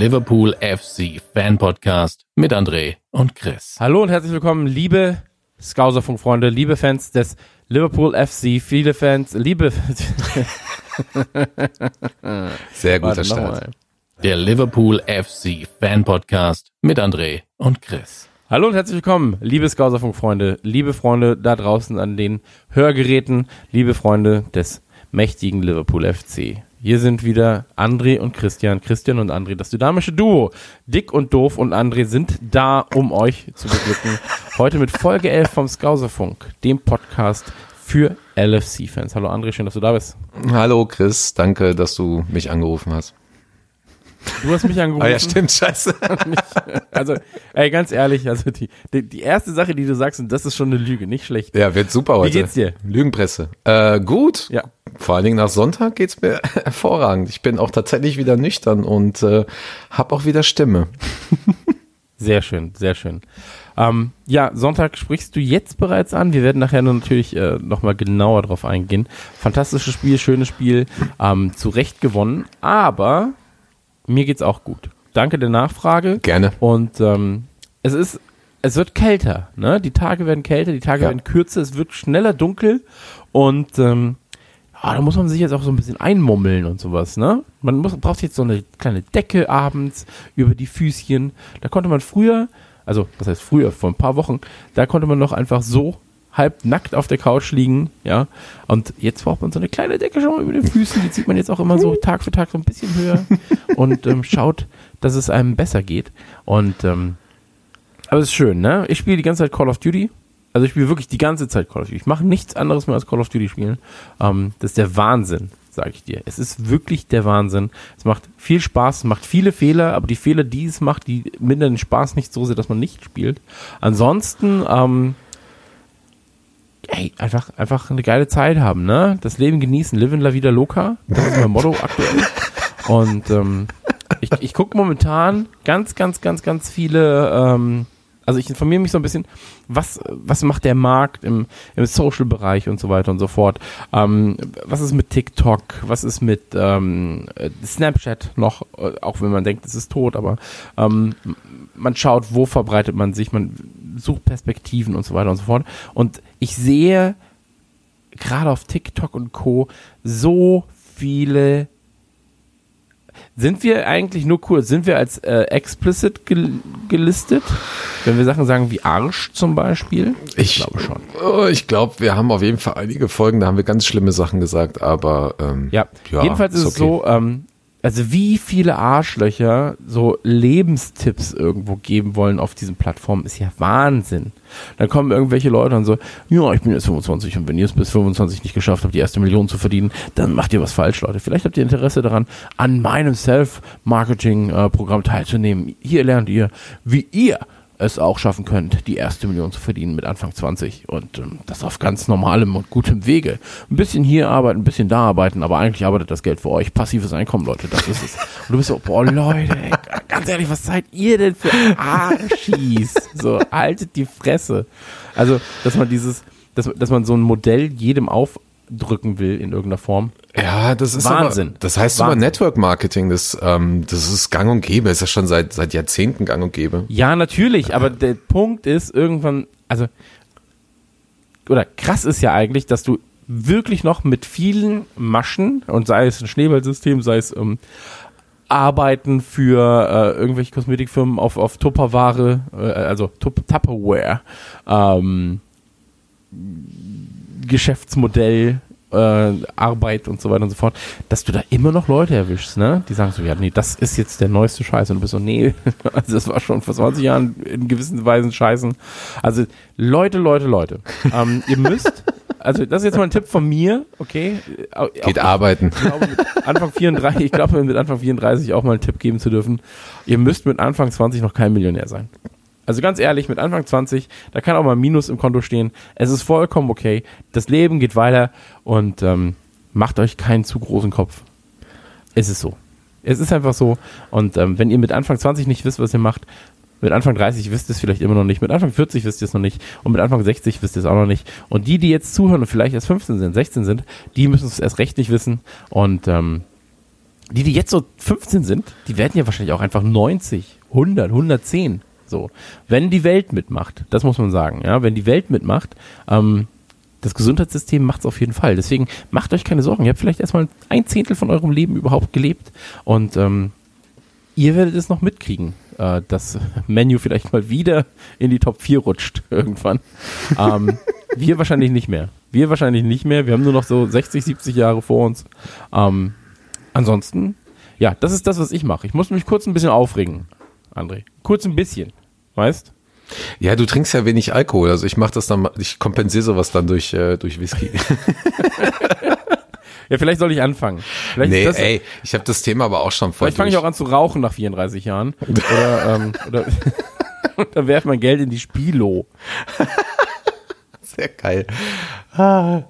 Liverpool FC Fan Podcast mit André und Chris. Hallo und herzlich willkommen, liebe Skauserfunk-Freunde, liebe Fans des Liverpool FC, viele Fans, liebe. Sehr guter Warte, Start. Der Liverpool FC Fan Podcast mit André und Chris. Hallo und herzlich willkommen, liebe Skauserfunk-Freunde, liebe Freunde da draußen an den Hörgeräten, liebe Freunde des mächtigen Liverpool FC. Hier sind wieder André und Christian, Christian und André, das dynamische Duo. Dick und Doof und André sind da, um euch zu beglücken. Heute mit Folge 11 vom Skauserfunk, dem Podcast für LFC-Fans. Hallo André, schön, dass du da bist. Hallo Chris, danke, dass du mich angerufen hast. Du hast mich angerufen. Ah ja, stimmt, scheiße. Also, ey, ganz ehrlich, also die, die, die erste Sache, die du sagst, und das ist schon eine Lüge, nicht schlecht. Ja, wird super heute. geht's dir? Lügenpresse. Äh, gut. Ja. Vor allen Dingen nach Sonntag geht's mir hervorragend. Ich bin auch tatsächlich wieder nüchtern und äh, habe auch wieder Stimme. Sehr schön, sehr schön. Ähm, ja, Sonntag sprichst du jetzt bereits an. Wir werden nachher natürlich äh, nochmal genauer drauf eingehen. Fantastisches Spiel, schönes Spiel, ähm, zu Recht gewonnen, aber mir geht's auch gut. Danke der Nachfrage. Gerne. Und ähm, es ist, es wird kälter, ne? Die Tage werden kälter, die Tage Ja. werden kürzer, es wird schneller dunkel und ähm, ja, da muss man sich jetzt auch so ein bisschen einmummeln und sowas, ne? Man muss, braucht jetzt so eine kleine Decke abends über die Füßchen. Da konnte man früher, also was heißt früher, vor ein paar Wochen, da konnte man noch einfach so halb nackt auf der Couch liegen, ja. Und jetzt braucht man so eine kleine Decke schon mal über den Füßen. Die zieht man jetzt auch immer so Tag für Tag so ein bisschen höher und ähm, schaut, dass es einem besser geht. Und ähm, aber es ist schön, ne? Ich spiele die ganze Zeit Call of Duty. Also ich spiele wirklich die ganze Zeit Call of Duty. Ich mache nichts anderes mehr als Call of Duty spielen. Ähm, das ist der Wahnsinn, sage ich dir. Es ist wirklich der Wahnsinn. Es macht viel Spaß, es macht viele Fehler, aber die Fehler, die es macht, die mindern den Spaß nicht so sehr, dass man nicht spielt. Ansonsten, ähm, ey, einfach, einfach eine geile Zeit haben, ne? Das Leben genießen, live in la vida loca. Das ist mein Motto aktuell. Und ähm, ich, ich gucke momentan ganz, ganz, ganz, ganz viele, ähm, also ich informiere mich so ein bisschen, was, was macht der Markt im, im Social-Bereich und so weiter und so fort. Ähm, was ist mit TikTok? Was ist mit ähm, äh, Snapchat noch? Äh, Auch wenn man denkt, es ist tot, aber ähm, man schaut, wo verbreitet man sich, man sucht Perspektiven und so weiter und so fort. Und ich sehe gerade auf TikTok und Co. so viele sind wir eigentlich nur kurz, sind wir als äh, explicit gel gelistet? Wenn wir Sachen sagen wie Arsch zum Beispiel? Ich glaube schon. Oh, ich glaube, wir haben auf jeden Fall einige Folgen, da haben wir ganz schlimme Sachen gesagt, aber ähm, Ja, jedenfalls ist es okay. so, ähm, also wie viele Arschlöcher so Lebenstipps irgendwo geben wollen auf diesen Plattformen, ist ja Wahnsinn. Dann kommen irgendwelche Leute und so, ja, ich bin jetzt 25 und wenn ihr es bis 25 nicht geschafft habt, die erste Million zu verdienen, dann macht ihr was falsch, Leute. Vielleicht habt ihr Interesse daran, an meinem Self-Marketing-Programm teilzunehmen. Hier lernt ihr, wie ihr es auch schaffen könnt, die erste Million zu verdienen mit Anfang 20 und ähm, das auf ganz normalem und gutem Wege. Ein bisschen hier arbeiten, ein bisschen da arbeiten, aber eigentlich arbeitet das Geld für euch. Passives Einkommen, Leute, das ist es. Und du bist so, boah, Leute, ey, ganz ehrlich, was seid ihr denn für Arschis? So, haltet die Fresse. Also, dass man dieses, dass, dass man so ein Modell jedem aufdrücken will in irgendeiner Form. Ja, das ist Wahnsinn. Aber, das heißt aber Wahnsinn. Network Marketing, das, ähm, das ist gang und gäbe, ist ja schon seit, seit Jahrzehnten gang und gäbe. Ja, natürlich, aber der Punkt ist irgendwann, also, oder krass ist ja eigentlich, dass du wirklich noch mit vielen Maschen, und sei es ein Schneeballsystem, sei es ähm, Arbeiten für äh, irgendwelche Kosmetikfirmen auf, auf Tupperware, äh, also Tup Tupperware, ähm, Geschäftsmodell äh, Arbeit und so weiter und so fort, dass du da immer noch Leute erwischst, ne? Die sagen so, ja, nee, das ist jetzt der neueste Scheiß. Und du bist so, nee, also das war schon vor 20 Jahren in gewissen Weisen Scheißen. Also Leute, Leute, Leute. Ähm, ihr müsst, also das ist jetzt mal ein Tipp von mir, okay? Geht auch- arbeiten. ich glaube, mit Anfang 34, ich glaube, mit Anfang 34 auch mal einen Tipp geben zu dürfen. Ihr müsst mit Anfang 20 noch kein Millionär sein. Also ganz ehrlich, mit Anfang 20, da kann auch mal Minus im Konto stehen. Es ist vollkommen okay. Das Leben geht weiter und ähm, macht euch keinen zu großen Kopf. Es ist so. Es ist einfach so. Und ähm, wenn ihr mit Anfang 20 nicht wisst, was ihr macht, mit Anfang 30 wisst ihr es vielleicht immer noch nicht, mit Anfang 40 wisst ihr es noch nicht und mit Anfang 60 wisst ihr es auch noch nicht. Und die, die jetzt zuhören und vielleicht erst 15 sind, 16 sind, die müssen es erst recht nicht wissen. Und ähm, die, die jetzt so 15 sind, die werden ja wahrscheinlich auch einfach 90, 100, 110. So, wenn die Welt mitmacht, das muss man sagen, ja, wenn die Welt mitmacht, ähm, das Gesundheitssystem macht es auf jeden Fall. Deswegen macht euch keine Sorgen. Ihr habt vielleicht erstmal ein Zehntel von eurem Leben überhaupt gelebt und ähm, ihr werdet es noch mitkriegen, äh, dass Menu vielleicht mal wieder in die Top 4 rutscht irgendwann. ähm, wir wahrscheinlich nicht mehr. Wir wahrscheinlich nicht mehr. Wir haben nur noch so 60, 70 Jahre vor uns. Ähm, ansonsten, ja, das ist das, was ich mache. Ich muss mich kurz ein bisschen aufregen, André. Kurz ein bisschen, weißt? Ja, du trinkst ja wenig Alkohol. Also ich mache das dann, mal- ich kompensiere sowas dann durch, äh, durch Whisky. Ja, vielleicht soll ich anfangen. Vielleicht nee, das, ey, ich habe das Thema aber auch schon voll Vielleicht fange ich auch an zu rauchen nach 34 Jahren. Oder, ähm, oder, oder werf mein Geld in die Spilo. Sehr geil. Ah.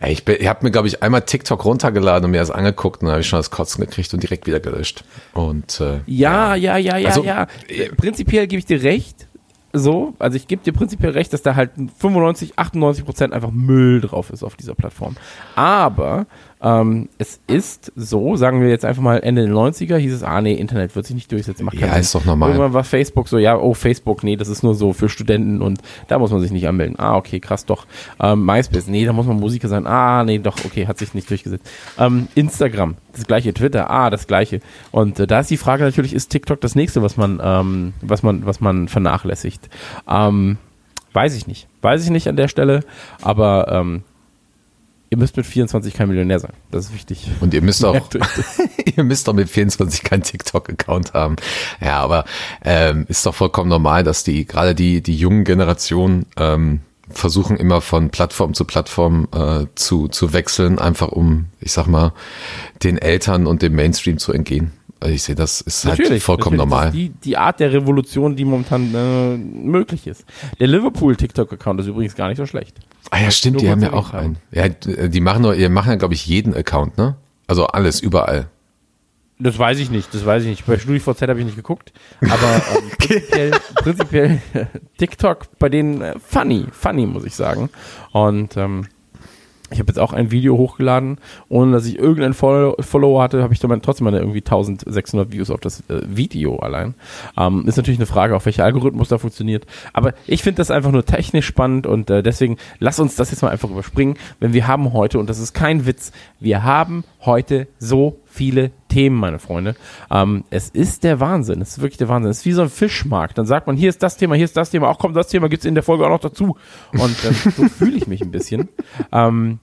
Ey, ich ich habe mir, glaube ich, einmal TikTok runtergeladen und mir das angeguckt und dann habe ich schon das Kotzen gekriegt und direkt wieder gelöscht. Und äh, Ja, ja, ja, ja, Also, ja. äh, Prinzipiell gebe ich dir recht. So, also ich gebe dir prinzipiell recht, dass da halt 95, 98 Prozent einfach Müll drauf ist auf dieser Plattform. Aber ähm, es ist so, sagen wir jetzt einfach mal Ende der 90er, hieß es, ah nee, Internet wird sich nicht durchsetzen, macht Ja, Sinn. ist doch normal. Irgendwann war Facebook so, ja, oh, Facebook, nee, das ist nur so für Studenten und da muss man sich nicht anmelden. Ah, okay, krass, doch. Ähm, MySpace, nee, da muss man Musiker sein. Ah, nee, doch, okay, hat sich nicht durchgesetzt. Ähm, Instagram, das gleiche. Twitter, ah, das gleiche. Und äh, da ist die Frage natürlich, ist TikTok das nächste, was man, ähm, was man, was man vernachlässigt? Ähm, weiß ich nicht. Weiß ich nicht an der Stelle, aber ähm, ihr müsst mit 24 kein Millionär sein. Das ist wichtig. Und ihr müsst auch, ihr müsst doch mit 24 keinen TikTok-Account haben. Ja, aber ähm, ist doch vollkommen normal, dass die, gerade die, die jungen Generationen ähm, versuchen immer von Plattform zu Plattform äh, zu, zu wechseln, einfach um, ich sag mal, den Eltern und dem Mainstream zu entgehen. Also ich sehe, das ist halt vollkommen natürlich. normal. Das ist die, die Art der Revolution, die momentan äh, möglich ist. Der Liverpool TikTok-Account ist übrigens gar nicht so schlecht. Ah ja, stimmt, die haben ja auch einen. Ja, die machen nur, ihr machen ja, glaube ich, jeden Account, ne? Also alles, überall. Das weiß ich nicht, das weiß ich nicht. Bei StudiVZ habe ich nicht geguckt, aber ähm, prinzipiell, prinzipiell TikTok bei denen äh, funny, funny muss ich sagen. Und ähm, ich habe jetzt auch ein Video hochgeladen, ohne dass ich irgendeinen Follow Follower hatte, habe ich dann trotzdem mal irgendwie 1600 Views auf das äh, Video allein. Ähm, ist natürlich eine Frage, auf welcher Algorithmus da funktioniert. Aber ich finde das einfach nur technisch spannend und äh, deswegen lass uns das jetzt mal einfach überspringen, wenn wir haben heute, und das ist kein Witz, wir haben heute so viele Themen, meine Freunde. Ähm, es ist der Wahnsinn. Es ist wirklich der Wahnsinn. Es ist wie so ein Fischmarkt. Dann sagt man, hier ist das Thema, hier ist das Thema. Auch komm, das Thema gibt's in der Folge auch noch dazu. Und ähm, so fühle ich mich ein bisschen. Ähm,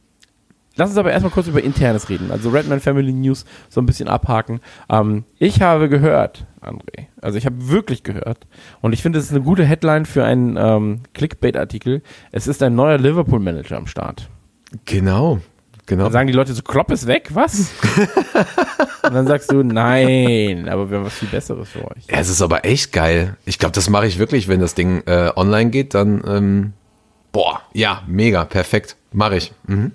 Lass uns aber erstmal kurz über Internes reden. Also Redman Family News so ein bisschen abhaken. Ähm, ich habe gehört, André, also ich habe wirklich gehört, und ich finde, es ist eine gute Headline für einen ähm, Clickbait-Artikel. Es ist ein neuer Liverpool-Manager am Start. Genau, genau. Dann sagen die Leute so, Klopp ist weg, was? und dann sagst du, nein, aber wir haben was viel Besseres für euch. Ja, es ist aber echt geil. Ich glaube, das mache ich wirklich, wenn das Ding äh, online geht, dann ähm, boah, ja, mega, perfekt, mache ich. Mhm.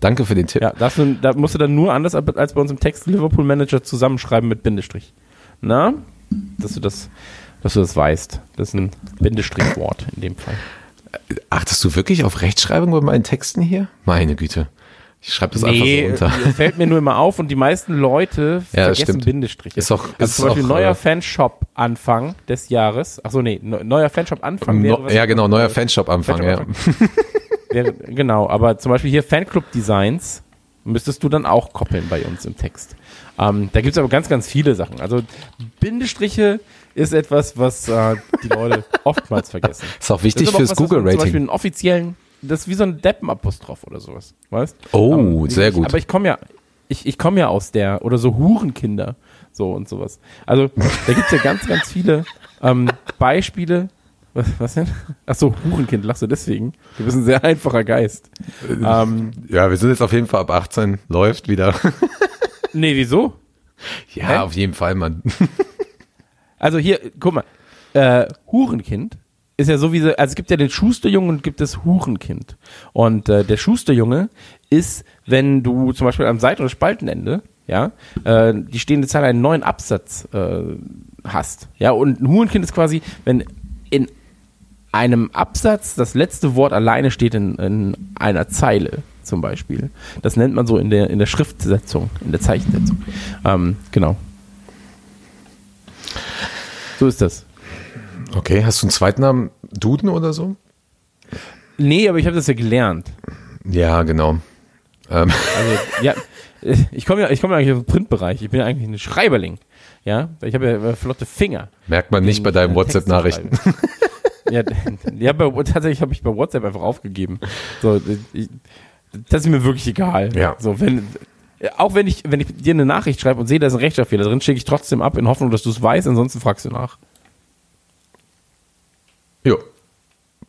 Danke für den Tipp. Ja, das, da musst du dann nur anders als bei uns im Text Liverpool-Manager zusammenschreiben mit Bindestrich. Na? Dass du das, dass du das weißt. Das ist ein Bindestrichwort in dem Fall. Achtest du wirklich auf Rechtschreibung bei meinen Texten hier? Meine Güte. Ich schreibe das einfach so runter. das fällt mir nur immer auf und die meisten Leute Ja, vergessen stimmt. Bindestriche. Ist auch- also ist zum Beispiel auch, neuer äh, Fanshop Anfang des Jahres. Achso, nee, ne- neuer Fanshop Anfang No, ja, genau, neuer Fanshop-Anfang. Ja. Fanshop wäre, genau, aber zum Beispiel hier Fanclub Designs müsstest du dann auch koppeln bei uns im Text. Ähm, da gibt es aber ganz, ganz viele Sachen. Also Bindestriche ist etwas, was äh, die Leute oftmals vergessen. Ist auch wichtig ist fürs man Zum Beispiel Google-Rating. in offiziellen, das ist wie so ein Deppenapostroph oder sowas, weißt? Oh, Ähm, sehr ich, gut. Aber ich komme ja, ich, ich komme ja aus der, oder so Hurenkinder, so und sowas. Also, da gibt's ja ganz, ganz viele ähm, Beispiele. Was, was denn? Ach so, Hurenkind, lachst du deswegen? Du bist ein sehr einfacher Geist. ähm, Ja, wir sind jetzt auf jeden Fall ab 18, läuft wieder. nee, wieso? ja, Hä? auf jeden Fall, Mann. Also hier, guck mal, äh, Hurenkind ist ja sowieso, also es gibt ja den Schusterjungen und gibt es Hurenkind. Und äh, der Schusterjunge ist, wenn du zum Beispiel am Seiten- oder Spaltenende, ja, äh, die stehende Zahl einen neuen Absatz äh, hast. Ja, und ein Hurenkind ist quasi, wenn in einem Absatz das letzte Wort alleine steht in, in einer Zeile zum Beispiel. Das nennt man so in der, in der Schriftsetzung, in der Zeichensetzung. Ähm, genau. So ist das. Okay, hast du einen zweiten Namen? Duden oder so? Nee, aber ich habe das ja gelernt. Ja, genau. Ähm, Also, ja, ich komme ja, ich komme ja eigentlich aus dem Printbereich. Ich bin ja eigentlich ein Schreiberling. Ja, ich habe ja äh, flotte Finger. merkt man nicht bei deinen WhatsApp-Nachrichten. ja, ja bei, tatsächlich habe ich bei WhatsApp einfach aufgegeben. So, ich, das ist mir wirklich egal. Ja. So, wenn, auch wenn ich, wenn ich dir eine Nachricht schreibe und sehe, da ist ein Rechtschreibfehler drin, schicke ich trotzdem ab in Hoffnung, dass du es weißt, ansonsten fragst du nach. Jo.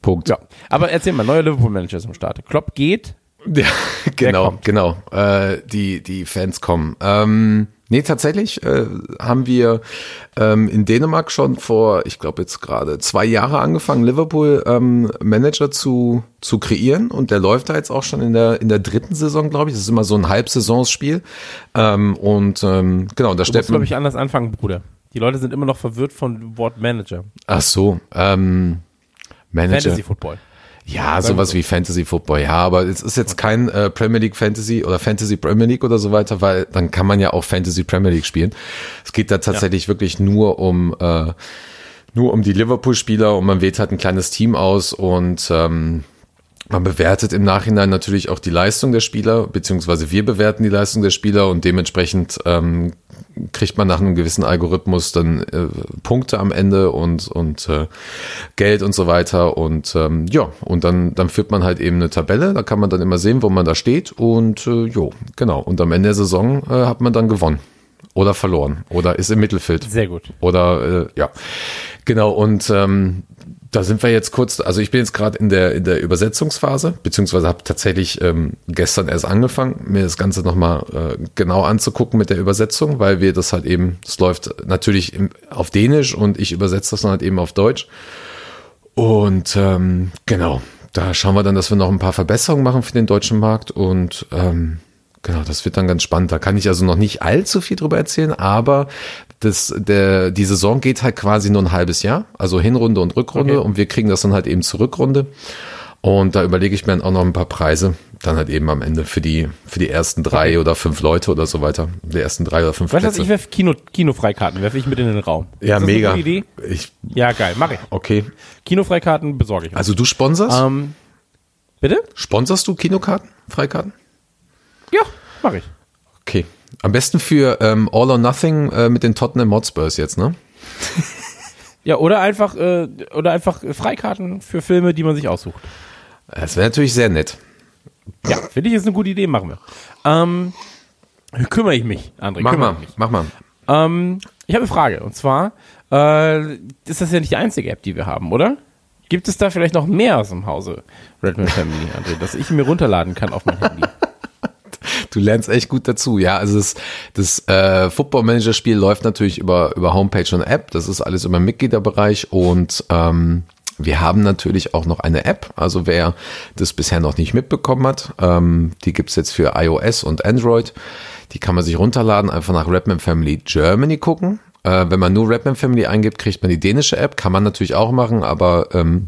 Punkt. Ja. Aber erzähl mal, neuer Liverpool-Manager ist am Start. Klopp geht. Ja, genau, genau. Äh, die, die Fans kommen. Ähm, nee, tatsächlich äh, haben wir ähm, in Dänemark schon vor, ich glaube jetzt gerade zwei Jahre angefangen, Liverpool ähm, Manager zu, zu kreieren und der läuft da jetzt auch schon in der, in der dritten Saison, glaube ich. Das ist immer so ein Halbsaisonsspiel. Ähm, und ähm, genau, da Du stellt musst, glaube man. ich, anders anfangen, Bruder. Die Leute sind immer noch verwirrt von Wort Manager. Ach so, ähm, Manager. Fantasy Football. Ja, sowas wie Fantasy Football, ja, aber es ist jetzt kein äh, Premier League Fantasy oder Fantasy Premier League oder so weiter, weil dann kann man ja auch Fantasy Premier League spielen. Es geht da tatsächlich wirklich nur um äh, nur um die Liverpool-Spieler und man wählt halt ein kleines Team aus und ähm, man bewertet im Nachhinein natürlich auch die Leistung der Spieler, beziehungsweise wir bewerten die Leistung der Spieler und dementsprechend ähm, kriegt man nach einem gewissen Algorithmus dann äh, Punkte am Ende und, und äh, Geld und so weiter. Und ähm, ja, und dann, dann führt man halt eben eine Tabelle, da kann man dann immer sehen, wo man da steht. Und äh, jo, genau. Und am Ende der Saison äh, hat man dann gewonnen. Oder verloren. Oder ist im Mittelfeld. Sehr gut. Oder äh, ja, genau. Und ähm, da sind wir jetzt kurz. Also ich bin jetzt gerade in der in der Übersetzungsphase, beziehungsweise habe tatsächlich ähm, gestern erst angefangen, mir das Ganze nochmal äh, genau anzugucken mit der Übersetzung, weil wir das halt eben, es läuft natürlich im, auf Dänisch und ich übersetze das dann halt eben auf Deutsch. Und ähm, genau, da schauen wir dann, dass wir noch ein paar Verbesserungen machen für den deutschen Markt und ähm, genau, das wird dann ganz spannend. Da kann ich also noch nicht allzu viel drüber erzählen, aber das, der, die Saison geht halt quasi nur ein halbes Jahr, also Hinrunde und Rückrunde Okay. und wir kriegen das dann halt eben zur Rückrunde. Und da überlege ich mir dann auch noch ein paar Preise, dann halt eben am Ende für die, für die ersten drei oder fünf Leute oder so weiter. Die ersten drei oder fünf Weißt du was, ich werfe Kino, Kinofreikarten, werfe ich mit in den Raum. ja, ist das mega. Eine gute Idee? Ich, Ja, geil, mache ich. okay. Kinofreikarten besorge ich. euch. Also du sponsorst? ähm, bitte? Sponsorst du Kinokarten? Freikarten? Ja, mache ich. Okay. Am besten für ähm, All or Nothing äh, mit den Tottenham Hotspurs jetzt, ne? Ja, oder einfach, äh, oder einfach Freikarten für Filme, die man sich aussucht. Das wäre natürlich sehr nett. Ja, finde ich ist eine gute Idee, machen wir. Ähm, kümmere ich mich, André. Mach mal, ich mich. mach mal. Ähm, ich habe eine Frage. Und zwar, äh, ist das ja nicht die einzige App, die wir haben, oder? Gibt es da vielleicht noch mehr aus dem Hause Redman Family, André, dass ich mir runterladen kann auf mein Handy? Du lernst echt gut dazu. Ja, also das, das äh, Football Manager Spiel läuft natürlich über, über Homepage und App. Das ist alles über Mitgliederbereich und ähm, wir haben natürlich auch noch eine App. Also wer das bisher noch nicht mitbekommen hat, ähm, die gibt's jetzt für iOS und Android. Die kann man sich runterladen, einfach nach Redman Family Germany gucken. Äh, wenn man nur Redman Family eingibt, kriegt man die dänische App. Kann man natürlich auch machen, aber ähm,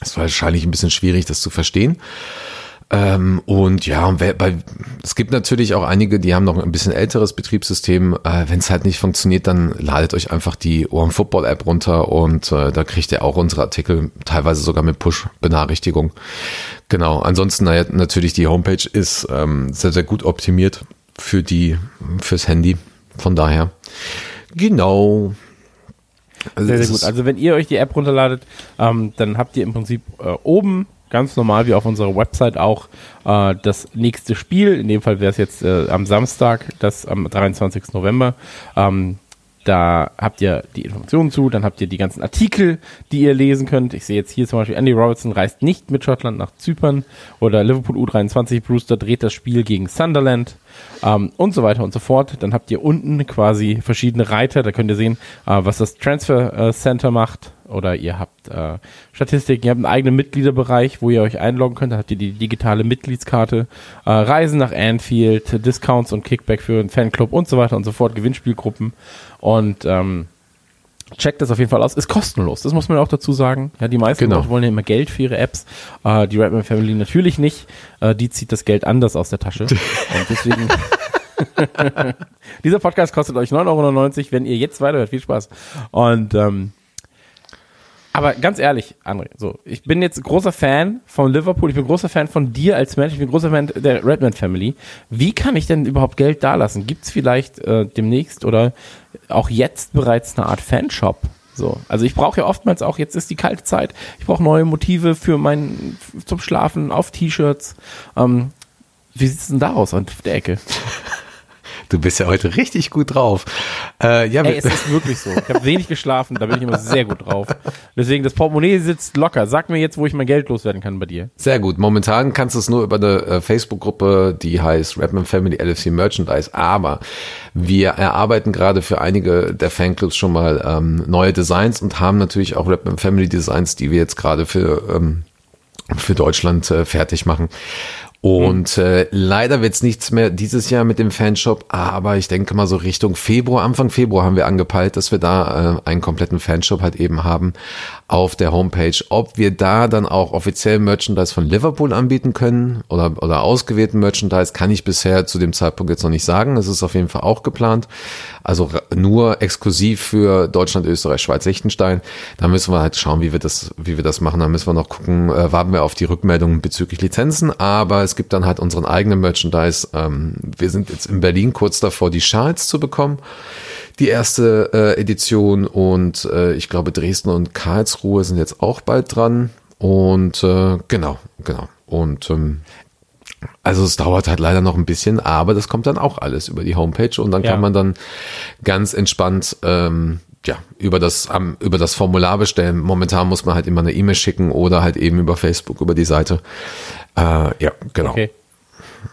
ist wahrscheinlich ein bisschen schwierig, das zu verstehen. Ähm, und ja, bei, es gibt natürlich auch einige, die haben noch ein bisschen älteres Betriebssystem. Äh, Wenn es halt nicht funktioniert, dann ladet euch einfach die Ohren Football App runter und äh, da kriegt ihr auch unsere Artikel, teilweise sogar mit Push-Benachrichtigung. Genau. Ansonsten naja, natürlich die Homepage ist ähm, sehr, sehr gut optimiert für die, fürs Handy. Von daher. Genau. Also Sehr, sehr gut. Also wenn ihr euch die App runterladet, ähm, dann habt ihr im Prinzip äh, oben ganz normal wie auf unserer Website auch äh, das nächste Spiel. In dem Fall wäre es jetzt äh, am Samstag, das am 23. November. Ähm, da habt ihr die Informationen zu, dann habt ihr die ganzen Artikel, die ihr lesen könnt. Ich sehe jetzt hier zum Beispiel, Andy Robertson reist nicht mit Schottland nach Zypern oder Liverpool U23, Brewster dreht das Spiel gegen Sunderland ähm, und so weiter und so fort. Dann habt ihr unten quasi verschiedene Reiter, da könnt ihr sehen, äh, was das Transfer äh, Center macht oder ihr habt äh, Statistiken, ihr habt einen eigenen Mitgliederbereich, wo ihr euch einloggen könnt, da habt ihr die digitale Mitgliedskarte, äh, Reisen nach Anfield, Discounts und Kickback für einen Fanclub und so weiter und so fort, Gewinnspielgruppen und ähm, checkt das auf jeden Fall aus. Ist kostenlos, das muss man auch dazu sagen. Ja, die meisten Genau. Leute wollen ja immer Geld für ihre Apps. Äh, die Redman Family natürlich nicht. Äh, die zieht das Geld anders aus der Tasche. Und deswegen. Dieser Podcast kostet euch 9,99 Euro, wenn ihr jetzt weiterhört. Viel Spaß. Und ähm, aber ganz ehrlich, André, so, ich bin jetzt großer Fan von Liverpool, ich bin großer Fan von dir als Mensch, ich bin großer Fan der Redman Family. Wie kann ich denn überhaupt Geld dalassen? Gibt es vielleicht äh, demnächst oder auch jetzt bereits eine Art Fanshop? So, also ich brauche ja oftmals auch, jetzt ist die kalte Zeit, ich brauche neue Motive für mein, zum Schlafen auf T-Shirts. Ähm, wie sieht's denn da aus an der Ecke? Du bist ja heute richtig gut drauf. Äh, ja, Ey, es ist wirklich so. Ich habe wenig geschlafen, da bin ich immer sehr gut drauf. Deswegen, das Portemonnaie sitzt locker. Sag mir jetzt, wo ich mein Geld loswerden kann bei dir. Sehr gut. Momentan kannst du es nur über eine äh, Facebook-Gruppe, die heißt Redman Family LFC Merchandise. Aber wir erarbeiten gerade für einige der Fanclubs schon mal ähm, neue Designs und haben natürlich auch Redman Family Designs, die wir jetzt gerade für ähm, für Deutschland äh, fertig machen. Und äh, leider wird's nichts mehr dieses Jahr mit dem Fanshop, aber ich denke mal so Richtung Februar, Anfang Februar haben wir angepeilt, dass wir da äh, einen kompletten Fanshop halt eben haben auf der Homepage. Ob wir da dann auch offiziell Merchandise von Liverpool anbieten können oder, oder ausgewählten Merchandise, kann ich bisher zu dem Zeitpunkt jetzt noch nicht sagen. Es ist auf jeden Fall auch geplant. Also nur exklusiv für Deutschland, Österreich, Schweiz, Liechtenstein. Da müssen wir halt schauen, wie wir das, wie wir das machen. Da müssen wir noch gucken, äh, warten wir auf die Rückmeldungen bezüglich Lizenzen. Aber es gibt dann halt unseren eigenen Merchandise. Ähm, wir sind jetzt in Berlin kurz davor, die Schals zu bekommen. Die erste äh, Edition und äh, ich glaube Dresden und Karlsruhe sind jetzt auch bald dran. Und äh, genau, genau. Und ähm, also es dauert halt leider noch ein bisschen, aber das kommt dann auch alles über die Homepage und dann Ja. kann man dann ganz entspannt ähm, ja über das am über das Formular bestellen. Momentan muss man halt immer eine E-Mail schicken oder halt eben über Facebook über die Seite. Äh, ja, genau. Okay.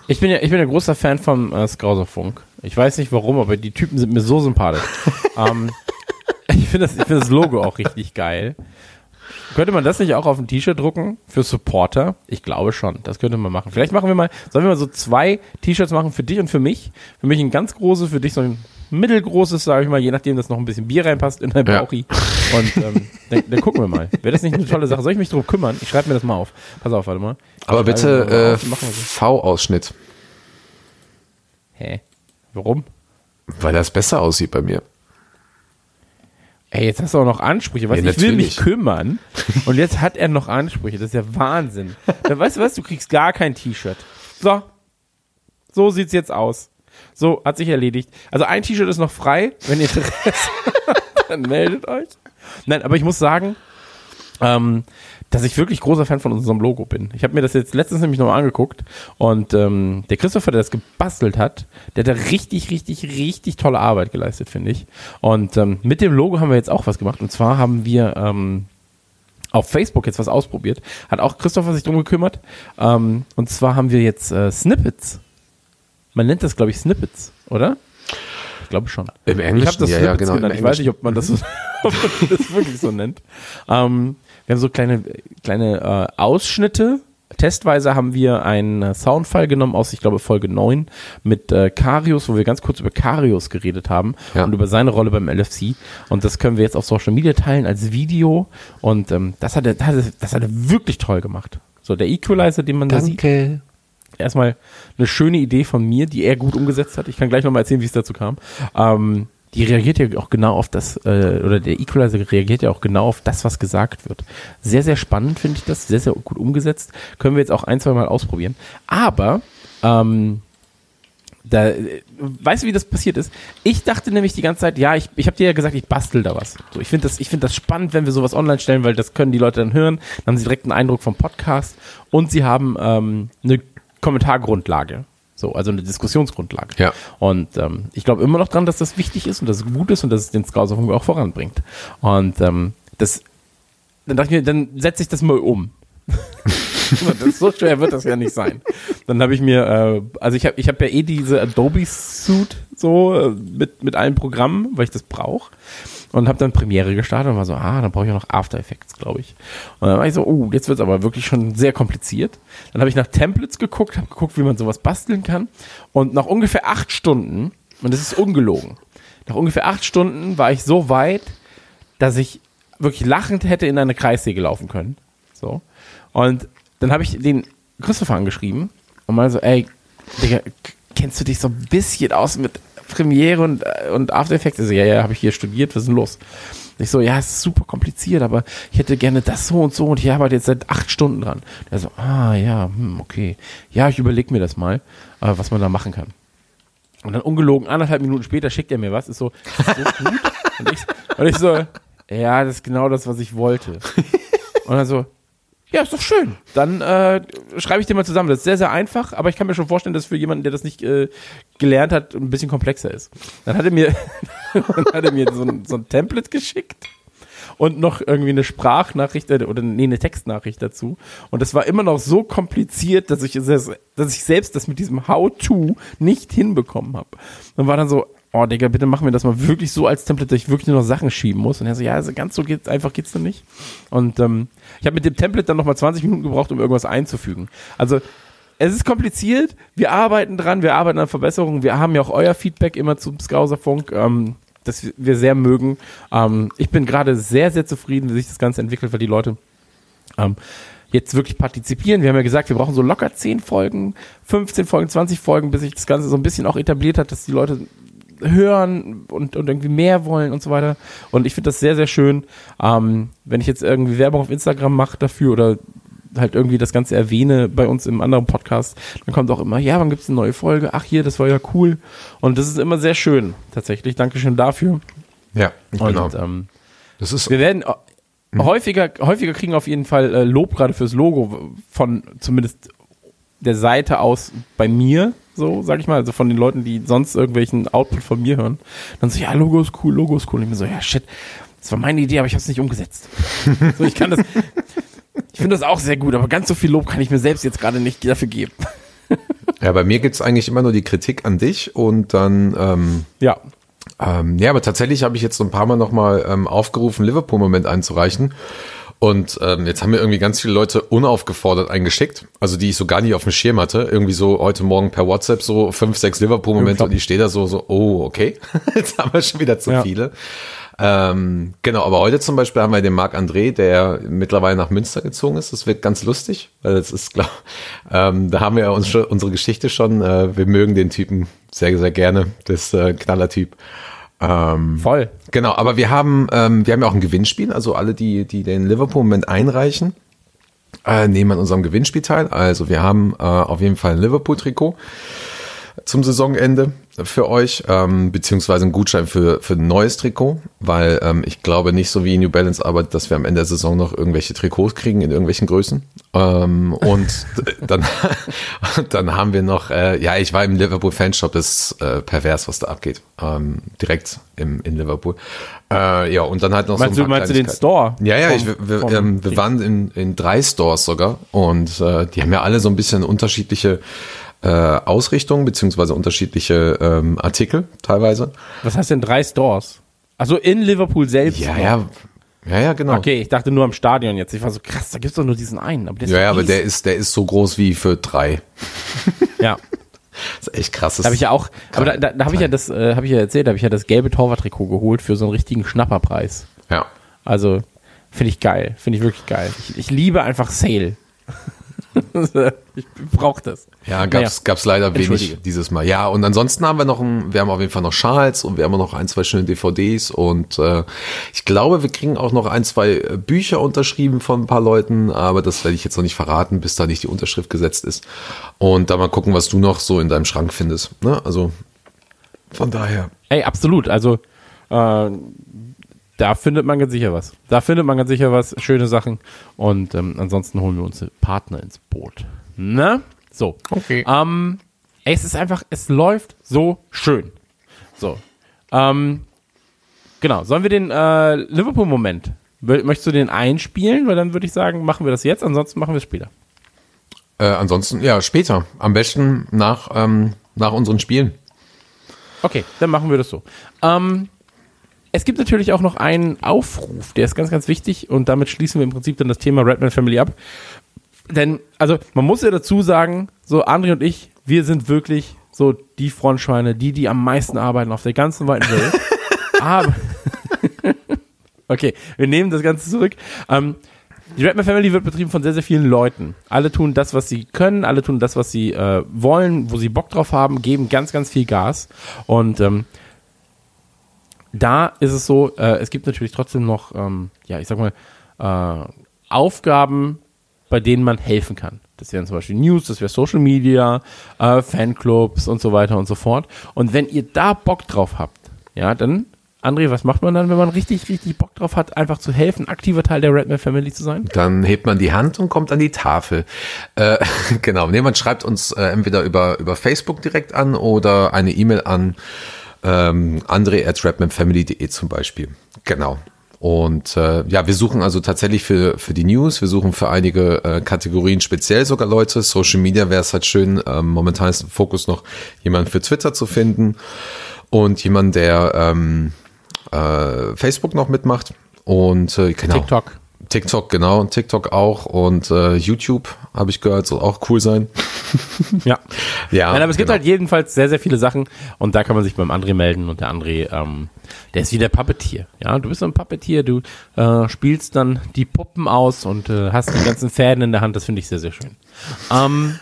Ich bin ja, ich bin ein großer Fan vom äh, Skauserfunk. Ich weiß nicht warum, aber die Typen sind mir so sympathisch. ähm, ich finde das, ich finde das Logo auch richtig geil. Könnte man das nicht auch auf ein T-Shirt drucken für Supporter? Ich glaube schon. Das könnte man machen. Vielleicht machen wir mal, sollen wir mal so zwei T-Shirts machen für dich und für mich? Für mich ein ganz großes, für dich so ein mittelgroßes, sage ich mal, je nachdem, dass noch ein bisschen Bier reinpasst in dein Ja. Bauchi. Und ähm, dann, dann gucken wir mal. Wäre das nicht eine tolle Sache? Soll ich mich drum kümmern? Ich schreibe mir das mal auf. Pass auf, warte mal. Aber bitte äh. V-Ausschnitt, Hä? Warum? weil das besser aussieht bei mir. Ey, jetzt hast du auch noch Ansprüche. Was, Ja, ich will mich kümmern. Und jetzt hat er noch Ansprüche. Das ist ja Wahnsinn. Dann weißt du was? Du kriegst gar kein T-Shirt. So. So sieht's jetzt aus. So, hat sich erledigt. Also ein T-Shirt ist noch frei. Wenn ihr Interesse habt, dann meldet euch. Nein, aber ich muss sagen, ähm, dass ich wirklich großer Fan von unserem Logo bin. Ich habe mir das jetzt letztens nämlich nochmal angeguckt und ähm, der Christopher, der das gebastelt hat, der hat da richtig, richtig, richtig tolle Arbeit geleistet, finde ich. Und ähm, mit dem Logo haben wir jetzt auch was gemacht und zwar haben wir ähm, auf Facebook jetzt was ausprobiert. Hat auch Christopher sich drum gekümmert. Ähm, und zwar haben wir jetzt äh, Snippets. Man nennt das, glaube ich, Snippets, oder? Ich glaube schon. Im Ich Englischen, habe das ja, ja, genau. genannt. Ich weiß nicht, ob man das, so, ob man das wirklich so nennt. Ähm, wir haben so kleine, kleine äh, Ausschnitte. Testweise haben wir einen äh, Soundfile genommen aus, ich glaube, Folge 9 mit äh, Karius, wo wir ganz kurz über Karius geredet haben Ja. und über seine Rolle beim LFC. Und das können wir jetzt auf Social Media teilen als Video. Und ähm, das, hat er, das, hat er, wirklich toll gemacht. So, der Equalizer, den man da sieht, Danke. erstmal eine schöne Idee von mir, die er gut umgesetzt hat. Ich kann gleich nochmal erzählen, wie es dazu kam. Ähm, die reagiert ja auch genau auf das, äh, oder der Equalizer reagiert ja auch genau auf das, was gesagt wird. Sehr, sehr spannend finde ich das, sehr, sehr gut umgesetzt. Können wir jetzt auch ein, zwei Mal ausprobieren. Aber ähm, da, äh, weißt du, wie das passiert ist? Ich dachte nämlich die ganze Zeit, ja, ich, ich habe dir ja gesagt, ich bastel da was. So, ich finde das, ich finde das spannend, wenn wir sowas online stellen, weil das können die Leute dann hören. Dann haben sie direkt einen Eindruck vom Podcast und sie haben ähm, eine Kommentargrundlage. So, also eine Diskussionsgrundlage. Ja. Und ähm, ich glaube immer noch dran, dass das wichtig ist und dass es gut ist und dass es den Scouser auch voranbringt. Und ähm, das, dann dachte ich mir, dann setze ich das mal um. das, so schwer wird das ja nicht sein. Dann habe ich mir, äh, also ich habe ich hab ja eh diese Adobe Suite so äh, mit, mit allen Programmen, weil ich das brauche. Und habe dann Premiere gestartet und war so, ah, dann brauche ich auch noch After Effects, glaube ich. Und dann war ich so, oh, jetzt wird es aber wirklich schon sehr kompliziert. Dann habe ich nach Templates geguckt, habe geguckt, wie man sowas basteln kann. Und nach ungefähr acht Stunden, und das ist ungelogen, nach ungefähr acht Stunden war ich so weit, dass ich wirklich lachend hätte in eine Kreissäge laufen können. So. Und dann habe ich den Christopher angeschrieben und mal so, ey, Digga, kennst du dich so ein bisschen aus mit Premiere und, äh, und After Effects? Also, ja, ja, habe ich hier studiert, was ist denn los? Ich so, ja, es ist super kompliziert, aber ich hätte gerne das so und so und ich arbeite jetzt seit acht Stunden dran. Er so, ah, ja, hm, okay. Ja, ich überlege mir das mal, äh, was man da machen kann. Und dann ungelogen, anderthalb Minuten später schickt er mir was, ist so, ist so gut. Und ich, und ich so, ja, das ist genau das, was ich wollte. Und dann so, ja, ist doch schön. Dann äh, schreibe ich dir mal zusammen. Das ist sehr, sehr einfach, aber ich kann mir schon vorstellen, dass für jemanden, der das nicht äh, gelernt hat, ein bisschen komplexer ist. Dann hat er mir, dann hat er mir so ein, so ein Template geschickt und noch irgendwie eine Sprachnachricht äh, oder nee, eine Textnachricht dazu. Und das war immer noch so kompliziert, dass ich, dass ich selbst das mit diesem How-To nicht hinbekommen habe. Und war dann so, oh Digga, bitte mach mir das mal wirklich so als Template, dass ich wirklich nur noch Sachen schieben muss. Und er so, ja, also ganz so geht's, einfach geht's dann nicht. Und ähm, ich habe mit dem Template dann nochmal 20 Minuten gebraucht, um irgendwas einzufügen. Also es ist kompliziert, wir arbeiten dran, wir arbeiten an Verbesserungen, wir haben ja auch euer Feedback immer zum Scouserfunk, ähm, das wir sehr mögen. Ähm, ich bin gerade sehr, sehr zufrieden, wie sich das Ganze entwickelt, weil die Leute ähm, jetzt wirklich partizipieren. Wir haben ja gesagt, wir brauchen so locker 10 Folgen, 15 Folgen, 20 Folgen, bis sich das Ganze so ein bisschen auch etabliert hat, dass die Leute hören und, und irgendwie mehr wollen und so weiter. Und ich finde das sehr, sehr schön, ähm, wenn ich jetzt irgendwie Werbung auf Instagram mache dafür oder halt irgendwie das Ganze erwähne bei uns im anderen Podcast, dann kommt auch immer, ja, wann gibt's eine neue Folge? Ach hier, das war ja cool. Und das ist immer sehr schön, tatsächlich. Dankeschön dafür. Ja, genau. Und ähm, Das ist wir werden äh, häufiger, häufiger kriegen auf jeden Fall äh, Lob gerade fürs Logo von zumindest der Seite aus bei mir, so sag ich mal, also von den Leuten, die sonst irgendwelchen Output von mir hören. Dann so, ja, Logo ist cool, Logo ist cool. Und ich mir so, ja, shit, das war meine Idee, aber ich habe es nicht umgesetzt. so, ich kann das, ich finde das auch sehr gut, aber ganz so viel Lob kann ich mir selbst jetzt gerade nicht dafür geben. ja, bei mir gibt's eigentlich immer nur die Kritik an dich und dann ähm, Ja, Ähm, ja, aber tatsächlich habe ich jetzt so ein paar Mal nochmal ähm, aufgerufen, Liverpool-Moment einzureichen. Und ähm, jetzt haben mir irgendwie ganz viele Leute unaufgefordert eingeschickt, also die ich so gar nicht auf dem Schirm hatte. Irgendwie so heute Morgen per WhatsApp so fünf, sechs Liverpool-Momente und ich stehe da so, so, oh, okay, jetzt haben wir schon wieder zu Ja. viele. Ähm, genau, aber heute zum Beispiel haben wir den Marc André, der mittlerweile nach Münster gezogen ist. Das wird ganz lustig, weil das ist, glaub, ähm, da haben wir ja uns schon, unsere Geschichte schon. Äh, wir mögen den Typen sehr, sehr gerne. Das äh, Knallertyp. Ähm, voll. Genau, aber wir haben, ähm, wir haben ja auch ein Gewinnspiel, also alle, die, die den Liverpool-Moment einreichen, äh, nehmen an unserem Gewinnspiel teil. Also wir haben äh, auf jeden Fall ein Liverpool-Trikot zum Saisonende für euch, ähm, beziehungsweise einen Gutschein für, für ein neues Trikot, weil ähm, ich glaube nicht so wie New Balance arbeitet, dass wir am Ende der Saison noch irgendwelche Trikots kriegen in irgendwelchen Größen. Ähm, und dann, dann haben wir noch, äh, ja, ich war im Liverpool Fanshop, das ist äh, pervers, was da abgeht. Ähm, direkt im, in Liverpool. Äh, ja, und dann halt noch Meinst so du, ein paar meinst du den. Store? Ja, ja, ich, wir, vom- ähm, wir waren in, in drei Stores sogar und äh, die haben ja alle so ein bisschen unterschiedliche äh, Ausrichtungen beziehungsweise unterschiedliche ähm, Artikel teilweise. Was heißt denn drei Stores? Also in Liverpool selbst? Ja, noch? ja, ja, ja, genau. Okay, ich dachte nur am Stadion jetzt. Ich war so krass, da gibt's doch nur diesen einen. Aber der ist Ja, ja, aber der ist, der ist so groß wie für drei. Ja, Das ist echt krass. da habe ich ja auch. Aber da, da, da habe ich ja das, äh, habe ich ja erzählt, da habe ich ja das gelbe Torwarttrikot geholt für so einen richtigen Schnapperpreis. Ja. Also finde ich geil, finde ich wirklich geil. Ich, ich liebe einfach Sale. ich brauche das. Ja, gab's, Naja. gab's leider wenig dieses Mal. Ja, und ansonsten haben wir noch ein, wir haben auf jeden Fall noch Schals und wir haben noch ein, zwei schöne DVDs und äh, ich glaube, wir kriegen auch noch ein, zwei äh, Bücher unterschrieben von ein paar Leuten, aber das werde ich jetzt noch nicht verraten, bis da nicht die Unterschrift gesetzt ist. Und da mal gucken, was du noch so in deinem Schrank findest. Ne? Also von daher. Ey, absolut. Also äh, da findet man ganz sicher was. Da findet man ganz sicher was, schöne Sachen. Und ähm, ansonsten holen wir uns Partner ins Boot. Ne? So. Okay. Ähm, ey, es ist einfach, es läuft so schön. So. Ähm, genau. Sollen wir den äh, Liverpool-Moment? Möchtest du den einspielen? Weil dann würde ich sagen, machen wir das jetzt, ansonsten machen wir es später. Äh, ansonsten, ja, später. Am besten nach, ähm, nach unseren Spielen. Okay, dann machen wir das so. Ähm, es gibt natürlich auch noch einen Aufruf, der ist ganz, ganz wichtig und damit schließen wir im Prinzip dann das Thema Redman Family ab. Denn, also, man muss ja dazu sagen, so André und ich, wir sind wirklich so die Frontschweine, die, die am meisten arbeiten auf der ganzen weiten Welt. Aber, okay, wir nehmen das Ganze zurück. Ähm, die Redman Family wird betrieben von sehr, sehr vielen Leuten. Alle tun das, was sie können, alle tun das, was sie äh, wollen, wo sie Bock drauf haben, geben ganz, ganz viel Gas. Und ähm, da ist es so, äh, es gibt natürlich trotzdem noch, ähm, ja, ich sag mal, äh, Aufgaben, bei denen man helfen kann. Das wären zum Beispiel News, das wäre Social Media, äh, Fanclubs und so weiter und so fort. Und wenn ihr da Bock drauf habt, ja, dann, André, was macht man dann, wenn man richtig, richtig Bock drauf hat, einfach zu helfen, aktiver Teil der Redman Family zu sein? Dann hebt man die Hand und kommt an die Tafel. Äh, genau, nee, man schreibt uns äh, entweder über, über Facebook direkt an oder eine E-Mail an ähm, andre at rapmanfamily.de zum Beispiel. Genau. Und äh, ja, wir suchen also tatsächlich für, für die News, wir suchen für einige äh, Kategorien speziell sogar Leute. Social Media wäre es halt schön, ähm, momentan ist im Fokus noch jemand für Twitter zu finden und jemand, der ähm, äh, Facebook noch mitmacht. Und äh, genau. TikTok. TikTok, genau, TikTok auch und äh, YouTube habe ich gehört, soll auch cool sein. Ja. Ja, Nein, aber es gibt genau. halt jedenfalls sehr, sehr viele Sachen und da kann man sich beim André melden und der André, ähm, der ist wie der Puppetier. Ja, du bist so ein Puppetier, du äh, spielst dann die Puppen aus und äh, hast die ganzen Fäden in der Hand, das finde ich sehr, sehr schön. Ähm,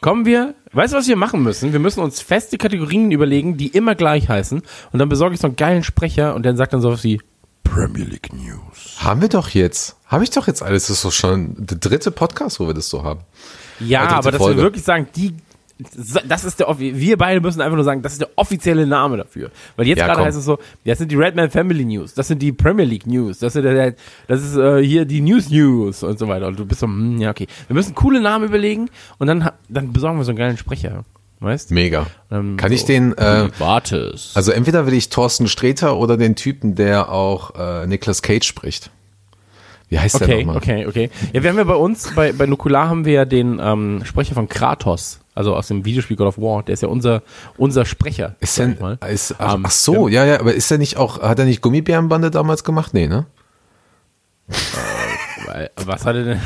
kommen wir, weißt du, was wir machen müssen? Wir müssen uns feste Kategorien überlegen, die immer gleich heißen und dann besorge ich so einen geilen Sprecher und der sagt dann sowas wie Premier League News. Haben wir doch jetzt. Habe ich doch jetzt alles. Das ist doch schon der dritte Podcast, wo wir das so haben. Ja, dritte aber dass Folge. wir wirklich sagen, die, das ist der, offi- wir beide müssen einfach nur sagen, das ist der offizielle Name dafür. Weil jetzt Ja, gerade komm. heißt es so, das sind die Redman Family News, das sind die Premier League News, das, sind der, das ist äh, hier die News News und so weiter. Und du bist so, hm, ja, okay. Wir müssen coole Namen überlegen und dann, dann besorgen wir so einen geilen Sprecher. Weißt Mega. Ähm, Kann ich so. den, äh, Wartes. also entweder will ich Thorsten Sträter oder den Typen, der auch äh, Niklas Cage spricht. Wie heißt der Okay, nochmal? okay, okay. Ja, wir haben ja bei uns, bei, bei Nukular haben wir ja den ähm, Sprecher von Kratos, also aus dem Videospiel God of War, der ist ja unser, unser Sprecher. Ist denn, ich mal. ist, ach, Ähm, ach so, ja, ja, aber ist er nicht auch, hat er nicht Gummibärenbande damals gemacht? Nee, ne? Was hat er denn?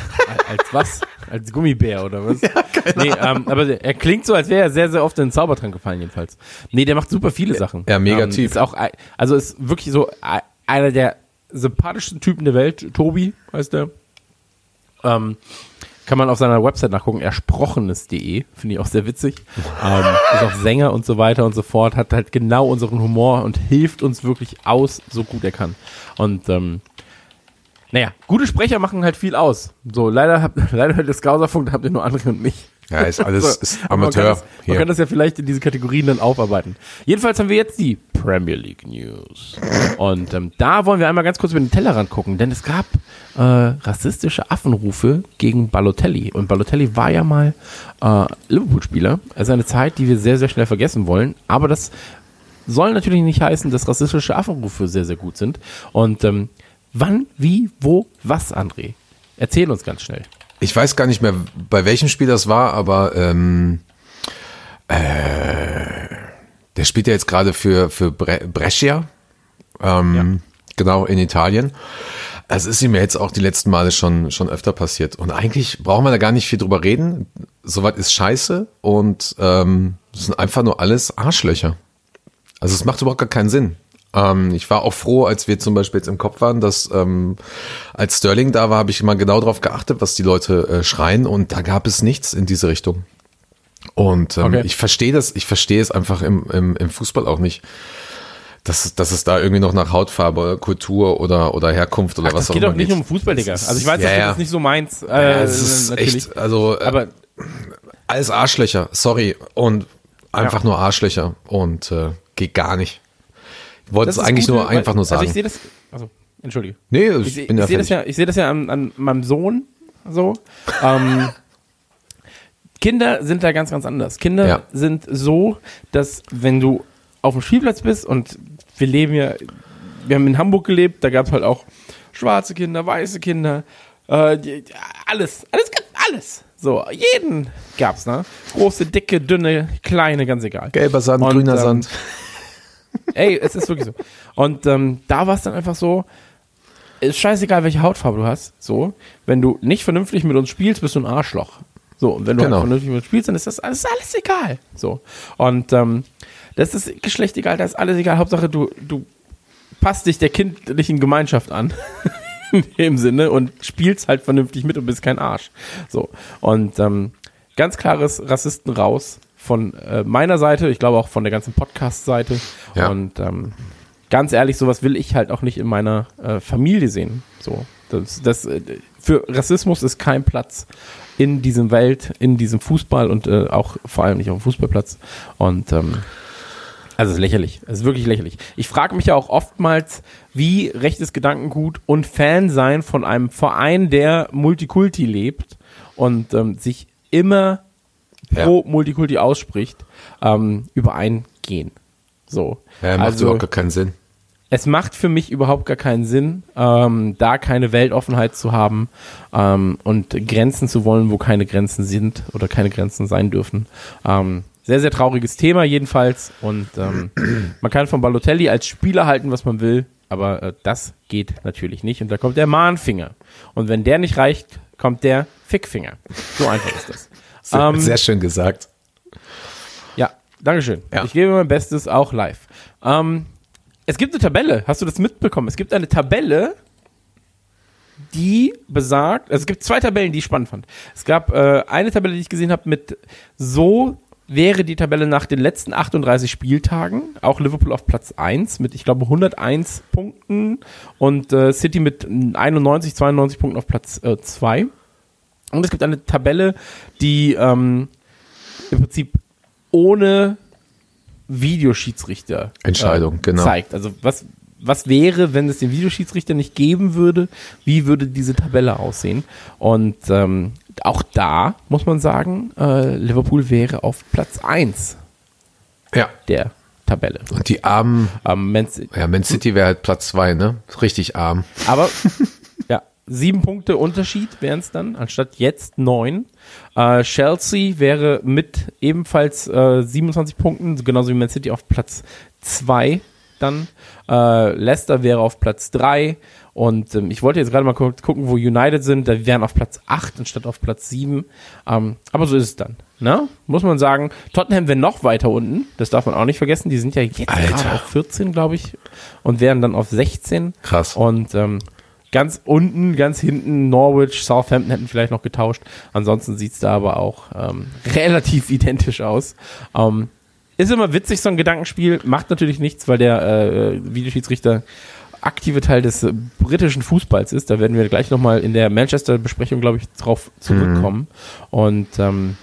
Als was? Als Gummibär oder was? Ja, nee, ähm, aber er klingt so, als wäre er sehr, sehr oft in den Zaubertrank gefallen, jedenfalls. Nee, der macht super viele Sachen. Ja, mega ähm, Typ. Ist auch, also ist wirklich so ein- einer der sympathischsten Typen der Welt. Tobi heißt der. Ähm, kann man auf seiner Website nachgucken, ersprochenes.de, finde ich auch sehr witzig. Ähm, ist auch Sänger und so weiter und so fort, hat halt genau unseren Humor und hilft uns wirklich aus, so gut er kann. Und ähm, naja, gute Sprecher machen halt viel aus. So, leider habt, leider hört das Gauserfunk, da habt ihr nur André und mich. Ja, ist alles So, ist aber man kann Amateur. das- Man kann das ja vielleicht in diese Kategorien dann aufarbeiten. Jedenfalls haben wir jetzt die Premier League News. Und ähm, da wollen wir einmal ganz kurz über den Tellerrand gucken, denn es gab äh, rassistische Affenrufe gegen Balotelli. Und Balotelli war ja mal äh, Liverpool-Spieler. Also eine Zeit, die wir sehr, sehr schnell vergessen wollen. Aber das soll natürlich nicht heißen, dass rassistische Affenrufe sehr, sehr gut sind. Und ähm, wann, wie, wo, was, André? Erzähl uns ganz schnell. Ich weiß gar nicht mehr, bei welchem Spiel das war, aber ähm, äh, der spielt ja jetzt gerade für, für Bre Brescia, ähm, genau, in Italien. Es ist ihm ja jetzt auch die letzten Male schon, schon öfter passiert. Und eigentlich brauchen wir da gar nicht viel drüber reden. Soweit ist scheiße und ähm, das sind einfach nur alles Arschlöcher. Also es macht überhaupt gar keinen Sinn. Ähm, ich war auch froh, als wir zum Beispiel jetzt im Kopf waren, dass ähm, als Sterling da war, habe ich immer genau darauf geachtet, was die Leute äh, schreien und da gab es nichts in diese Richtung. Und ähm, Okay. ich verstehe das, ich verstehe es einfach im, im, im Fußball auch nicht. Dass, dass es da irgendwie noch nach Hautfarbe, Kultur oder, oder Herkunft oder Ach, was das auch geht immer doch nicht um Fußball, Digga. Also ich weiß, Ja, dass ja. das nicht so meins. Äh, Ja, es ist natürlich. echt, also äh, aber alles Arschlöcher, sorry. Und einfach nur Arschlöcher und äh, geht gar nicht. Wollte es eigentlich gut, nur einfach nur sagen. Also ich sehe das, also entschuldige. nee, Ich, ich, ich sehe das ja, ich sehe das ja an, an meinem Sohn so. Ähm, Kinder sind da ganz, ganz anders. Kinder Ja. sind so, dass wenn du auf dem Spielplatz bist und wir leben ja, wir haben in Hamburg gelebt, da gab es halt auch schwarze Kinder, weiße Kinder, äh, die, alles, alles, alles. So, jeden gab's, ne? Große, dicke, dünne, kleine, ganz egal. Gelber Sand, Und, grüner ähm, Sand. Ey, es ist wirklich so. Und ähm, da war es dann einfach so, ist scheißegal, welche Hautfarbe du hast. So, wenn du nicht vernünftig mit uns spielst, bist du ein Arschloch. So, und wenn du Genau. halt vernünftig mit uns spielst, dann ist das alles, alles egal. So. Und ähm, das ist Geschlecht egal, das ist alles egal. Hauptsache, du, du passt dich der kindlichen Gemeinschaft an. In dem Sinne und spielst halt vernünftig mit und bist kein Arsch. So. Und ähm, ganz klares Rassisten raus von äh, meiner Seite, ich glaube auch von der ganzen Podcast-Seite. Ja. Und ähm, ganz ehrlich, sowas will ich halt auch nicht in meiner äh, Familie sehen. So. Das, das, äh, für Rassismus ist kein Platz in diesem Welt, in diesem Fußball und äh, auch vor allem nicht auf dem Fußballplatz. Und ähm, also es ist lächerlich. Es ist wirklich lächerlich. Ich frage mich ja auch oftmals, wie rechtes Gedankengut und Fan sein von einem Verein, der Multikulti lebt und ähm, sich immer pro Multikulti ausspricht, ähm, übereingehen. So. Ja, macht also, überhaupt gar keinen Sinn. es macht für mich überhaupt gar keinen Sinn, ähm, da keine Weltoffenheit zu haben ähm, und Grenzen zu wollen, wo keine Grenzen sind oder keine Grenzen sein dürfen. Ähm, sehr, sehr trauriges Thema jedenfalls. Und ähm, man kann von Balotelli als Spieler halten, was man will, aber äh, das geht natürlich nicht. Und da kommt der Mahnfinger. Und wenn der nicht reicht, kommt der Fickfinger. So einfach ist das. Sehr, Ähm, sehr schön gesagt. ja, Dankeschön. Ja. Ich gebe mein Bestes auch live. Ähm, es gibt eine Tabelle, hast du das mitbekommen? Es gibt eine Tabelle, die besagt, also es gibt zwei Tabellen, die ich spannend fand. Es gab äh, eine Tabelle, die ich gesehen habe mit so wäre die Tabelle nach den letzten 38 Spieltagen, auch Liverpool auf Platz 1 mit, ich glaube, 101 Punkten und äh, City mit 91, 92 Punkten auf Platz 2. und es gibt eine Tabelle, die ähm, im Prinzip ohne Videoschiedsrichter Entscheidung, genau. zeigt. Also was, was wäre, wenn es den Videoschiedsrichter nicht geben würde? Wie würde diese Tabelle aussehen? Und ähm, auch da muss man sagen, äh, Liverpool wäre auf Platz 1 Ja. der Tabelle. Und die armen, Ähm, Man City- ja, Man City wäre halt Platz zwei, ne? Richtig arm. Aber ja, sieben Punkte Unterschied wären es dann, anstatt jetzt neun. Äh, Chelsea wäre mit ebenfalls äh, 27 Punkten, genauso wie Man City auf Platz zwei dann. Äh, Leicester wäre auf Platz drei. Und ähm, ich wollte jetzt gerade mal gu gucken, wo United sind. Da wären auf Platz 8 anstatt auf Platz 7. Ähm, aber so ist es dann. Ne? Muss man sagen, Tottenham wäre noch weiter unten. Das darf man auch nicht vergessen. Die sind ja jetzt gerade auf 14, glaube ich. Und wären dann auf 16. Krass. Und ähm, ganz unten, ganz hinten Norwich, Southampton hätten vielleicht noch getauscht. Ansonsten sieht's da aber auch ähm, relativ identisch aus. Ähm, ist immer witzig, so ein Gedankenspiel. Macht natürlich nichts, weil der äh, Videoschiedsrichter aktive Teil des äh, britischen Fußballs ist. Da werden wir gleich nochmal in der Manchester-Besprechung, glaube ich, drauf zurückkommen. Und ähm,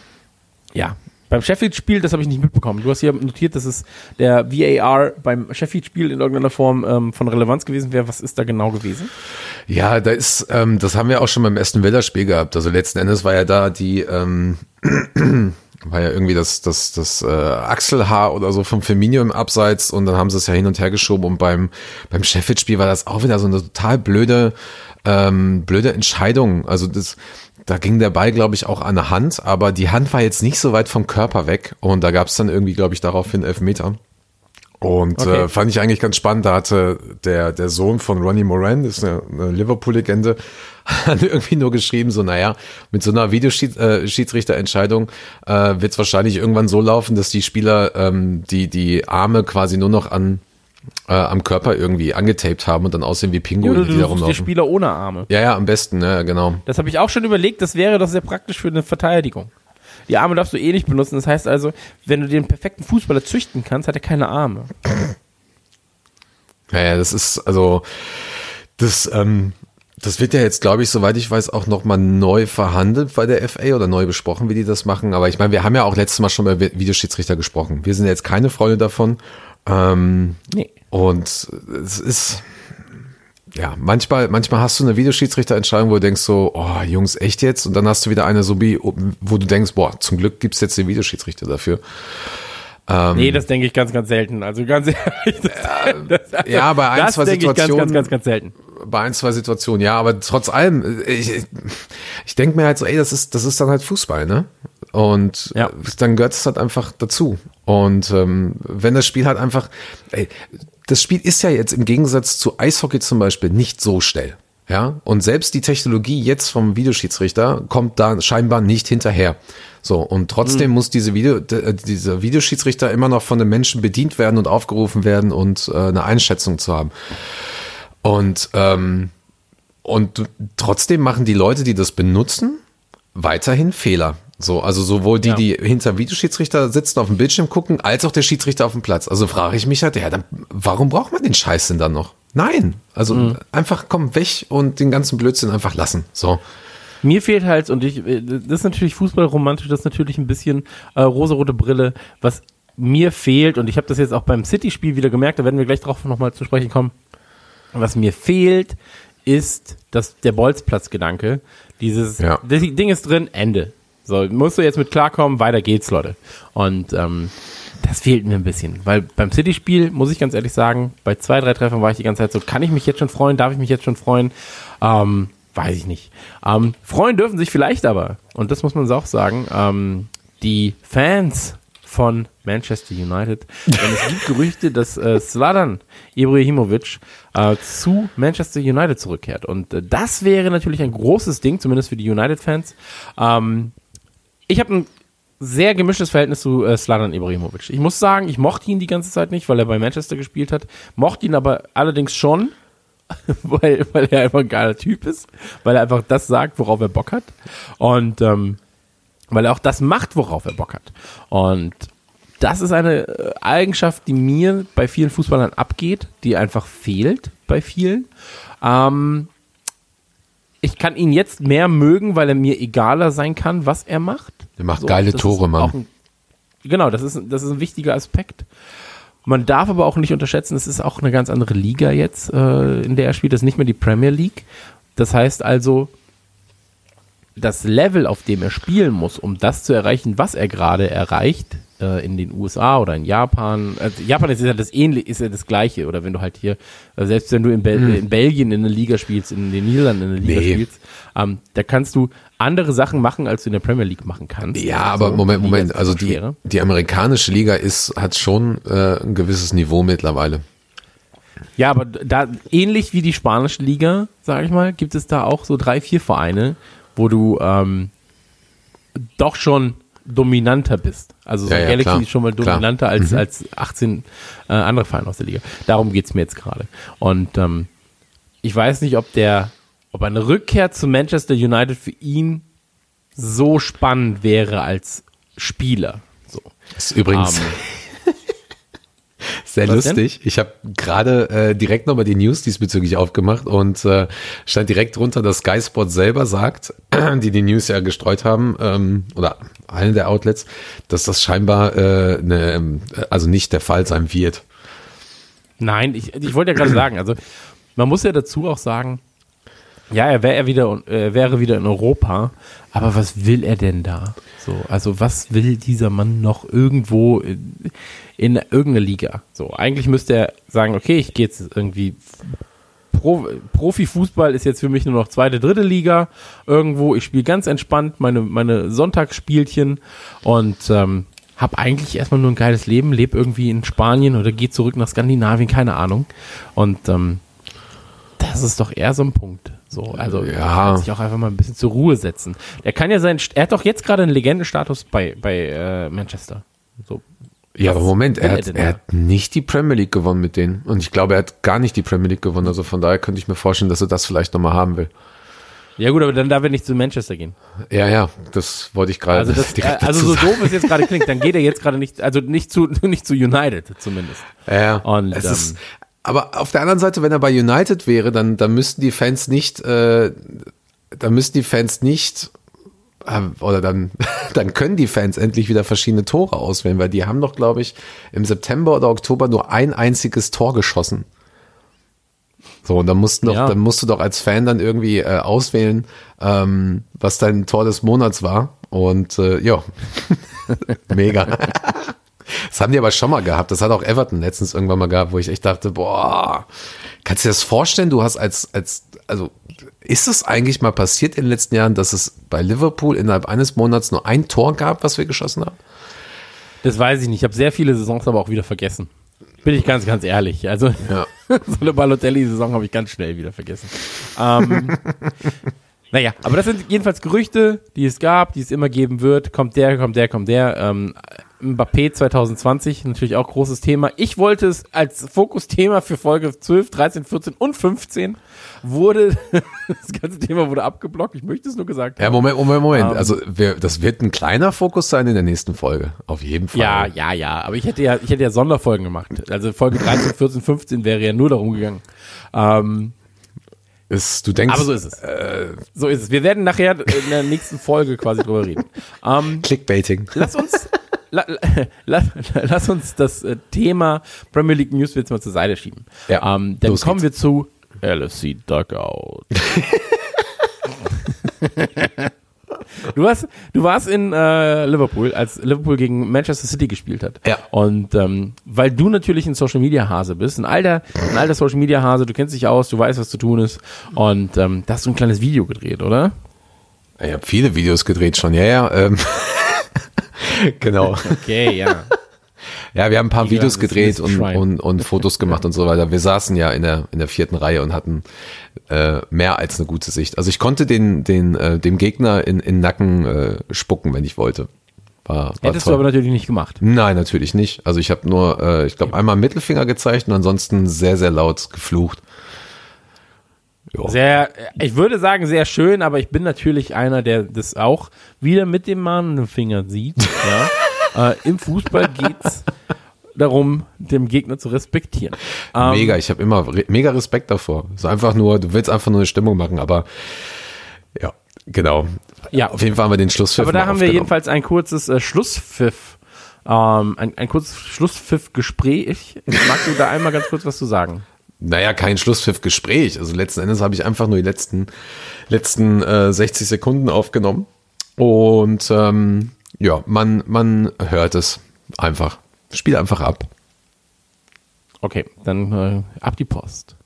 ja, beim Sheffield-Spiel, das habe ich nicht mitbekommen. Du hast hier notiert, dass es der VAR beim Sheffield-Spiel in irgendeiner Form ähm, von Relevanz gewesen wäre. Was ist da genau gewesen? Ja, da ist, ähm, das haben wir auch schon beim ersten Villa-Spiel gehabt. Also letzten Endes war ja da die, ähm, war ja irgendwie das, das, das äh, Achselhaar oder so vom Firmino im Abseits und dann haben sie es ja hin und her geschoben und beim, beim Sheffield-Spiel war das auch wieder so eine total blöde, ähm, blöde Entscheidung. Also das, da ging der Ball, glaube ich, auch an der Hand, aber die Hand war jetzt nicht so weit vom Körper weg und da gab es dann irgendwie, glaube ich, daraufhin Elfmeter. Und Okay. äh, fand ich eigentlich ganz spannend. Da hatte der, der Sohn von Ronnie Moran, das ist eine, eine Liverpool-Legende, hat irgendwie nur geschrieben, so, naja, mit so einer Videoschiedsrichterentscheidung äh, wird es wahrscheinlich irgendwann so laufen, dass die Spieler ähm, die, die Arme quasi nur noch an äh, am Körper irgendwie angetaped haben und dann aussehen wie Pinguine, Oder die da rumlaufen. Spieler ohne Arme. Ja, ja, am besten, ne, genau. Das habe ich auch schon überlegt, das wäre doch sehr praktisch für eine Verteidigung. Die Arme darfst du eh nicht benutzen. Das heißt also, wenn du den perfekten Fußballer züchten kannst, hat er keine Arme. Ja, ja, das ist, also, das, ähm, das wird ja jetzt, glaube ich, soweit ich weiß, auch nochmal neu verhandelt bei der FA oder neu besprochen, wie die das machen. Aber ich meine, wir haben ja auch letztes Mal schon über Videoschiedsrichter gesprochen. Wir sind jetzt keine Freunde davon. Ähm, Nee. und es ist, ja, manchmal, manchmal hast du eine Videoschiedsrichterentscheidung, wo du denkst so, oh, Jungs, echt jetzt? Und dann hast du wieder eine so wie, wo du denkst, boah, zum Glück gibt's jetzt den Videoschiedsrichter dafür. Ähm, Nee, das denke ich ganz, ganz selten. Also ganz ehrlich. Das, das, ja, bei ein, das zwei denke ich ganz, ganz, Situationen- ganz, ganz selten. Bei ein, zwei Situationen, ja, aber trotz allem, ich, ich, denke mir halt so, ey, das ist, das ist dann halt Fußball, ne? Und Ja. dann gehört es halt einfach dazu. Und ähm, wenn das Spiel halt einfach, ey, das Spiel ist ja jetzt im Gegensatz zu Eishockey zum Beispiel nicht so schnell. Ja, und selbst die Technologie jetzt vom Videoschiedsrichter kommt da scheinbar nicht hinterher. So, und trotzdem muss diese Video, d- dieser Videoschiedsrichter immer noch von den Menschen bedient werden und aufgerufen werden und äh, eine Einschätzung zu haben. Und, ähm, und trotzdem machen die Leute, die das benutzen, weiterhin Fehler. So, also sowohl die, Ja. die hinter Videoschiedsrichter sitzen, auf dem Bildschirm gucken, als auch der Schiedsrichter auf dem Platz. Also frage ich mich halt, ja, dann, warum braucht man den Scheiß denn dann noch? Nein, also einfach komm weg und den ganzen Blödsinn einfach lassen. So. Mir fehlt halt, und ich, äh, das ist natürlich fußballromantisch, das ist natürlich ein bisschen äh, rosarote Brille, was mir fehlt, und ich habe das jetzt auch beim City-Spiel wieder gemerkt, da werden wir gleich drauf nochmal zu sprechen kommen. Was mir fehlt, ist das, der Bolzplatz-Gedanke. Dieses, Ja. Ding ist drin, Ende. So, musst du jetzt mit klarkommen, weiter geht's, Leute. Und ähm, das fehlt mir ein bisschen, weil beim City-Spiel, muss ich ganz ehrlich sagen, bei zwei, drei Treffern war ich die ganze Zeit so, kann ich mich jetzt schon freuen, darf ich mich jetzt schon freuen? Ähm, weiß ich nicht. Ähm, freuen dürfen sich vielleicht aber, und das muss man auch sagen, ähm, die Fans von Manchester United, denn es gibt Gerüchte, dass äh, Sladan Ibrahimovic äh, zu Manchester United zurückkehrt. Und äh, das wäre natürlich ein großes Ding, zumindest für die United-Fans. Ähm, ich habe ein sehr gemischtes Verhältnis zu äh, Sladan Ibrahimovic. Ich muss sagen, ich mochte ihn die ganze Zeit nicht, weil er bei Manchester gespielt hat. Mochte ihn aber allerdings schon, weil, weil er einfach ein geiler Typ ist, weil er einfach das sagt, worauf er Bock hat. Und ähm, weil er auch das macht, worauf er Bock hat. Und das ist eine äh, Eigenschaft, die mir bei vielen Fußballern abgeht, die einfach fehlt bei vielen. Ähm, ich kann ihn jetzt mehr mögen, weil er mir egaler sein kann, was er macht. Der macht geile das Tore, Mann. Ein, genau, das ist, das ist ein wichtiger Aspekt. Man darf aber auch nicht unterschätzen, es ist auch eine ganz andere Liga jetzt, äh, in der er spielt. Das ist nicht mehr die Premier League. Das heißt also, das Level, auf dem er spielen muss, um das zu erreichen, was er gerade erreicht, äh, in den USA oder in Japan. Also Japan ist ja das ähnlich, ist ja das gleiche. Oder wenn du halt hier, äh, selbst wenn du in, Bel in Belgien in einer Liga spielst, in den Niederlanden in einer Liga Hm. Nee. spielst, ähm, da kannst du andere Sachen machen, als du in der Premier League machen kannst. Ja, Also, aber Moment, Moment. Also die, die amerikanische Liga ist, hat schon äh, ein gewisses Niveau mittlerweile. Ja, aber da ähnlich wie die spanische Liga, sage ich mal, gibt es da auch so drei, vier Vereine, wo du ähm, doch schon dominanter bist. Also so Ja, ja, Galaxy klar, ist schon mal klar. dominanter als, als 18 äh, andere Vereine aus der Liga. Darum geht's mir jetzt gerade. Und ähm, ich weiß nicht, ob der, ob eine Rückkehr zu Manchester United für ihn so spannend wäre als Spieler. So. Das ist übrigens Ähm, sehr was denn? lustig. Ich habe gerade äh, direkt nochmal die News diesbezüglich aufgemacht und äh, stand direkt drunter, dass Sky Sport selber sagt, die die News ja gestreut haben, ähm, oder eine der Outlets, dass das scheinbar äh, ne, ähm, also nicht der Fall sein wird. Nein, ich, ich wollte ja gerade sagen, also man muss ja dazu auch sagen, ja, er wäre wieder, er wäre wieder in Europa, aber was will er denn da? So, also was will dieser Mann noch irgendwo in, in irgendeiner Liga? So, eigentlich müsste er sagen, okay, ich gehe jetzt irgendwie Pro, Profifußball ist jetzt für mich nur noch zweite, dritte Liga irgendwo. Ich spiele ganz entspannt meine, meine Sonntagsspielchen und ähm, habe eigentlich erstmal nur ein geiles Leben, lebe irgendwie in Spanien oder gehe zurück nach Skandinavien, keine Ahnung. Und ähm, das ist doch eher so ein Punkt. So, also Ja. er kann sich auch einfach mal ein bisschen zur Ruhe setzen. Er kann ja sein, er hat doch jetzt gerade einen Legendenstatus bei, bei äh, Manchester. So, Ja, aber Moment, er hat, er hat nicht die Premier League gewonnen mit denen. Und ich glaube, er hat gar nicht die Premier League gewonnen. Also von daher könnte ich mir vorstellen, dass er das vielleicht nochmal haben will. Ja gut, aber dann darf er nicht zu Manchester gehen. Ja, ja, das wollte ich gerade Also, das, äh, also so doof es jetzt gerade klingt, dann geht er jetzt gerade nicht, also nicht zu, nicht zu United zumindest. Ja. Und, es ähm, ist, aber auf der anderen Seite, wenn er bei United wäre, dann, dann müssten die Fans nicht, äh, dann müssten die Fans nicht, oder dann, dann können die Fans endlich wieder verschiedene Tore auswählen, weil die haben doch, glaube ich, im September oder Oktober nur ein einziges Tor geschossen. So, und dann mussten doch, Ja. dann musst du doch als Fan dann irgendwie äh, auswählen, ähm, was dein Tor des Monats war. Und äh, ja, mega. Das haben die aber schon mal gehabt. Das hat auch Everton letztens irgendwann mal gehabt, wo ich echt dachte, boah, kannst du dir das vorstellen? Du hast als, als, also, ist es eigentlich mal passiert in den letzten Jahren, dass es bei Liverpool innerhalb eines Monats nur ein Tor gab, was wir geschossen haben? Das weiß ich nicht. Ich habe sehr viele Saisons aber auch wieder vergessen. Bin ich ganz, ganz ehrlich. Also Ja. so eine Balotelli-Saison habe ich ganz schnell wieder vergessen. Ähm, naja, aber das sind jedenfalls Gerüchte, die es gab, die es immer geben wird. Kommt der, kommt der, kommt der. Ähm, Mbappé 2020, natürlich auch großes Thema. Ich wollte es als Fokusthema für Folge 12, 13, 14 und 15 wurde, das ganze Thema wurde abgeblockt. Ich möchte es nur gesagt Ja, haben. Moment, Moment, Moment. Ähm. also, wir, das wird ein kleiner Fokus sein in der nächsten Folge. Auf jeden Fall. Ja, ja, ja, aber ich hätte ja, ich hätte ja Sonderfolgen gemacht. Also Folge 13, 14, 15 wäre ja nur darum gegangen. Ähm, Ist, du denkst, aber so ist es. so ist es. Wir werden nachher in der nächsten Folge quasi drüber reden. Ähm, Clickbaiting. lass uns, la, la, lass uns das äh, Thema Premier League News jetzt mal zur Seite schieben. Ja, ähm, dann kommen geht's. wir zu LFC Dugout. Du, hast, du warst in äh, Liverpool, als Liverpool gegen Manchester City gespielt hat. Ja. Und ähm, weil du natürlich ein Social Media Hase bist, ein alter, ein alter Social Media Hase, du kennst dich aus, du weißt, was zu tun ist. Und ähm, da hast du ein kleines Video gedreht, oder? Ich habe viele Videos gedreht schon, ja, ja. Ähm, genau. Okay, ja. Ja, wir haben ein paar Ja, Videos gedreht und, und, und Fotos gemacht und so weiter. Wir saßen ja in der, in der vierten Reihe und hatten äh, mehr als eine gute Sicht. Also ich konnte den, den, äh, dem Gegner in, in den Nacken äh, spucken, wenn ich wollte. War, war Hättest toll. du aber natürlich nicht gemacht. Nein, natürlich nicht. Also ich habe nur, äh, ich glaube, einmal Mittelfinger gezeigt und ansonsten sehr, sehr laut geflucht. Ja. Sehr, ich würde sagen, sehr schön, aber ich bin natürlich einer, der das auch wieder mit dem mahnenden Finger sieht. Ja. äh, Im Fußball geht's darum, dem Gegner zu respektieren. Ähm, Mega, ich habe immer re mega Respekt davor. So einfach nur, du willst einfach nur eine Stimmung machen, aber ja, genau. Ja. Auf jeden Fall haben wir den Schlusspfiff Aber da haben wir jedenfalls ein kurzes äh, Schlusspfiff, ähm, ein, ein kurzes Schlusspfiff-Gespräch. Magst du da einmal ganz kurz was zu sagen? Naja, kein Schlusspfiff-Gespräch. Also letzten Endes habe ich einfach nur die letzten, letzten äh, 60 Sekunden aufgenommen. Und ähm, ja, man, man hört es einfach. Spiel einfach ab. Okay, dann äh, ab die Post.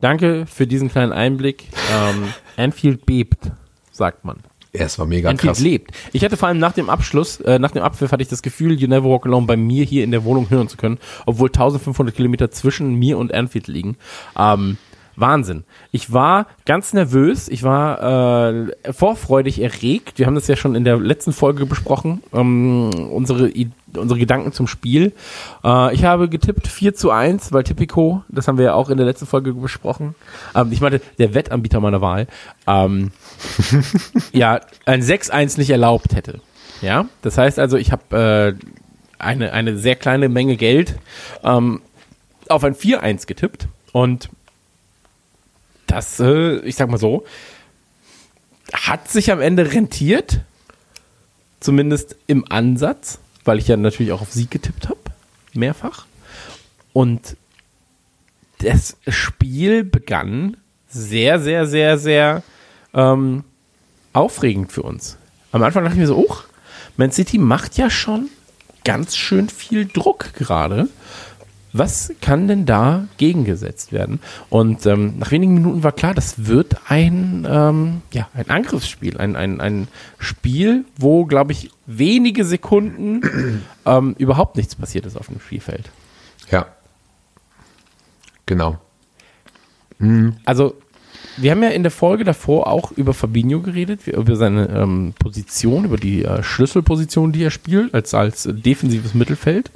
Danke für diesen kleinen Einblick. Ähm, Anfield bebt, sagt man. Ja, es war mega Anfield krass. lebt. Ich hatte vor allem nach dem Abschluss, äh, nach dem Abpfiff hatte ich das Gefühl, You Never Walk Alone bei mir hier in der Wohnung hören zu können, obwohl 1500 Kilometer zwischen mir und Anfield liegen. Ähm, Wahnsinn. Ich war ganz nervös, ich war äh, vorfreudig erregt. Wir haben das ja schon in der letzten Folge besprochen, ähm, unsere, unsere Gedanken zum Spiel. Äh, ich habe getippt 4 zu 1, weil Tipico, das haben wir ja auch in der letzten Folge besprochen. Ähm, ich meinte, der Wettanbieter meiner Wahl. Ähm, ja, ein 6-1 nicht erlaubt hätte. Ja, das heißt also, ich habe äh, eine, eine sehr kleine Menge Geld ähm, auf ein 4-1 getippt und das, äh, ich sag mal so, hat sich am Ende rentiert, zumindest im Ansatz, weil ich ja natürlich auch auf Sieg getippt habe, mehrfach. Und das Spiel begann sehr, sehr, sehr, sehr ähm, aufregend für uns. Am Anfang dachte ich mir so, oh, Man City macht ja schon ganz schön viel Druck gerade. Was kann denn da gegengesetzt werden? Und ähm, nach wenigen Minuten war klar, das wird ein, ähm, ja, ein Angriffsspiel, ein, ein, ein Spiel, wo, glaube ich, wenige Sekunden ähm, überhaupt nichts passiert ist auf dem Spielfeld. Ja. Genau. Also, wir haben ja in der Folge davor auch über Fabinho geredet, über seine ähm, Position, über die äh, Schlüsselposition, die er spielt, als, als defensives Mittelfeld.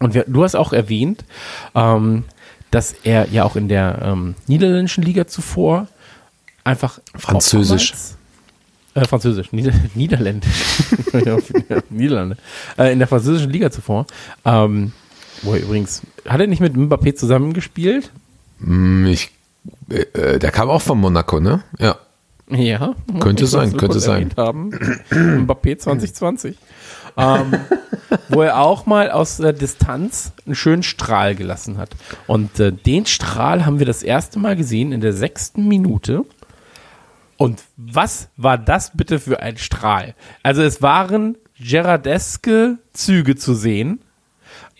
Und wir, du hast auch erwähnt, ähm, dass er ja auch in der ähm, niederländischen Liga zuvor einfach Französisch. Äh, Französisch, Nieder Niederländisch. Niederlande. Äh, in der französischen Liga zuvor. Ähm, wo er übrigens, hat er nicht mit Mbappé zusammengespielt? Hm, Ich, äh, äh, der kam auch von Monaco, ne? Ja. Ja. Könnte sein, könnte sein. Haben. Mbappé 2020. ähm, wo er auch mal aus der Distanz einen schönen Strahl gelassen hat. Und äh, den Strahl haben wir das erste Mal gesehen in der sechsten Minute. Und was war das bitte für ein Strahl? Also es waren Gerardeske Züge zu sehen.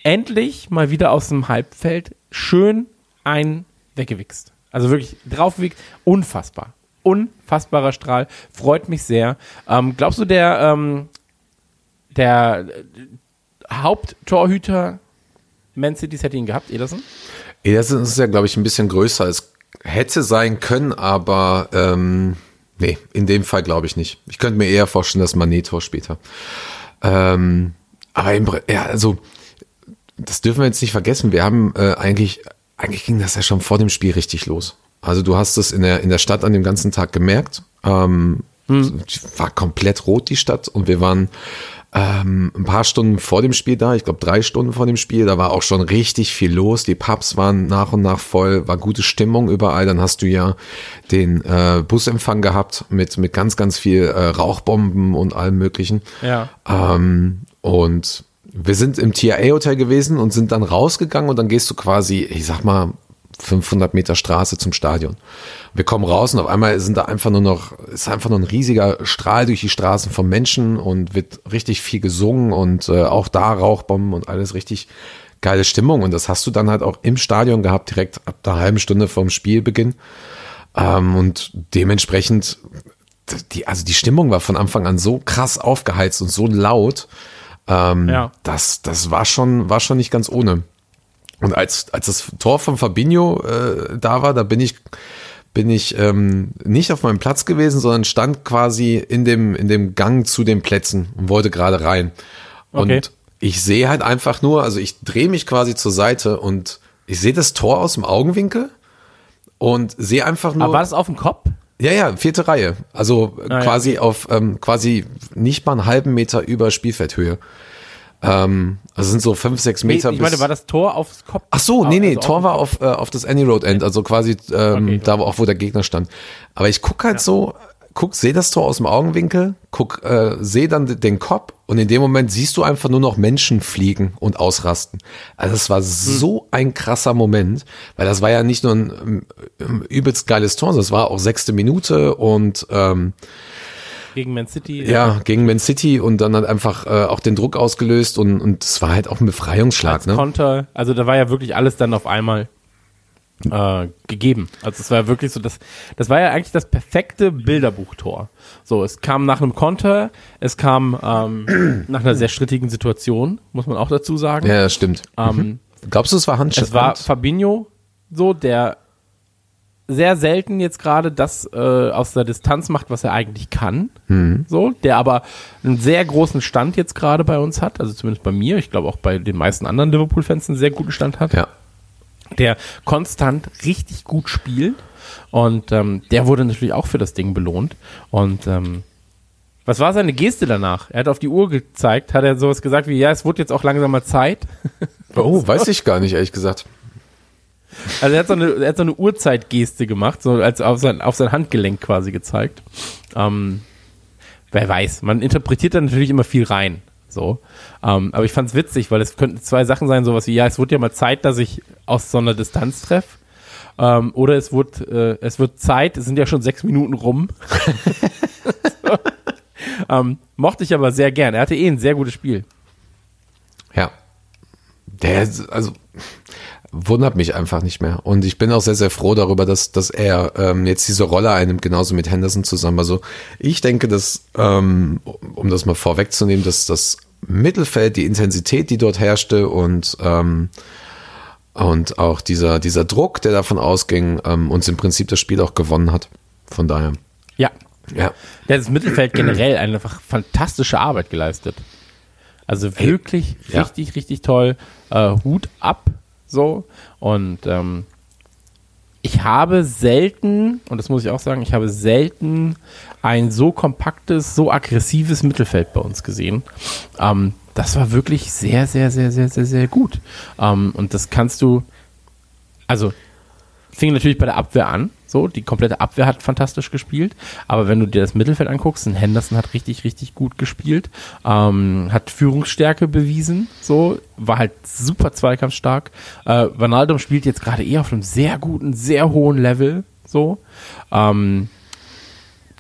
Endlich mal wieder aus dem Halbfeld schön ein weggewichst. Also wirklich draufgewichst. Unfassbar. Unfassbarer Strahl. Freut mich sehr. Ähm, glaubst du, der, ähm, der äh, Haupttorhüter Man City's hätte ihn gehabt, Ederson? Ederson ist ja, glaube ich, ein bisschen größer. Es hätte sein können, aber ähm, nee, in dem Fall glaube ich nicht. Ich könnte mir eher vorstellen, dass Manetor später. Ähm, aber im, ja, also das dürfen wir jetzt nicht vergessen. Wir haben äh, eigentlich, eigentlich ging das ja schon vor dem Spiel richtig los. Also du hast es in der in der Stadt an dem ganzen Tag gemerkt. Ähm, die War komplett rot die Stadt und wir waren ähm, ein paar Stunden vor dem Spiel da, ich glaube drei Stunden vor dem Spiel, da war auch schon richtig viel los. Die Pubs waren nach und nach voll, war gute Stimmung überall. Dann hast du ja den äh, Busempfang gehabt mit, mit ganz, ganz viel äh, Rauchbomben und allem möglichen. Ja. Ähm, und wir sind im TIA-Hotel gewesen und sind dann rausgegangen und dann gehst du quasi, ich sag mal, 500 Meter Straße zum Stadion. Wir kommen raus und auf einmal sind da einfach nur noch, ist einfach nur ein riesiger Strahl durch die Straßen von Menschen und wird richtig viel gesungen und äh, auch da Rauchbomben und alles richtig geile Stimmung. Und das hast du dann halt auch im Stadion gehabt, direkt ab der halben Stunde vorm Spielbeginn. Ähm, und dementsprechend, die, also die Stimmung war von Anfang an so krass aufgeheizt und so laut, ähm, Ja. das, das war schon, war schon nicht ganz ohne. Und als, als das Tor von Fabinho äh, da war, da bin ich, bin ich ähm, nicht auf meinem Platz gewesen, sondern stand quasi in dem, in dem Gang zu den Plätzen und wollte gerade rein. Okay. Und ich sehe halt einfach nur, also ich drehe mich quasi zur Seite und ich sehe das Tor aus dem Augenwinkel und sehe einfach nur. Aber war das auf dem Kopf? Ja, ja, vierte Reihe. Also Ah, ja, quasi auf ähm, quasi nicht mal einen halben Meter über Spielfeldhöhe. Ähm, also sind so fünf, sechs Nee, Meter ich meine, war das Tor aufs Kopf? Ach so, nee, nee, Also Tor war auf, äh, auf das Any Road End, also quasi ähm, Okay. da, wo auch wo der Gegner stand. Aber ich guck halt so, guck, sehe das Tor aus dem Augenwinkel, guck, äh, sehe dann de- den Kopf und in dem Moment siehst du einfach nur noch Menschen fliegen und ausrasten. Also es war so ein krasser Moment, weil das war ja nicht nur ein ähm, übelst geiles Tor, sondern es war auch sechste Minute und ähm, Gegen Man City? ja, gegen Man City und dann hat einfach äh, auch den Druck ausgelöst und und es war halt auch ein Befreiungsschlag, als ne? Konter, also da war ja wirklich alles dann auf einmal äh, gegeben. Also es war ja wirklich so, das, das war ja eigentlich das perfekte Bilderbuchtor. So, es kam nach einem Konter, es kam ähm, nach einer sehr strittigen Situation, muss man auch dazu sagen. Ja, das stimmt. Ähm, Glaubst du, es war Handschrift? es war Fabinho so, der sehr selten jetzt gerade das äh, aus der Distanz macht, was er eigentlich kann. So, der aber einen sehr großen Stand jetzt gerade bei uns hat, also zumindest bei mir, ich glaube auch bei den meisten anderen Liverpool-Fans einen sehr guten Stand hat Ja. der konstant richtig gut spielt. Und ähm, der wurde natürlich auch für das Ding belohnt. Und ähm, was war seine Geste danach? Er hat auf die Uhr gezeigt, hat er sowas gesagt wie, ja, es wurde jetzt auch langsam mal Zeit. Oh, weiß ich gar nicht, ehrlich gesagt. Also er hat so eine, er hat so eine Uhrzeitgeste gemacht, so als auf sein, auf sein Handgelenk quasi gezeigt. Ähm, wer weiß, man interpretiert da natürlich immer viel rein. So. Ähm, aber ich fand's witzig, weil es könnten zwei Sachen sein, sowas wie, ja, es wird ja mal Zeit, dass ich aus so einer Distanz treffe. Ähm, oder es wird, äh, es wird Zeit, es sind ja schon sechs Minuten rum. ähm, mochte ich aber sehr gern. Er hatte eh ein sehr gutes Spiel. Ja. Der, also, wundert mich einfach nicht mehr. Und ich bin auch sehr, sehr froh darüber, dass, dass er ähm, jetzt diese Rolle einnimmt, genauso mit Henderson zusammen. Also ich denke, dass, ähm, um das mal vorwegzunehmen, dass das Mittelfeld, die Intensität, die dort herrschte und ähm, und auch dieser, dieser Druck, der davon ausging, ähm, uns im Prinzip das Spiel auch gewonnen hat. Von daher, Ja. ja. Der hat das Mittelfeld generell eine einfach fantastische Arbeit geleistet. Also wirklich ja. richtig, richtig toll. Äh, Hut ab, so. Und ähm, ich habe selten, und das muss ich auch sagen, ich habe selten ein so kompaktes, so aggressives Mittelfeld bei uns gesehen. Ähm, das war wirklich sehr, sehr, sehr, sehr, sehr, sehr gut. Ähm, und das kannst du, also fing natürlich bei der Abwehr an. So, die komplette Abwehr hat fantastisch gespielt. Aber wenn du dir das Mittelfeld anguckst, ein Henderson hat richtig, richtig gut gespielt, ähm, hat Führungsstärke bewiesen, so, war halt super zweikampfstark. Äh, Vanaldum spielt jetzt gerade eher auf einem sehr guten, sehr hohen Level, so. Ähm,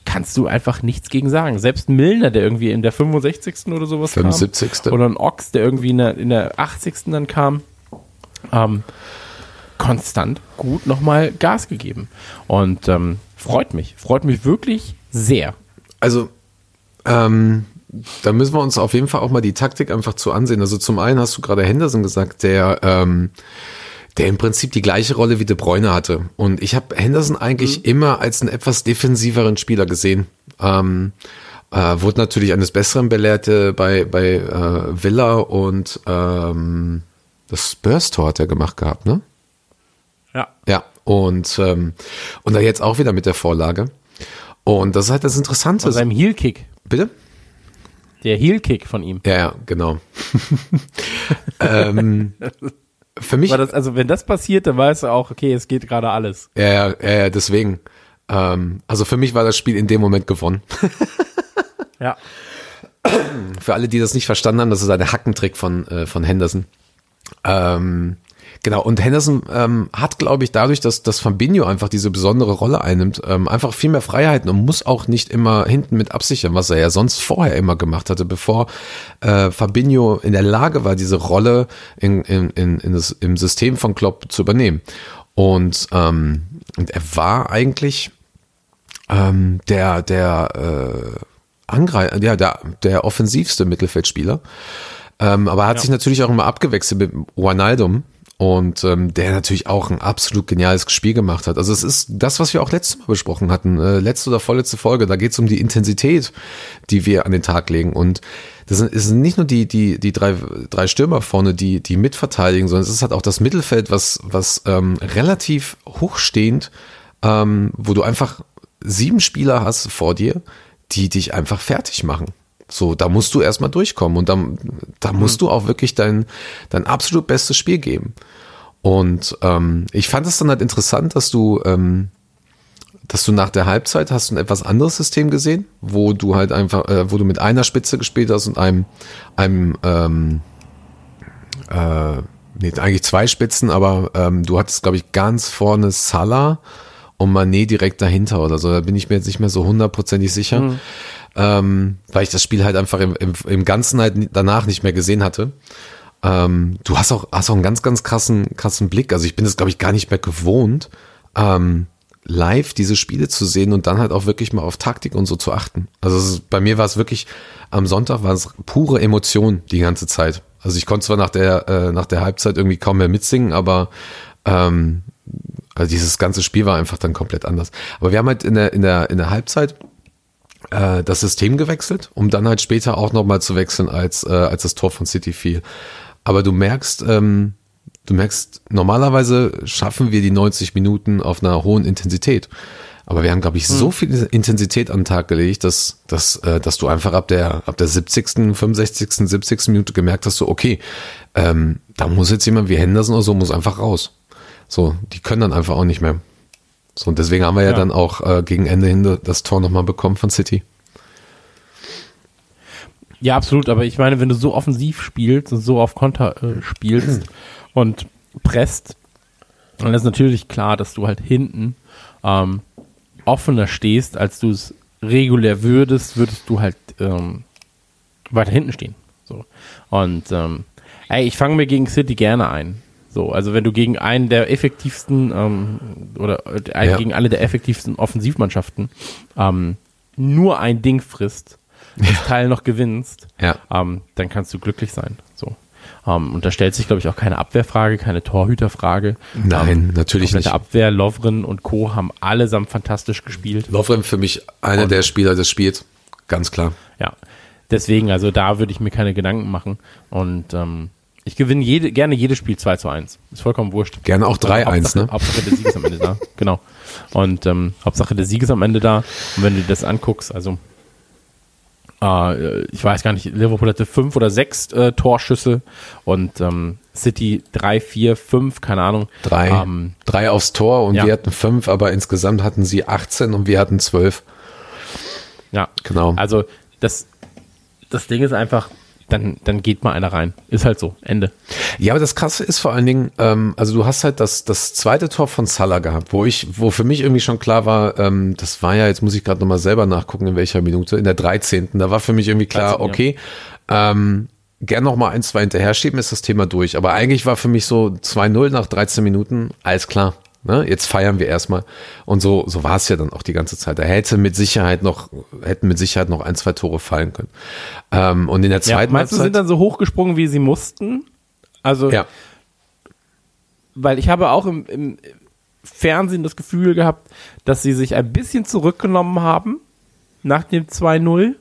kannst du einfach nichts gegen sagen. Selbst Milner, der irgendwie in der 65. oder sowas 75.. kam. Oder ein Ochs, der irgendwie in der, in der 80. dann kam. Ähm, konstant gut nochmal Gas gegeben. Und ähm, freut mich. Freut mich wirklich sehr. Also, ähm, da müssen wir uns auf jeden Fall auch mal die Taktik einfach zu ansehen. Also zum einen hast du gerade Henderson gesagt, der, ähm, der im Prinzip die gleiche Rolle wie De Bruyne hatte. Und ich habe Henderson eigentlich immer als einen etwas defensiveren Spieler gesehen. Ähm, äh, wurde natürlich eines Besseren belehrt äh, bei, bei äh, Villa und ähm, das Spurs-Tor hat er gemacht gehabt, ne? Ja. Ja, und, ähm, und da jetzt auch wieder mit der Vorlage. Und das ist halt das Interessante. Von seinem Heel-Kick. Bitte? Der Heel-Kick von ihm. Ja, ja, genau. ähm, für mich, War das, also wenn das passiert, dann weißt du auch, okay, es geht gerade alles. ja, ja, ja, ja, deswegen. Ähm, also für mich war das Spiel in dem Moment gewonnen. Ja. Für alle, die das nicht verstanden haben, das ist ein Hackentrick von, äh, von Henderson. Ähm, genau, und Henderson ähm, hat, glaube ich, dadurch, dass, dass Fabinho einfach diese besondere Rolle einnimmt, ähm, einfach viel mehr Freiheiten und muss auch nicht immer hinten mit absichern, was er ja sonst vorher immer gemacht hatte, bevor äh, Fabinho in der Lage war, diese Rolle in, in, in, in das, im System von Klopp zu übernehmen. Und, ähm, und er war eigentlich ähm, der, der äh, Angreifer, ja, der, der offensivste Mittelfeldspieler. Ähm, aber er hat Ja. sich natürlich auch immer abgewechselt mit Wijnaldum und ähm, der natürlich auch ein absolut geniales Spiel gemacht hat. Also es ist das, was wir auch letztes Mal besprochen hatten, äh, letzte oder vorletzte Folge, da geht es um die Intensität, die wir an den Tag legen. Und das sind, es nicht nur die, die, die drei, drei Stürmer vorne, die, die mitverteidigen, sondern es ist halt auch das Mittelfeld, was, was ähm, relativ hochstehend, ähm, wo du einfach sieben Spieler hast vor dir, die dich einfach fertig machen. So, da musst du erstmal durchkommen und dann, da musst du auch wirklich dein, dein absolut bestes Spiel geben. Und ähm, ich fand es dann halt interessant, dass du, ähm, dass du nach der Halbzeit hast du ein etwas anderes System gesehen, wo du halt einfach, äh, wo du mit einer Spitze gespielt hast und einem, einem, ähm, äh, nee, eigentlich zwei Spitzen, aber ähm, du hattest, glaube ich, ganz vorne Salah und Manet direkt dahinter oder so. Da bin ich mir jetzt nicht mehr so hundertprozentig sicher, ähm, weil ich das Spiel halt einfach im, im, im Ganzen halt danach nicht mehr gesehen hatte. Ähm, du hast auch, hast auch einen ganz, ganz krassen, krassen Blick. Also ich bin es, glaube ich, gar nicht mehr gewohnt, ähm, live diese Spiele zu sehen und dann halt auch wirklich mal auf Taktik und so zu achten. Also ist, bei mir war es wirklich, am Sonntag war es pure Emotion die ganze Zeit. Also ich konnte zwar nach der, äh, nach der Halbzeit irgendwie kaum mehr mitsingen, aber ähm, also dieses ganze Spiel war einfach dann komplett anders. Aber wir haben halt in der, in der, in der Halbzeit äh, das System gewechselt, um dann halt später auch nochmal zu wechseln, als, äh, als das Tor von City fiel. Aber du merkst, ähm, du merkst, normalerweise schaffen wir die 90 Minuten auf einer hohen Intensität. Aber wir haben, glaube ich, so viel Intensität an den Tag gelegt, dass, dass, äh, dass du einfach ab der, ab der 70., 65., 70. Minute gemerkt hast, so, okay, ähm, da muss jetzt jemand wie Henderson oder so, muss einfach raus. So, die können dann einfach auch nicht mehr. So, und deswegen haben wir ja, Ja. dann auch äh, gegen Ende hin das Tor nochmal bekommen von City. Ja, absolut, aber ich meine, wenn du so offensiv spielst und so auf Konter äh, spielst und presst, dann ist natürlich klar, dass du halt hinten ähm, offener stehst, als du es regulär würdest, würdest du halt ähm, weiter hinten stehen. So. Und ähm, ey, ich fange mir gegen City gerne ein. So, also wenn du gegen einen der effektivsten ähm, oder äh, Ja. gegen eine der effektivsten Offensivmannschaften ähm, nur ein Ding frisst, das Teil noch gewinnst, Ja. ähm, dann kannst du glücklich sein. So. Ähm, und da stellt sich, glaube ich, auch keine Abwehrfrage, keine Torhüterfrage. Nein, ähm, natürlich nicht. Abwehr, Lovren und Co. haben allesamt fantastisch gespielt. Lovren für mich einer der Spieler des Spiels. Ganz klar. Ja. Deswegen, also da würde ich mir keine Gedanken machen. Und ähm, ich gewinne jede, gerne jedes Spiel 2 zu 1. Ist vollkommen wurscht. Gerne auch 3-1, Hauptsache, ne? Hauptsache der Sieg ist am Ende da. Genau. Und ähm, Hauptsache der Sieg ist am Ende da. Und wenn du dir das anguckst, also äh, ich weiß gar nicht, Liverpool hatte fünf oder sechs äh, Torschüsse und ähm, City drei, vier, fünf, keine Ahnung. Drei, Ähm, drei aufs Tor und ja. wir hatten fünf, aber insgesamt hatten sie 18 und wir hatten 12. ja, Genau. Also das, das Ding ist einfach, dann, dann geht mal einer rein. Ist halt so. Ende. Ja, aber das Krasse ist vor allen Dingen, ähm, also du hast halt das, das zweite Tor von Salah gehabt, wo ich, wo für mich irgendwie schon klar war, ähm, das war ja, jetzt muss ich gerade nochmal selber nachgucken, in welcher Minute, in der 13. Da war für mich irgendwie klar, 13., ja. okay, ähm, gern nochmal ein, zwei hinterher schieben, ist das Thema durch. Aber eigentlich war für mich so 2-0 nach 13 Minuten, alles klar. Ne, jetzt feiern wir erstmal. Und so, so war es ja dann auch die ganze Zeit. Da hätte mit Sicherheit noch, hätten mit Sicherheit noch ein, zwei Tore fallen können. Ähm, und in der Ja, zweiten meinst du, sind dann so hochgesprungen, wie sie mussten? Also, ja, weil ich habe auch im, im Fernsehen das Gefühl gehabt, dass sie sich ein bisschen zurückgenommen haben nach dem 2-0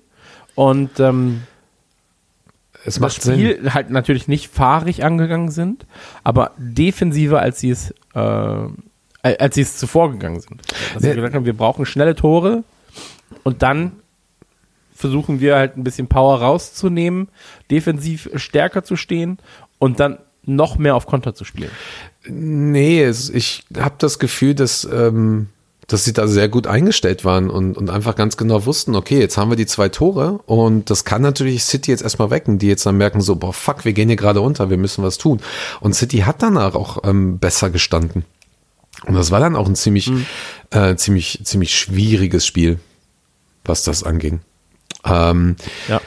und ähm, es das macht Sinn. Spiel halt natürlich nicht fahrig angegangen sind, aber defensiver, als sie es, äh, als sie es zuvor gegangen sind. Dass sie gesagt haben, wir brauchen schnelle Tore und dann versuchen wir halt ein bisschen Power rauszunehmen, defensiv stärker zu stehen und dann noch mehr auf Konter zu spielen. Nee, ich habe das Gefühl, dass, ähm, dass sie da sehr gut eingestellt waren und, und einfach ganz genau wussten, okay, jetzt haben wir die zwei Tore und das kann natürlich City jetzt erstmal wecken, die jetzt dann merken so, boah, fuck, wir gehen hier gerade unter, wir müssen was tun. Und City hat danach auch ähm, besser gestanden. Und das war dann auch ein ziemlich, äh, ziemlich, ziemlich schwieriges Spiel, was das anging. Ähm, Ja.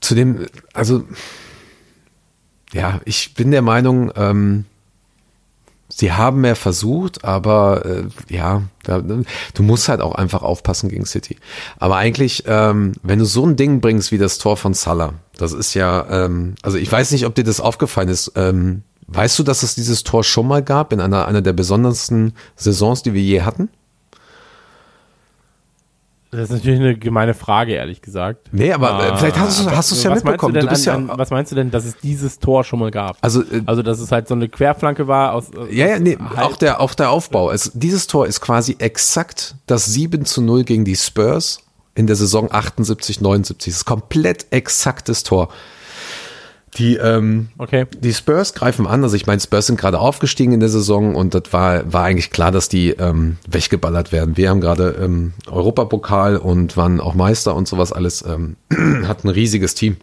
zu dem, also ja, ich bin der Meinung, ähm, sie haben mehr versucht, aber äh, ja, da, du musst halt auch einfach aufpassen gegen City. Aber eigentlich, ähm, wenn du so ein Ding bringst wie das Tor von Salah, das ist ja, ähm, also ich weiß nicht, ob dir das aufgefallen ist. Ähm, weißt du, dass es dieses Tor schon mal gab in einer, einer der besondersten Saisons, die wir je hatten? Das ist natürlich eine gemeine Frage, ehrlich gesagt. Nee, aber äh, vielleicht hast du es ja mitbekommen. Du, Du bist ja, denn an, an, was meinst du denn, dass es dieses Tor schon mal gab? also äh, Also, dass es halt so eine Querflanke war aus. aus Ja, ja, nee, halb- auch der, auch der Aufbau. Es, dieses Tor ist quasi exakt das 7 zu 0 gegen die Spurs in der Saison 78, 79. Das ist komplett exaktes Tor. Die, ähm, Okay. die Spurs greifen an, also ich meine, Spurs sind gerade aufgestiegen in der Saison und das war, war eigentlich klar, dass die ähm, weggeballert werden. Wir haben gerade ähm, Europapokal und waren auch Meister und sowas alles, ähm, hatten ein riesiges Team.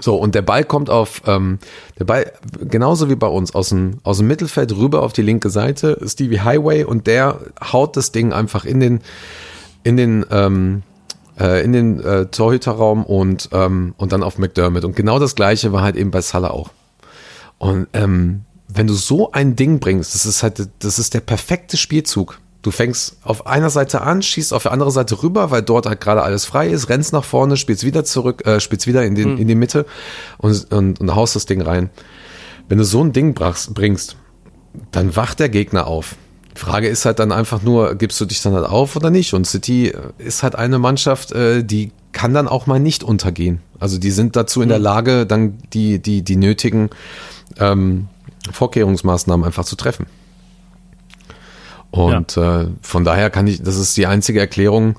So, und der Ball kommt auf, ähm, der Ball, genauso wie bei uns, aus dem, aus dem Mittelfeld rüber auf die linke Seite, Stevie Highway, und der haut das Ding einfach in den, in den, ähm, äh, in den äh, Torhüterraum und, ähm, und dann auf McDermott. Und genau das gleiche war halt eben bei Salah auch. Und ähm, wenn du so ein Ding bringst, das ist halt, das ist der perfekte Spielzug. Du fängst auf einer Seite an, schießt auf der anderen Seite rüber, weil dort halt gerade alles frei ist, rennst nach vorne, spielst wieder zurück, äh, spielst wieder in, den, in die Mitte und, und, und haust das Ding rein. Wenn du so ein Ding brachst, bringst, dann wacht der Gegner auf. Die Frage ist halt dann einfach nur, gibst du dich dann halt auf oder nicht? Und City äh, ist halt eine Mannschaft, äh, die kann dann auch mal nicht untergehen. Also die sind dazu in der Lage, dann die, die, die nötigen ähm, Vorkehrungsmaßnahmen einfach zu treffen. Und äh, von daher kann ich, das ist die einzige Erklärung,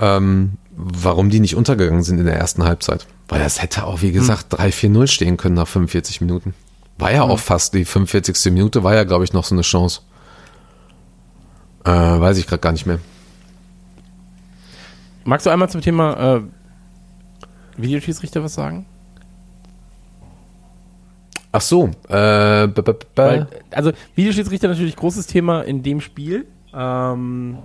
ähm, warum die nicht untergegangen sind in der ersten Halbzeit. Weil das hätte auch, wie gesagt, 3-4-0 stehen können nach 45 Minuten. War ja auch fast die 45. Minute, war ja, glaube ich, noch so eine Chance. Äh, weiß ich gerade gar nicht mehr. Magst du einmal zum Thema äh, Videoschiedsrichter was sagen? Ach so, äh, b -b -b Weil, also Videoschiedsrichter natürlich großes Thema in dem Spiel. Ähm,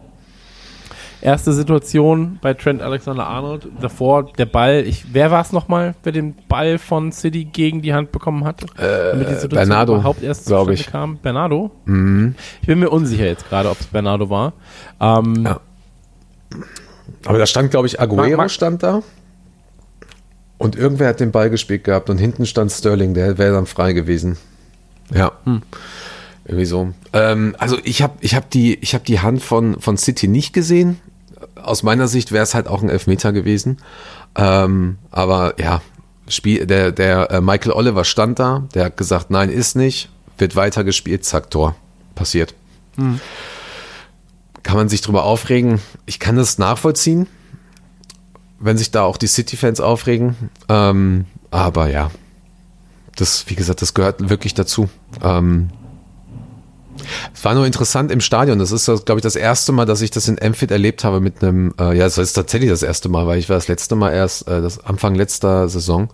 erste Situation bei Trent Alexander-Arnold. Davor der Ball. Ich, wer war es nochmal, wer den Ball von City gegen die Hand bekommen hatte? Damit die Situation Bernardo, überhaupt erst zustande ich. kam. Bernardo? Mhm. Ich bin mir unsicher jetzt gerade, ob es Bernardo war. Ähm, Ja. Aber da stand, glaube ich, Aguero Mag- stand da. Und irgendwer hat den Ball gespielt gehabt und hinten stand Sterling, der wäre dann frei gewesen. Ja. Irgendwie so. Ähm, also ich habe ich hab die, ich hab die Hand von, von City nicht gesehen. Aus meiner Sicht wäre es halt auch ein Elfmeter gewesen. Ähm, aber ja, Spiel, der, der äh, Michael Oliver stand da, der hat gesagt, nein, ist nicht, wird weiter gespielt, zack, Tor. Passiert. Kann man sich drüber aufregen? Ich kann das nachvollziehen, wenn sich da auch die City-Fans aufregen. Ähm, aber ja, das, wie gesagt, das gehört wirklich dazu. Ähm, es war nur interessant im Stadion. Das ist, glaube ich, das erste Mal, dass ich das in Enfield erlebt habe mit einem, äh, ja, das ist tatsächlich das erste Mal, weil ich war das letzte Mal erst, äh, das Anfang letzter Saison.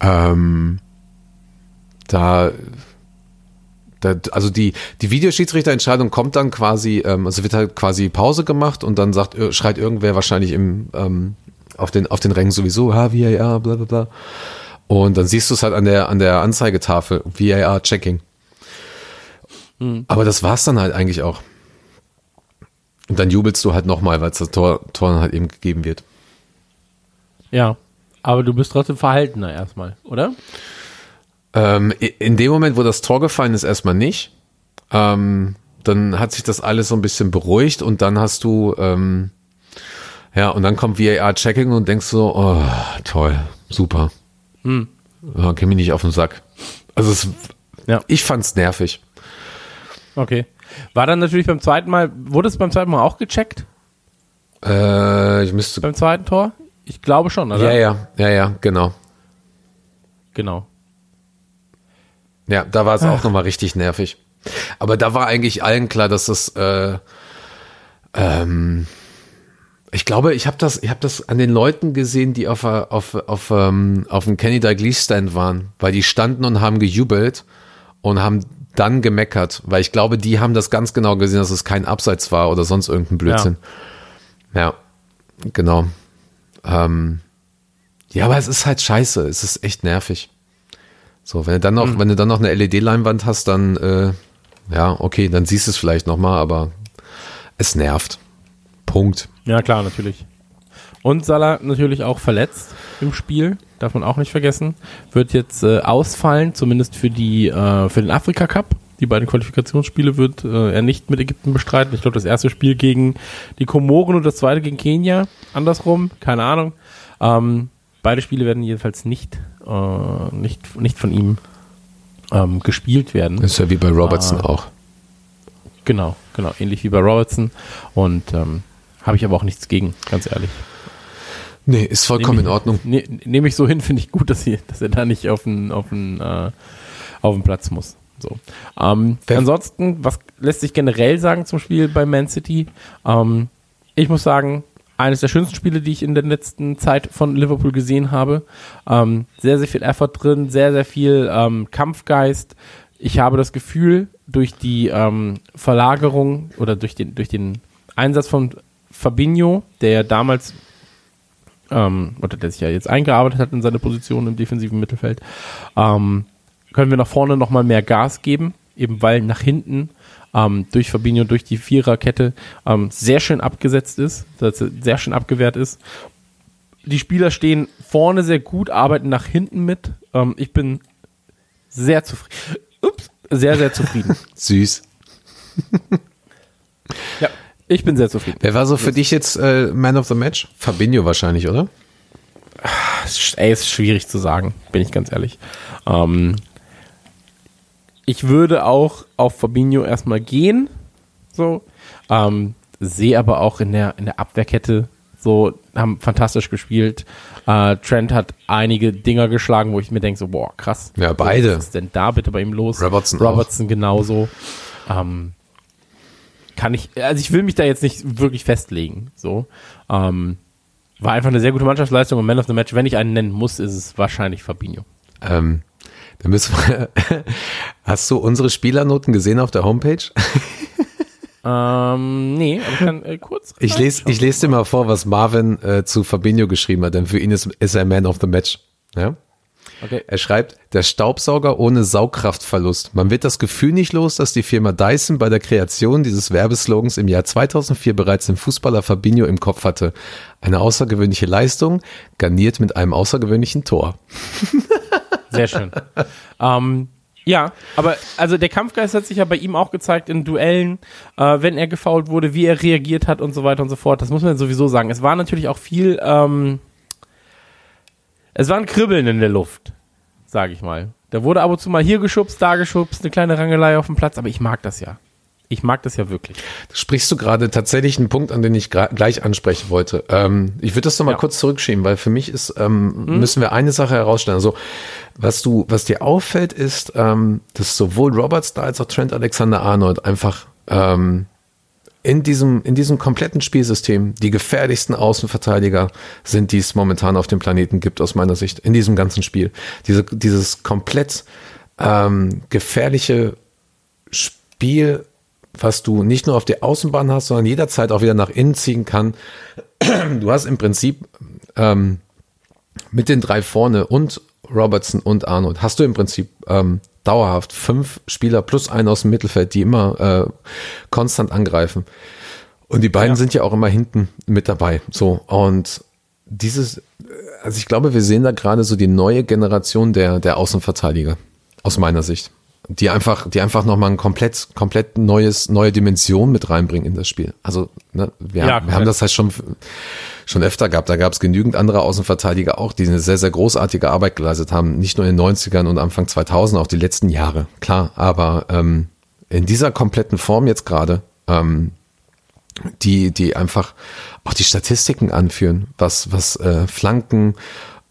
Ähm, da, da, also die, die Videoschiedsrichterentscheidung kommt dann quasi, ähm, also wird halt quasi Pause gemacht und dann sagt, schreit irgendwer wahrscheinlich im, ähm, auf den, auf den Rängen sowieso, ha, VAR, bla, bla, bla. Und dann siehst du es halt an der, an der Anzeigetafel, VAR Checking. Aber das war's dann halt eigentlich auch. Und dann jubelst du halt nochmal, weil das Tor, Tor dann halt eben gegeben wird. ja. Aber du bist trotzdem verhaltener erstmal, oder? Ähm, in dem Moment, wo das Tor gefallen ist, erstmal nicht. Ähm, dann hat sich das alles so ein bisschen beruhigt und dann hast du, ähm, ja, und dann kommt VAR-Checking und denkst so, oh, toll, super. Ja, geh mir nicht auf den Sack. Also es, Ja. ich fand's nervig. Okay. War dann natürlich beim zweiten Mal, wurde es beim zweiten Mal auch gecheckt? Äh, ich müsste, Beim zweiten Tor? Ich glaube schon, oder? ja, ja, ja, ja, genau. Genau. Ja, da war es auch nochmal richtig nervig. Aber da war eigentlich allen klar, dass das, äh, ähm, ich glaube, ich habe das, ich habe das an den Leuten gesehen, die auf auf auf ähm, auf dem Kenny Dalglish Stand waren, weil die standen und haben gejubelt und haben dann gemeckert, weil ich glaube, die haben das ganz genau gesehen, dass es kein Abseits war oder sonst irgendein Blödsinn. Ja, genau. Ähm, ja, aber es ist halt scheiße, es ist echt nervig. So, wenn du dann noch, wenn du dann noch eine LED-Leinwand hast, dann äh, ja, okay, dann siehst du es vielleicht noch mal, aber es nervt. Punkt. Ja, klar, natürlich. Und Salah natürlich auch verletzt im Spiel, darf man auch nicht vergessen. Wird jetzt äh, ausfallen, zumindest für die äh, für den Afrika Cup. Die beiden Qualifikationsspiele wird äh, er nicht mit Ägypten bestreiten. Ich glaube, das erste Spiel gegen die Komoren und das zweite gegen Kenia. Andersrum, keine Ahnung. Ähm, beide Spiele werden jedenfalls nicht, äh, nicht, nicht von ihm ähm, gespielt werden. Ist ja wie bei Robertson Ah. auch. Genau, genau, ähnlich wie bei Robertson. Und ähm, habe ich aber auch nichts gegen, ganz ehrlich. Nee, ist vollkommen Nehm in ich- Ordnung. Ne, Nehme ich so hin, finde ich gut, dass, sie, dass er da nicht auf den, auf den, äh, auf den Platz muss. So. Ähm, ansonsten, was lässt sich generell sagen zum Spiel bei Man City? Ähm, ich muss sagen, eines der schönsten Spiele, die ich in der letzten Zeit von Liverpool gesehen habe. Ähm, sehr, sehr viel Effort drin, sehr, sehr viel ähm, Kampfgeist. Ich habe das Gefühl, durch die ähm, Verlagerung oder durch den, durch den Einsatz von Fabinho, der ja damals ähm, oder der sich ja jetzt eingearbeitet hat in seine Position im defensiven Mittelfeld, ähm, können wir nach vorne nochmal mehr Gas geben, eben weil nach hinten ähm, durch Fabinho, durch die Viererkette ähm, sehr schön abgesetzt ist, dass sehr schön abgewehrt ist. Die Spieler stehen vorne sehr gut, arbeiten nach hinten mit. Ähm, ich bin sehr zufrieden. Ups, sehr, sehr zufrieden. Süß. ja, ich bin sehr zufrieden. Wer war so für dich jetzt äh, Man of the Match? Fabinho wahrscheinlich, oder? Ey, ist schwierig zu sagen, bin ich ganz ehrlich. Ähm, ich würde auch auf Fabinho erstmal gehen, so. Ähm, sehe aber auch in der, in der Abwehrkette So, haben fantastisch gespielt. Äh, Trent hat einige Dinger geschlagen, wo ich mir denke, so, boah, krass. Ja, beide. Was ist denn da bitte bei ihm los? Robertson Robertson genauso. Ähm, kann ich, also ich will mich da jetzt nicht wirklich festlegen. So. Ähm, war einfach eine sehr gute Mannschaftsleistung und Man of the Match, wenn ich einen nennen muss, ist es wahrscheinlich Fabinho. Ähm, dann müssen wir, hast du unsere Spielernoten gesehen auf der Homepage? Ähm, nee, aber ich kann äh, kurz. Ich lese, ich lese dir mal vor, was Marvin äh, zu Fabinho geschrieben hat, denn für ihn ist, ist er Man of the Match. Ja? Okay. Er schreibt, der Staubsauger ohne Saugkraftverlust. Man wird das Gefühl nicht los, dass die Firma Dyson bei der Kreation dieses Werbeslogans im Jahr 2004 bereits den Fußballer Fabinho im Kopf hatte. Eine außergewöhnliche Leistung, garniert mit einem außergewöhnlichen Tor. Sehr schön. ähm, ja, aber also der Kampfgeist hat sich ja bei ihm auch gezeigt in Duellen, äh, wenn er gefault wurde, wie er reagiert hat und so weiter und so fort. Das muss man sowieso sagen. Es war natürlich auch viel, ähm, es war ein Kribbeln in der Luft, sage ich mal. Da wurde ab und zu mal hier geschubst, da geschubst, eine kleine Rangelei auf dem Platz, aber ich mag das ja. Ich mag das ja wirklich. Sprichst du gerade tatsächlich einen Punkt an, den ich gleich ansprechen wollte. Ähm, ich würde das nochmal Ja. Kurz zurückschieben, weil für mich ist, ähm, müssen wir eine Sache herausstellen. Also, was du, was dir auffällt, ist, ähm, dass sowohl Robert Starr als auch Trent Alexander-Arnold einfach ähm, in diesem, in diesem kompletten Spielsystem die gefährlichsten Außenverteidiger sind, die es momentan auf dem Planeten gibt, aus meiner Sicht, in diesem ganzen Spiel. Diese, dieses komplett ähm, gefährliche Spiel, was du nicht nur auf der Außenbahn hast, sondern jederzeit auch wieder nach innen ziehen kann. Du hast im Prinzip ähm, mit den drei vorne und Robertson und Arnold hast du im Prinzip ähm, dauerhaft fünf Spieler plus einen aus dem Mittelfeld, die immer äh, konstant angreifen. Und die beiden Ja. sind ja auch immer hinten mit dabei. So und dieses, also ich glaube, wir sehen da gerade so die neue Generation der der Außenverteidiger aus meiner Sicht, die einfach, die einfach nochmal ein komplett, komplett neues, neue Dimension mit reinbringen in das Spiel. Also, ne, wir, Ja, haben, wir haben das halt schon, schon öfter gehabt. Da gab es genügend andere Außenverteidiger auch, die eine sehr, sehr großartige Arbeit geleistet haben. Nicht nur in den 90ern und Anfang 2000, auch die letzten Jahre. Klar, aber ähm, in dieser kompletten Form jetzt gerade, ähm, die, die einfach auch die Statistiken anführen, was, was äh, Flanken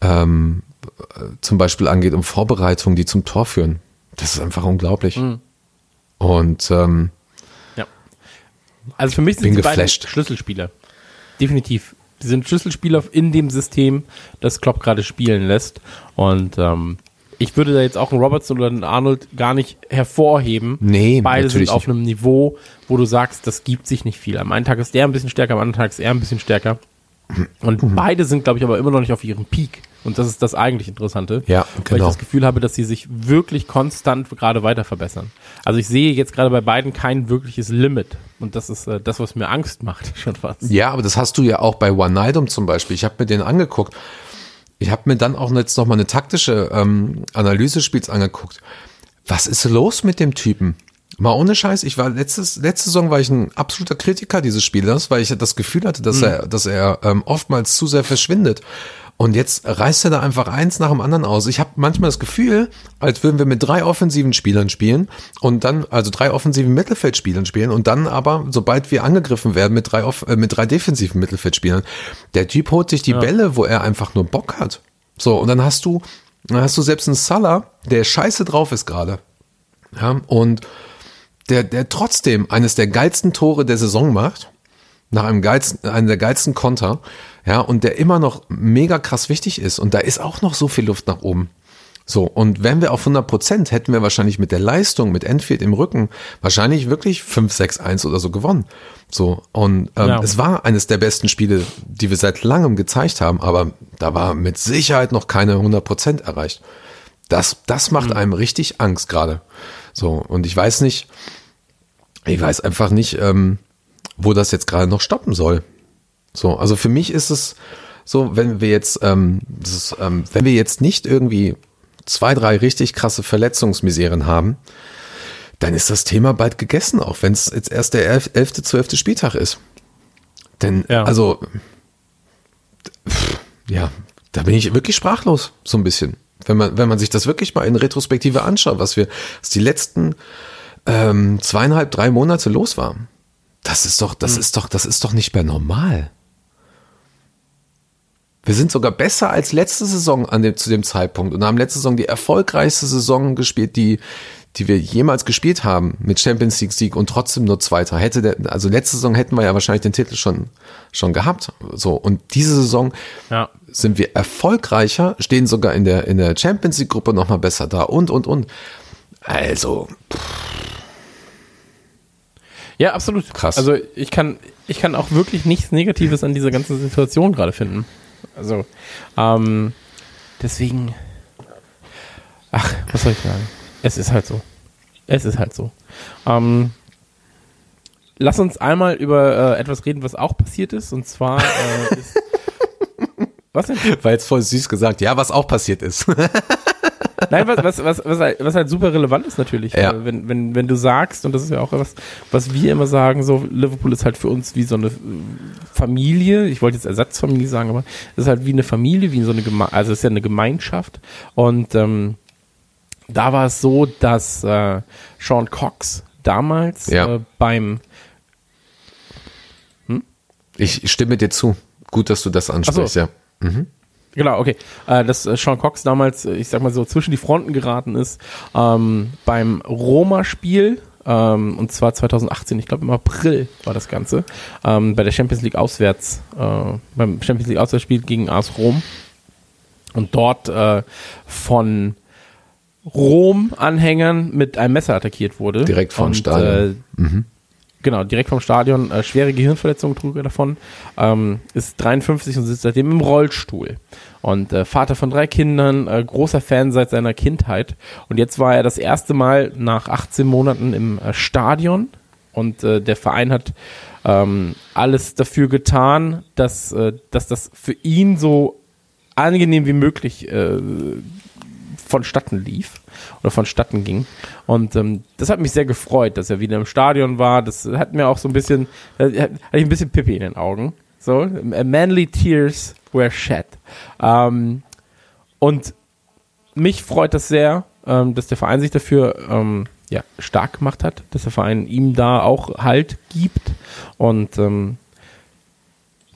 ähm, äh, zum Beispiel angeht und Vorbereitungen, die zum Tor führen. Das ist einfach unglaublich. Mhm. Und ähm, Ja. Also für mich sind die beiden geflasht. Schlüsselspieler. Definitiv. Die sind Schlüsselspieler in dem System, das Klopp gerade spielen lässt. Und ähm, ich würde da jetzt auch einen Robertson oder einen Arnold gar nicht hervorheben. Nee, Beide sind auf einem Niveau, wo du sagst, das gibt sich nicht viel. Am einen Tag ist der ein bisschen stärker, am anderen Tag ist er ein bisschen stärker. Und beide sind, glaube ich, aber immer noch nicht auf ihrem Peak. Und das ist das eigentlich Interessante. Ja, Weil ich genau. das Gefühl habe, dass sie sich wirklich konstant gerade weiter verbessern. Also ich sehe jetzt gerade bei beiden kein wirkliches Limit. Und das ist äh, das, was mir Angst macht, schon fast. Ja, aber das hast du ja auch bei One Nightum zum Beispiel. Ich habe mir den angeguckt. Ich habe mir dann auch jetzt noch mal eine taktische ähm, Analyse des Spiels angeguckt. Was ist los mit dem Typen? Mal ohne Scheiß, ich war letztes, letzte Saison war ich ein absoluter Kritiker dieses Spielers, weil ich das Gefühl hatte, dass er, dass er ähm, oftmals zu sehr verschwindet. Und jetzt reißt er da einfach eins nach dem anderen aus. Ich habe manchmal das Gefühl, als würden wir mit drei offensiven Spielern spielen und dann, also drei offensiven Mittelfeldspielern spielen und dann aber, sobald wir angegriffen werden, mit drei, off äh, mit drei defensiven Mittelfeldspielern. Der Typ holt sich die Bälle, wo er einfach nur Bock hat. So, und dann hast du, dann hast du selbst einen Salah, der scheiße drauf ist gerade. Ja, und der, der trotzdem eines der geilsten Tore der Saison macht, nach einem geilsten, einem der geilsten Konter, ja, und der immer noch mega krass wichtig ist. Und da ist auch noch so viel Luft nach oben. So, und wenn wir auf 100 Prozent hätten wir wahrscheinlich mit der Leistung, mit Enfield im Rücken, wahrscheinlich wirklich 5, 6, 1 oder so gewonnen. So, und ähm, Ja. es war eines der besten Spiele, die wir seit langem gezeigt haben, aber da war mit Sicherheit noch keine 100 Prozent erreicht. Das, das macht einem richtig Angst gerade. So, und ich weiß nicht, ich weiß einfach nicht, ähm, wo das jetzt gerade noch stoppen soll. So, also für mich ist es so, wenn wir jetzt, ähm, ist, ähm, wenn wir jetzt nicht irgendwie zwei, drei richtig krasse Verletzungsmiseren haben, dann ist das Thema bald gegessen, auch wenn es jetzt erst der elf- elfte, zwölfte Spieltag ist. Denn, Ja. also, pff, ja, da bin ich wirklich sprachlos, so ein bisschen. Wenn man, wenn man sich das wirklich mal in Retrospektive anschaut, was wir, was die letzten ähm, zweieinhalb, drei Monate los war. Das ist doch, das ist doch, das ist doch nicht mehr normal. Wir sind sogar besser als letzte Saison an dem, zu dem Zeitpunkt und haben letzte Saison die erfolgreichste Saison gespielt, die, die wir jemals gespielt haben mit Champions League Sieg und trotzdem nur Zweiter. Hätte der, also letzte Saison hätten wir ja wahrscheinlich den Titel schon, schon gehabt. So. Und diese Saison Ja. sind wir erfolgreicher, stehen sogar in der, in der Champions League Gruppe nochmal besser da und, und, und. Also, Ja, absolut. Krass. Also ich kann, ich kann auch wirklich nichts Negatives an dieser ganzen Situation gerade finden. Also, ähm, deswegen, ach, was soll ich sagen? Es ist halt so. Es ist halt so. Ähm, lass uns einmal über äh, etwas reden, was auch passiert ist. Und zwar äh, ist, was denn? war jetzt voll süß gesagt. Ja, was auch passiert ist. Nein, was, was, was, was, halt, was halt super relevant ist natürlich. Ja. Äh, Wenn, wenn, wenn du sagst, und das ist ja auch was, was wir immer sagen, so Liverpool ist halt für uns wie so eine Familie, ich wollte jetzt Ersatzfamilie sagen, aber es ist halt wie eine Familie, wie so eine Geme also es ist ja eine Gemeinschaft. Und ähm, da war es so, dass äh, Sean Cox damals Ja. äh, beim Ich stimme dir zu. Gut, dass du das ansprichst, Ach ja. Genau, okay. Äh, dass äh, Sean Cox damals, äh, ich sag mal so, zwischen die Fronten geraten ist ähm, beim Roma-Spiel. Ähm, und zwar 2018, ich glaube im April war das Ganze, ähm, bei der Champions League auswärts, äh, beim Champions League Auswärtsspiel gegen AS Rom. Und dort äh, von Rom-Anhängern mit einem Messer attackiert wurde. Direkt vom und, Stadion. Äh, Genau, direkt vom Stadion. Äh, schwere Gehirnverletzung trug er davon. Ähm, ist 53 und sitzt seitdem im Rollstuhl. Und äh, Vater von drei Kindern, äh, großer Fan seit seiner Kindheit. Und jetzt war er das erste Mal nach 18 Monaten im äh, Stadion. Und äh, der Verein hat ähm, alles dafür getan, dass, äh, dass das für ihn so angenehm wie möglich äh, vonstatten lief oder vonstatten ging. Und ähm, das hat mich sehr gefreut, dass er wieder im Stadion war. Das hat mir auch so ein bisschen, da hatte ich ein bisschen Pippi in den Augen. So, äh, manly tears were shed. Ähm, und mich freut das sehr, ähm, dass der Verein sich dafür ähm, ja, stark gemacht hat, dass der Verein ihm da auch Halt gibt und ähm,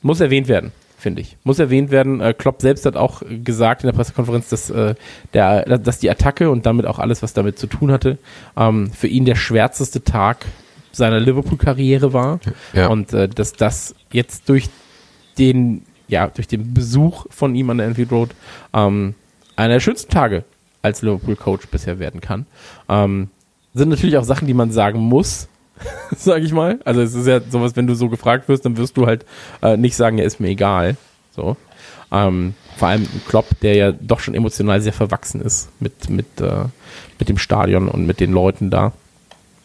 muss erwähnt werden, finde ich. Muss erwähnt werden. Äh, Klopp selbst hat auch gesagt in der Pressekonferenz, dass, äh, der, dass die Attacke und damit auch alles, was damit zu tun hatte, ähm, für ihn der schwärzeste Tag seiner Liverpool-Karriere war. Ja. Und äh, dass das jetzt durch den, ja, durch den Besuch von ihm an der Enfield Road ähm, einer der schönsten Tage als Liverpool-Coach bisher werden kann. Ähm, sind natürlich auch Sachen, die man sagen muss, sage ich mal. Also es ist ja sowas, wenn du so gefragt wirst, dann wirst du halt äh, nicht sagen, ja, ist mir egal. So. Ähm, vor allem ein Klopp, der ja doch schon emotional sehr verwachsen ist mit, mit, äh, mit dem Stadion und mit den Leuten da.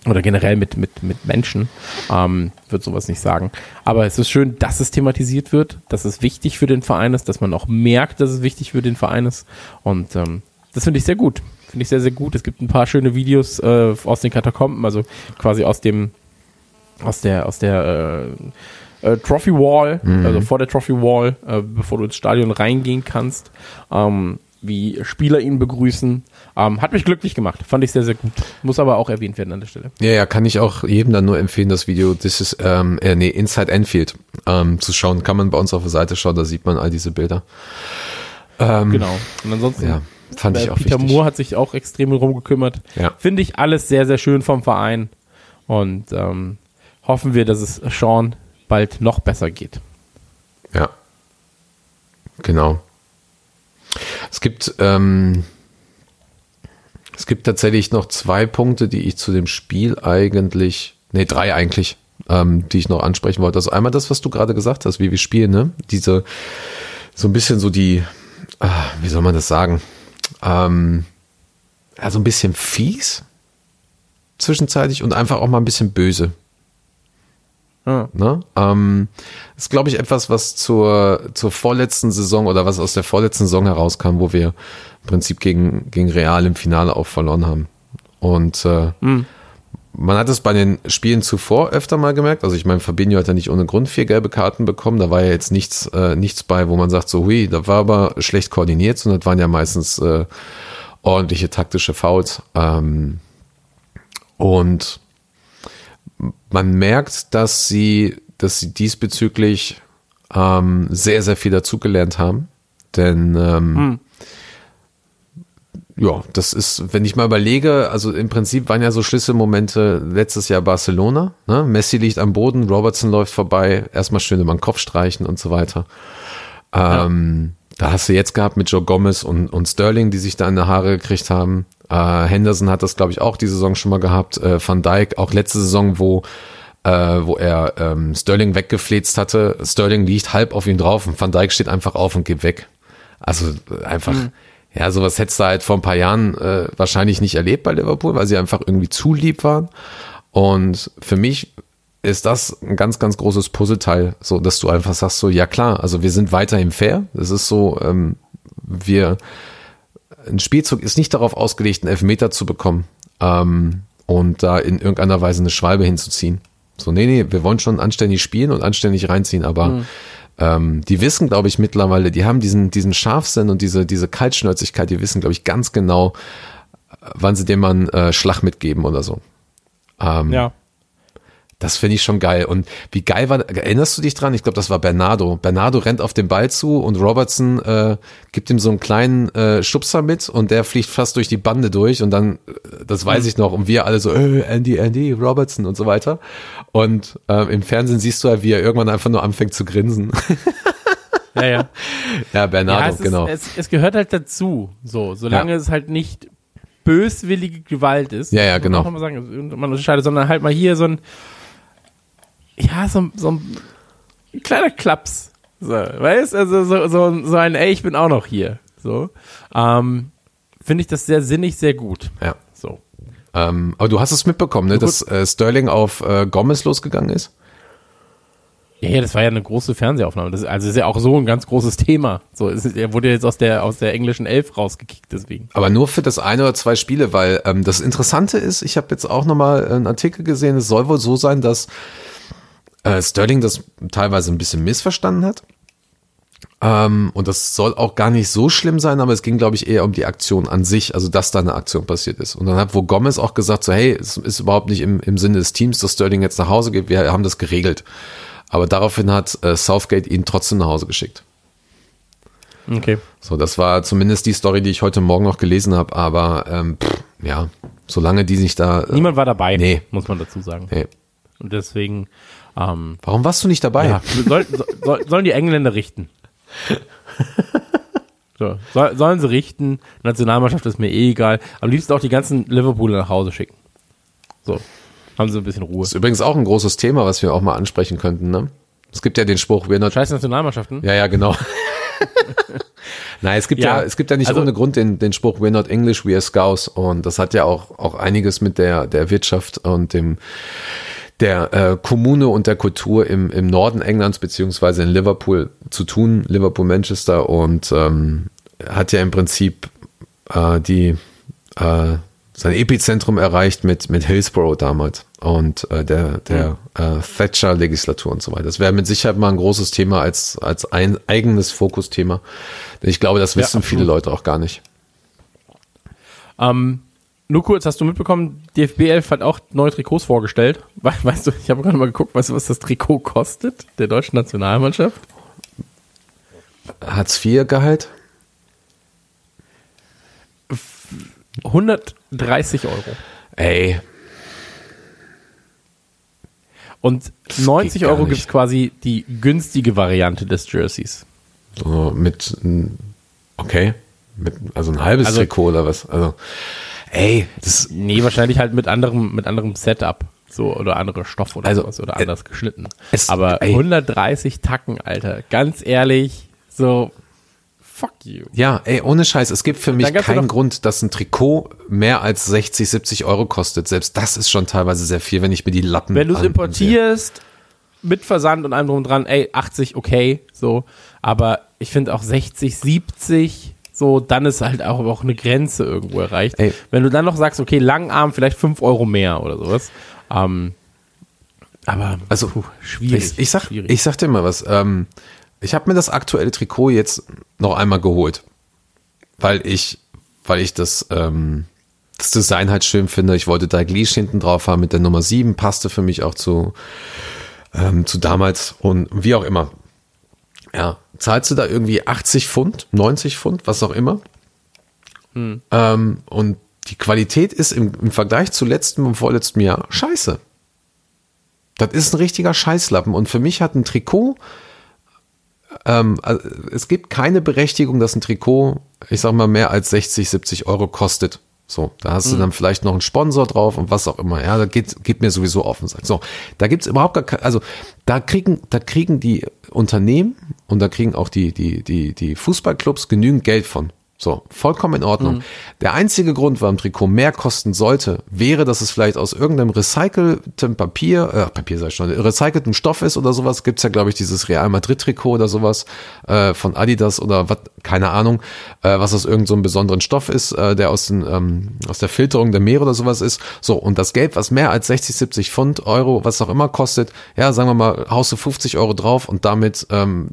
Oder generell mit, mit, mit Menschen, ähm, wird sowas nicht sagen. Aber es ist schön, dass es thematisiert wird, dass es wichtig für den Verein ist, dass man auch merkt, dass es wichtig für den Verein ist. Und ähm, das finde ich sehr gut. Finde ich sehr, sehr gut. Es gibt ein paar schöne Videos äh, aus den Katakomben, also quasi aus dem, aus der, aus der äh, äh, Trophy Wall, also vor der Trophy Wall, äh, bevor du ins Stadion reingehen kannst, ähm, wie Spieler ihn begrüßen. Ähm, hat mich glücklich gemacht. Fand ich sehr, sehr gut. Muss aber auch erwähnt werden an der Stelle. Ja, ja, kann ich auch jedem dann nur empfehlen, das Video, das ist, ähm, äh, nee, Inside Enfield ähm, zu schauen. Kann man bei uns auf der Seite schauen, da sieht man all diese Bilder. Ähm, Genau. Und ansonsten, Ja, fand ich äh, auch Peter wichtig. Moore hat sich auch extrem drum gekümmert. Ja. Finde ich alles sehr, sehr schön vom Verein. Und ähm, hoffen wir, dass es Sean bald noch besser geht. Ja. Genau. Es gibt, ähm, es gibt tatsächlich noch zwei Punkte, die ich zu dem Spiel eigentlich, nee, drei eigentlich, ähm, die ich noch ansprechen wollte. Also einmal das, was du gerade gesagt hast, wie wir spielen, ne? Diese, so ein bisschen so die, ah, wie soll man das sagen? Ähm, ja, so ein bisschen fies zwischenzeitlich und einfach auch mal ein bisschen böse. Ja. Ne? Ähm, ist, glaube ich, etwas, was zur, zur vorletzten Saison oder was aus der vorletzten Saison herauskam, wo wir im Prinzip gegen, gegen Real im Finale auch verloren haben. Und äh, man hat es bei den Spielen zuvor öfter mal gemerkt. Also ich meine, Fabinho hat ja nicht ohne Grund vier gelbe Karten bekommen. Da war ja jetzt nichts, äh, nichts bei, wo man sagt, so hui, da war aber schlecht koordiniert, sondern das waren ja meistens äh, ordentliche taktische Fouls. Ähm, und man merkt, dass sie, dass sie diesbezüglich ähm, sehr, sehr viel dazugelernt haben. Denn ähm, ja, das ist, wenn ich mal überlege, also im Prinzip waren ja so Schlüsselmomente letztes Jahr Barcelona. Ne? Messi liegt am Boden, Robertson läuft vorbei, erstmal schön über den Kopf streichen und so weiter. Ähm, Da hast du jetzt gehabt mit Joe Gomez und, und Sterling, die sich da in die Haare gekriegt haben. Äh, Henderson hat das, glaube ich, auch diese Saison schon mal gehabt. Äh, Van Dijk auch letzte Saison, wo äh, wo er ähm, Sterling weggefläzt hatte. Sterling liegt halb auf ihm drauf und Van Dijk steht einfach auf und geht weg. Also äh, einfach, ja, sowas hättest du halt vor ein paar Jahren äh, wahrscheinlich nicht erlebt bei Liverpool, weil sie einfach irgendwie zu lieb waren. Und für mich ist das ein ganz, ganz großes Puzzleteil, so dass du einfach sagst, so, ja klar, also wir sind weiterhin fair. Es ist so, ähm, wir, ein Spielzug ist nicht darauf ausgelegt, einen Elfmeter zu bekommen ähm, und da in irgendeiner Weise eine Schwalbe hinzuziehen. So, nee, nee, wir wollen schon anständig spielen und anständig reinziehen, aber ähm, die wissen, glaube ich, mittlerweile, die haben diesen, diesen Scharfsinn und diese, diese Kaltschnäuzigkeit, die wissen, glaube ich, ganz genau, wann sie dem Mann äh, Schlag mitgeben oder so. Ähm, Ja. Das finde ich schon geil. Und wie geil war, erinnerst du dich dran? Ich glaube, das war Bernardo. Bernardo rennt auf den Ball zu und Robertson äh, gibt ihm so einen kleinen äh, Schubser mit und der fliegt fast durch die Bande durch und dann, äh, das weiß ich noch, und wir alle so, äh, Andy, Andy, Robertson und so weiter. Und äh, im Fernsehen siehst du halt, wie er irgendwann einfach nur anfängt zu grinsen. Ja, ja. ja, ja Bernardo, es, ist, genau. es, es gehört halt dazu. So, solange Ja. es halt nicht böswillige Gewalt ist. Ja, ja, genau. Man auch mal sagen, man unterscheidet, sondern halt mal hier so ein, ja, so, ein- so ein kleiner Klaps. So, weißt also so, so, so ein, ey, ich bin auch noch hier. So. Ähm, Finde ich das sehr sinnig, sehr gut. ja. So. Ähm, aber du hast es mitbekommen, ne, dass äh, Sterling auf äh, Gomez losgegangen ist? Ja, ja, das war ja eine große Fernsehaufnahme. Das, ist- also ist ja auch so ein ganz großes Thema. So, es er wurde jetzt aus der, aus der englischen Elf rausgekickt, deswegen. Aber nur für das eine oder zwei Spiele, weil ähm, das Interessante ist, ich habe jetzt auch nochmal einen Artikel gesehen, es soll wohl so sein, dass äh, Sterling das teilweise ein bisschen missverstanden hat. Ähm, und das soll auch gar nicht so schlimm sein, aber es ging, glaube ich, eher um die Aktion an sich, also dass da eine Aktion passiert ist. Und dann hat wo Gomez auch gesagt, so hey, es ist überhaupt nicht im, im Sinne des Teams, dass Sterling jetzt nach Hause geht, wir haben das geregelt. Aber daraufhin hat äh, Southgate ihn trotzdem nach Hause geschickt. Okay. So, das war zumindest die Story, die ich heute Morgen noch gelesen habe, aber ähm, pff, ja, solange die sich da. Äh, Niemand war dabei, Nee. muss man dazu sagen. nee. Und deswegen, ähm, Warum warst du nicht dabei? ja, soll, soll, sollen die Engländer richten. So, soll, sollen sie richten. Nationalmannschaft ist mir eh egal. Am liebsten auch die ganzen Liverpooler nach Hause schicken. So, haben sie ein bisschen Ruhe. Das ist übrigens auch ein großes Thema, was wir auch mal ansprechen könnten. Ne? Es gibt ja den Spruch, not. Scheiß Nationalmannschaften. Ja, ja, genau. Nein, es gibt ja, Ja, es gibt ja nicht also- ohne Grund den, den Spruch, we're not English, we are Scouse. Und das hat ja auch, auch einiges mit der, der Wirtschaft und dem, der äh, Kommune und der Kultur im, im Norden Englands beziehungsweise in Liverpool zu tun, Liverpool, Manchester und ähm, hat ja im Prinzip äh, die äh, sein Epizentrum erreicht mit mit Hillsborough damals und äh, der der äh, Thatcher Legislatur und so weiter. Das wäre mit Sicherheit mal ein großes Thema als als ein eigenes Fokusthema. Denn ich glaube, das Ja, wissen viele absolut. Leute auch gar nicht. Ähm, nur kurz, hast du mitbekommen, DFB 11 hat auch neue Trikots vorgestellt. We weißt du, ich habe gerade mal geguckt, weißt du, was das Trikot kostet, der deutschen Nationalmannschaft? Hartz IV Gehalt? 130 Euro. Ey, Und 90 geht gar Euro nicht. gibt's quasi die günstige Variante des Jerseys. so mit okay, mit also ein halbes Also- Trikot oder was? Also ey, das Nee, wahrscheinlich halt mit anderem, mit anderem Setup. So, oder andere Stoff oder Also, sowas, oder äh, anders geschnitten. es- Aber ey. 130 Tacken, Alter. Ganz ehrlich, so, fuck you. Ja, ey, ohne Scheiß, es gibt für mich keinen Grund, dass ein Trikot mehr als 60, 70 Euro kostet. Selbst das ist schon teilweise sehr viel, wenn ich mir die Lappen Wenn du es importierst, mit Versand und allem drum dran, ey, 80, okay, so. Aber ich finde auch 60, 70, so, dann ist halt auch, auch eine Grenze irgendwo erreicht. Ey. Wenn du dann noch sagst, okay, Langarm, vielleicht 5 Euro mehr oder sowas. Ähm, aber, Also, puh, schwierig. Ich, ich, sag, schwierig. ich sag dir mal was. Ähm, ich habe mir das aktuelle Trikot jetzt noch einmal geholt, weil ich, weil ich das, ähm, das Design halt schön finde. Ich wollte Dalglish hinten drauf haben mit der Nummer 7, passte für mich auch zu, ähm, zu damals und wie auch immer. Ja, zahlst du da irgendwie 80 Pfund, 90 Pfund, was auch immer. Ähm, und die Qualität ist im, im Vergleich zu letztem und vorletztem Jahr scheiße. Das ist ein richtiger Scheißlappen. Und für mich hat ein Trikot, ähm, also es gibt keine Berechtigung, dass ein Trikot, ich sag mal, mehr als 60, 70 Euro kostet. So, da hast du dann vielleicht noch einen Sponsor drauf und was auch immer. Ja, da geht, geht mir sowieso offen. So, da gibt's überhaupt gar keine, also da kriegen, da kriegen die Unternehmen und da kriegen auch die, die, die, die Fußballclubs genügend Geld von. So, vollkommen in Ordnung. Der einzige Grund, warum Trikot mehr kosten sollte, wäre, dass es vielleicht aus irgendeinem recyceltem Papier, äh, Papier sag ich schon, recyceltem Stoff ist oder sowas. Gibt's ja, glaube ich, dieses Real Madrid-Trikot oder sowas äh, von Adidas oder was, keine Ahnung, äh, was aus irgendeinem so besonderen Stoff ist, äh, der aus, den, ähm, aus der Filterung der Meere oder sowas ist. So, und das Geld, was mehr als 60, 70 Pfund, Euro, was auch immer kostet, ja, sagen wir mal, haust du 50 Euro drauf und damit ähm,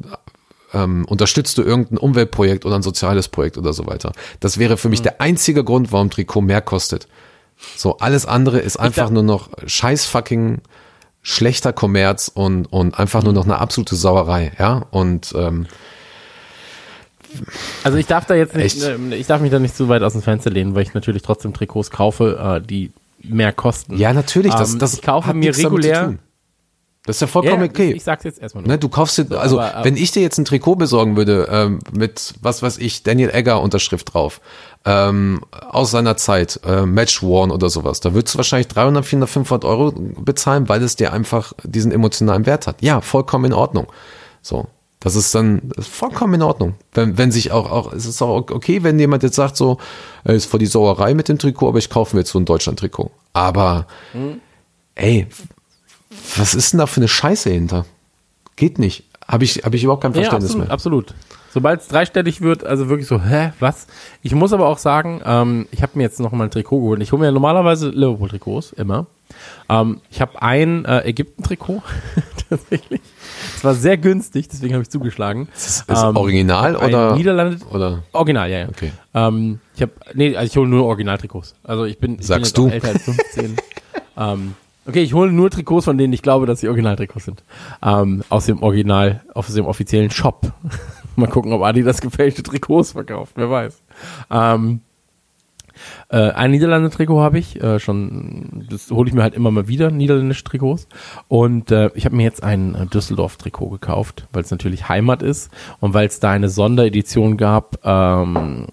ähm, unterstützt du irgendein Umweltprojekt oder ein soziales Projekt oder so weiter. Das wäre für mich der einzige Grund, warum Trikot mehr kostet. So, alles andere ist einfach nur noch scheiß fucking schlechter Kommerz und, und einfach nur noch eine absolute Sauerei, ja. Und ähm, Also ich darf da jetzt nicht, Echt? ähm, ich darf mich da nicht zu weit aus dem Fenster lehnen, weil ich natürlich trotzdem Trikots kaufe, äh, die mehr kosten. ja, natürlich, das, Ähm, das ich kaufe mir regulär. Das ist ja vollkommen ja, okay. Ich sag's jetzt erstmal nur. Ne, du kaufst dir, also aber, ähm, wenn ich dir jetzt ein Trikot besorgen würde ähm, mit was weiß ich Daniel Egger Unterschrift drauf ähm, aus seiner Zeit äh, Match Worn oder sowas, da würdest du wahrscheinlich 300, 400, 500 Euro bezahlen, weil es dir einfach diesen emotionalen Wert hat. Ja, vollkommen in Ordnung. So, das ist dann das ist vollkommen in Ordnung. Wenn, wenn sich auch auch es ist auch okay, wenn jemand jetzt sagt so, ist vor die Sauerei mit dem Trikot, aber ich kaufe mir jetzt so ein Deutschland Trikot. Aber ey, was ist denn da für eine Scheiße hinter? Geht nicht. Habe ich, hab ich überhaupt kein Ja, Verständnis absolut, mehr. absolut. Sobald es dreistellig wird, also wirklich so, hä, was? Ich muss aber auch sagen, ähm, ich habe mir jetzt noch mal ein Trikot geholt. Ich hole mir ja normalerweise Liverpool-Trikots, immer. Ähm, ich habe ein äh, Ägypten-Trikot, tatsächlich. Es war sehr günstig, deswegen habe ich zugeschlagen. Ist Ähm, original oder? Niederlande oder? Original, ja, ja. Okay. Ähm, ich habe, nee, also ich hole nur Originaltrikots. Also ich bin, ich Sagst bin du? älter als 15. ähm, okay, ich hole nur Trikots, von denen ich glaube, dass sie Originaltrikots sind. Ähm, aus dem Original, aus dem offiziellen Shop. Mal gucken, ob Adidas gefälschte Trikots verkauft, wer weiß. Ähm, äh, ein Niederlande-Trikot habe ich, äh, schon, das hole ich mir halt immer mal wieder, niederländische Trikots. Und äh, ich habe mir jetzt ein äh, Düsseldorf-Trikot gekauft, weil es natürlich Heimat ist und weil es da eine Sonderedition gab, ähm,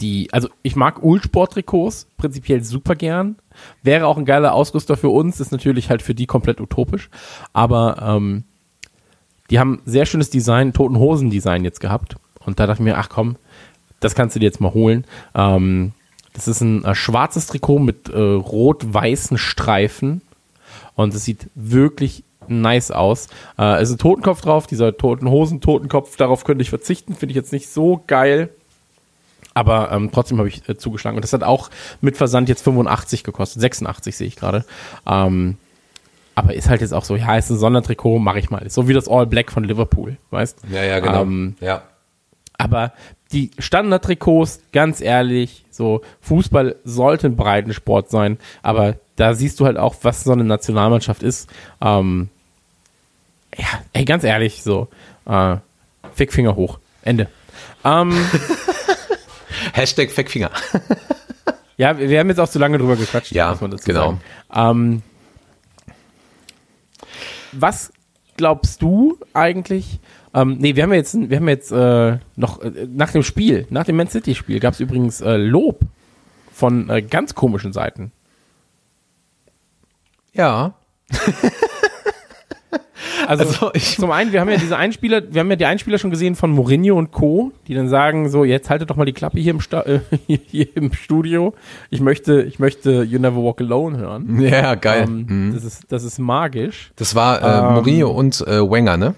die, also ich mag Ulsport-Trikots prinzipiell super gern. Wäre auch ein geiler Ausrüster für uns, ist natürlich halt für die komplett utopisch. Aber ähm, die haben sehr schönes Design, Toten Hosen-Design jetzt gehabt. Und da dachte ich mir, ach komm, das kannst du dir jetzt mal holen. Ähm, das ist ein äh, schwarzes Trikot mit äh, rot-weißen Streifen. Und es sieht wirklich nice aus. Äh, es ist ein Totenkopf drauf, dieser Toten Hosen Totenkopf, darauf könnte ich verzichten, finde ich jetzt nicht so geil. Aber ähm, trotzdem habe ich äh, zugeschlagen. Und das hat auch mit Versand jetzt 85 gekostet. 86 sehe ich gerade. Ähm, aber ist halt jetzt auch so, ja, ist ein Sondertrikot, mache ich mal. Ist so wie das All Black von Liverpool, weißt? Ja, ja, genau. Ähm, ja. aber die Standardtrikots, ganz ehrlich, so Fußball sollte ein Breitensport sein, aber da siehst du halt auch, was so eine Nationalmannschaft ist. Ähm, ja, ey, ganz ehrlich, so äh, Fickfinger hoch, Ende. Ähm, Hashtag Feckfinger. ja, wir, haben jetzt auch zu lange drüber gequatscht, Ja, muss man dazu genau. sagen. Ähm, was glaubst du eigentlich? Ähm, nee, wir haben jetzt, wir haben jetzt äh, noch äh, nach dem Spiel, nach dem Man City Spiel gab es übrigens äh, Lob von äh, ganz komischen Seiten. Ja. Also, Also, ich- zum einen, wir haben ja diese Einspieler, wir haben ja die Einspieler schon gesehen von Mourinho und Co., die dann sagen, so, jetzt haltet doch mal die Klappe hier im, Sta äh, hier im Studio. Ich möchte, ich möchte You Never Walk Alone hören. Ja, geil. Ähm, Mhm. das, ist, das ist magisch. Das war äh, Ähm, Mourinho und äh, Wenger, ne?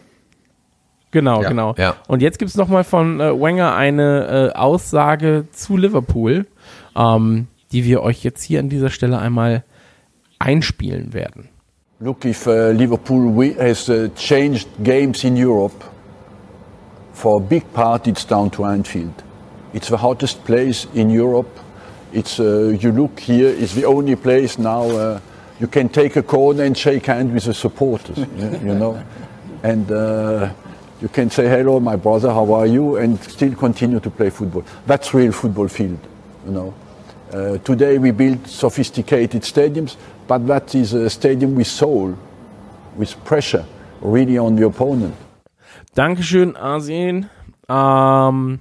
Genau, Ja, genau. ja. Und jetzt gibt's noch mal von äh, Wenger eine äh, Aussage zu Liverpool, ähm, die wir euch jetzt hier an dieser Stelle einmal einspielen werden. Look, if uh, Liverpool has uh, changed games in Europe, for a big part it's down to Anfield. It's the hottest place in Europe. It's uh, you look here, it's the only place now uh, you can take a corner and shake hands with the supporters. you, you know, and uh, You can say hello, my brother, how are you, and still continue to play football. That's real football field, you know. Uh, today we build sophisticated stadiums, but that is a stadium with soul, with pressure, really on the opponent. Dankeschön, Asien. Ähm,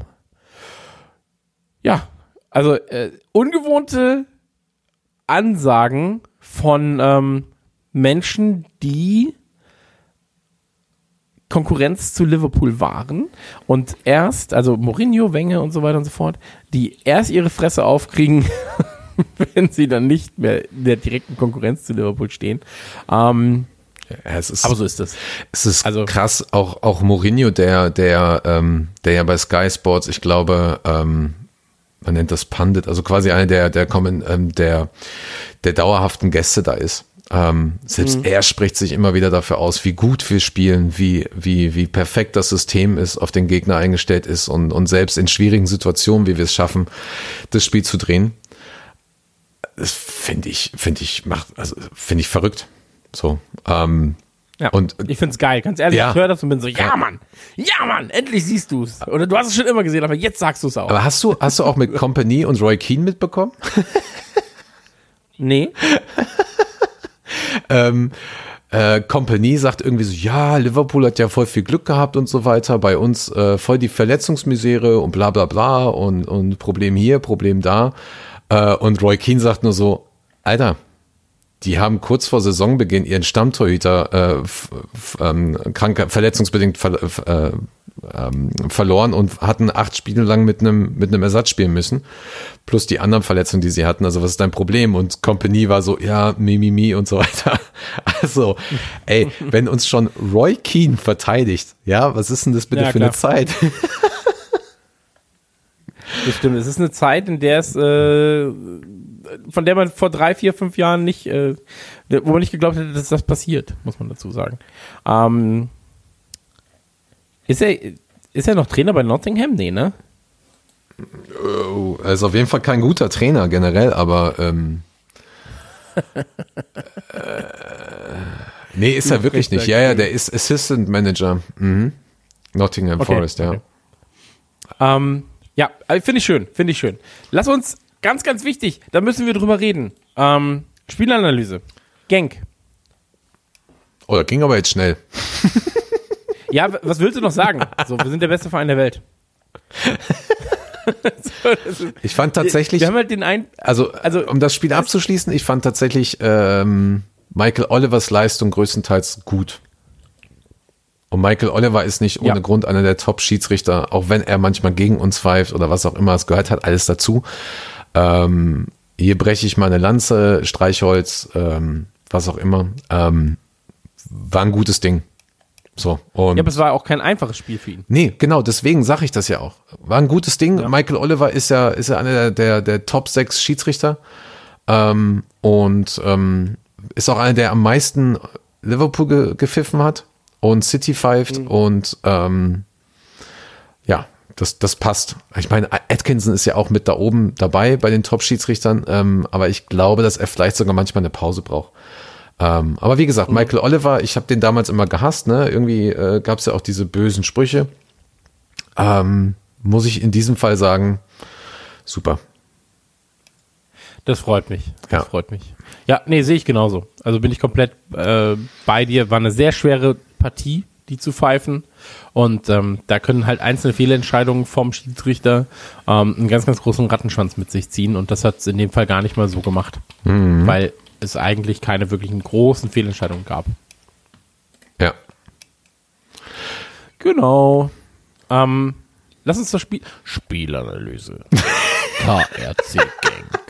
ja, also äh, ungewohnte Ansagen von ähm, Menschen, die Konkurrenz zu Liverpool waren und erst, also Mourinho, Wenger und so weiter und so fort, die erst ihre Fresse aufkriegen, wenn sie dann nicht mehr in der direkten Konkurrenz zu Liverpool stehen. Ähm, Ja, ist, aber so ist es. es ist also- krass, auch, auch Mourinho, der, der, ähm, der ja bei Sky Sports, ich glaube, ähm, man nennt das Pandit, also quasi einer der, der kommen, ähm, der, der dauerhaften Gäste da ist. Ähm, selbst er spricht sich immer wieder dafür aus, wie gut wir spielen, wie, wie, wie perfekt das System ist, auf den Gegner eingestellt ist und, und selbst in schwierigen Situationen, wie wir es schaffen, das Spiel zu drehen. Das finde ich, finde ich, macht, also finde ich verrückt. So. Ähm, Ja, Und- ich find's geil, ganz ehrlich, Ja. ich höre das und bin so, ja Mann, ja Mann, endlich siehst du's. Oder du hast es schon immer gesehen, aber jetzt sagst du's auch. Aber hast du, hast du auch mit Company und Roy Keane mitbekommen? nee, ähm, äh, Company sagt irgendwie so, ja, Liverpool hat ja voll viel Glück gehabt und so weiter, bei uns äh, voll die Verletzungsmisere und bla bla bla und, und Problem hier, Problem da. Äh, und Roy Keane sagt nur so, Alter, die haben kurz vor Saisonbeginn ihren Stammtorhüter äh, ähm, krank, verletzungsbedingt ver äh, ähm, verloren und hatten acht Spiele lang mit einem mit einem Ersatz spielen müssen, plus die anderen Verletzungen, die sie hatten. Also was ist dein Problem? Und Company war so, ja, mi, mi, mi und so weiter. Also, ey, wenn uns schon Roy Keane verteidigt, ja, was ist denn das bitte Ja, für klar. eine Zeit? das stimmt. Es ist eine Zeit, in der es, äh, von der man vor drei, vier, fünf Jahren nicht, äh, wo man nicht geglaubt hätte, dass das passiert, muss man dazu sagen. Ähm, ist er, ist er noch Trainer bei Nottingham? Nee, ne? Oh, er ist auf jeden Fall kein guter Trainer generell, aber ähm, äh, nee, ist er wirklich nicht. Ja, ja, der ist Assistant Manager. Mhm. Nottingham Okay, Forest, ja. okay. Ähm, ja, äh, finde ich schön, finde ich schön. Lass uns, ganz, ganz wichtig, da müssen wir drüber reden. Ähm, Spielanalyse. Genk. Oh, das ging aber jetzt schnell. Ja, was willst du noch sagen? So, wir sind der beste Verein der Welt. so, das ist, Ich fand tatsächlich, wir haben halt den ein, also, also- um das Spiel abzuschließen, ich fand tatsächlich ähm, Michael Olivers Leistung größtenteils gut. Und Michael Oliver ist nicht ohne Ja. Grund einer der Top-Schiedsrichter, auch wenn er manchmal gegen uns pfeift oder was auch immer. Es gehört halt alles dazu. Ähm, hier breche ich mal eine Lanze, Streichholz, ähm, was auch immer. Ähm, war ein gutes Ding. So. Und ja, aber es war auch kein einfaches Spiel für ihn. Nee, genau, deswegen sage ich das ja auch. War ein gutes Ding. Michael Oliver ist ja, ist ja einer der, der, der Top 6 Schiedsrichter. Ähm, und ähm, ist auch einer, der am meisten Liverpool ge gepfiffen hat und City pfeift und ähm, ja, das, das passt. Ich meine, Atkinson ist ja auch mit da oben dabei bei den Top-Schiedsrichtern, ähm, aber ich glaube, dass er vielleicht sogar manchmal eine Pause braucht. Ähm, aber wie gesagt, Michael Oliver, ich habe den damals immer gehasst, ne? Irgendwie äh, gab es ja auch diese bösen Sprüche. Ähm, muss ich in diesem Fall sagen, super. Das freut mich. Das Ja. freut mich. Ja, nee, sehe ich genauso. Also bin ich komplett äh, bei dir. War eine sehr schwere Partie, die zu pfeifen. Und ähm, da können halt einzelne Fehlentscheidungen vom Schiedsrichter ähm, einen ganz, ganz großen Rattenschwanz mit sich ziehen. Und das hat es in dem Fall gar nicht mal so gemacht. Weil es eigentlich keine wirklichen großen Fehlentscheidungen gab. Ja. Genau. Ähm, lass uns das Spiel. Spielanalyse. KRC Gang.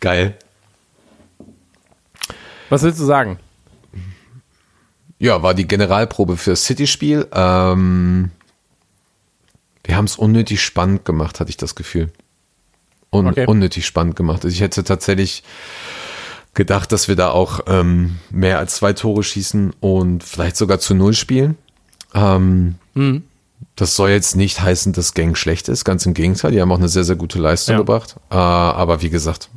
Geil. Was willst du sagen? Ja, war die Generalprobe für das City-Spiel. Ähm, wir haben es unnötig spannend gemacht, hatte ich das Gefühl. Un Okay. Unnötig spannend gemacht. Also ich hätte tatsächlich gedacht, dass wir da auch ähm, mehr als zwei Tore schießen und vielleicht sogar zu null spielen. Ähm, Das soll jetzt nicht heißen, dass Gang schlecht ist, ganz im Gegenteil. Die haben auch eine sehr, sehr gute Leistung Ja. gebracht. Äh, aber wie gesagt,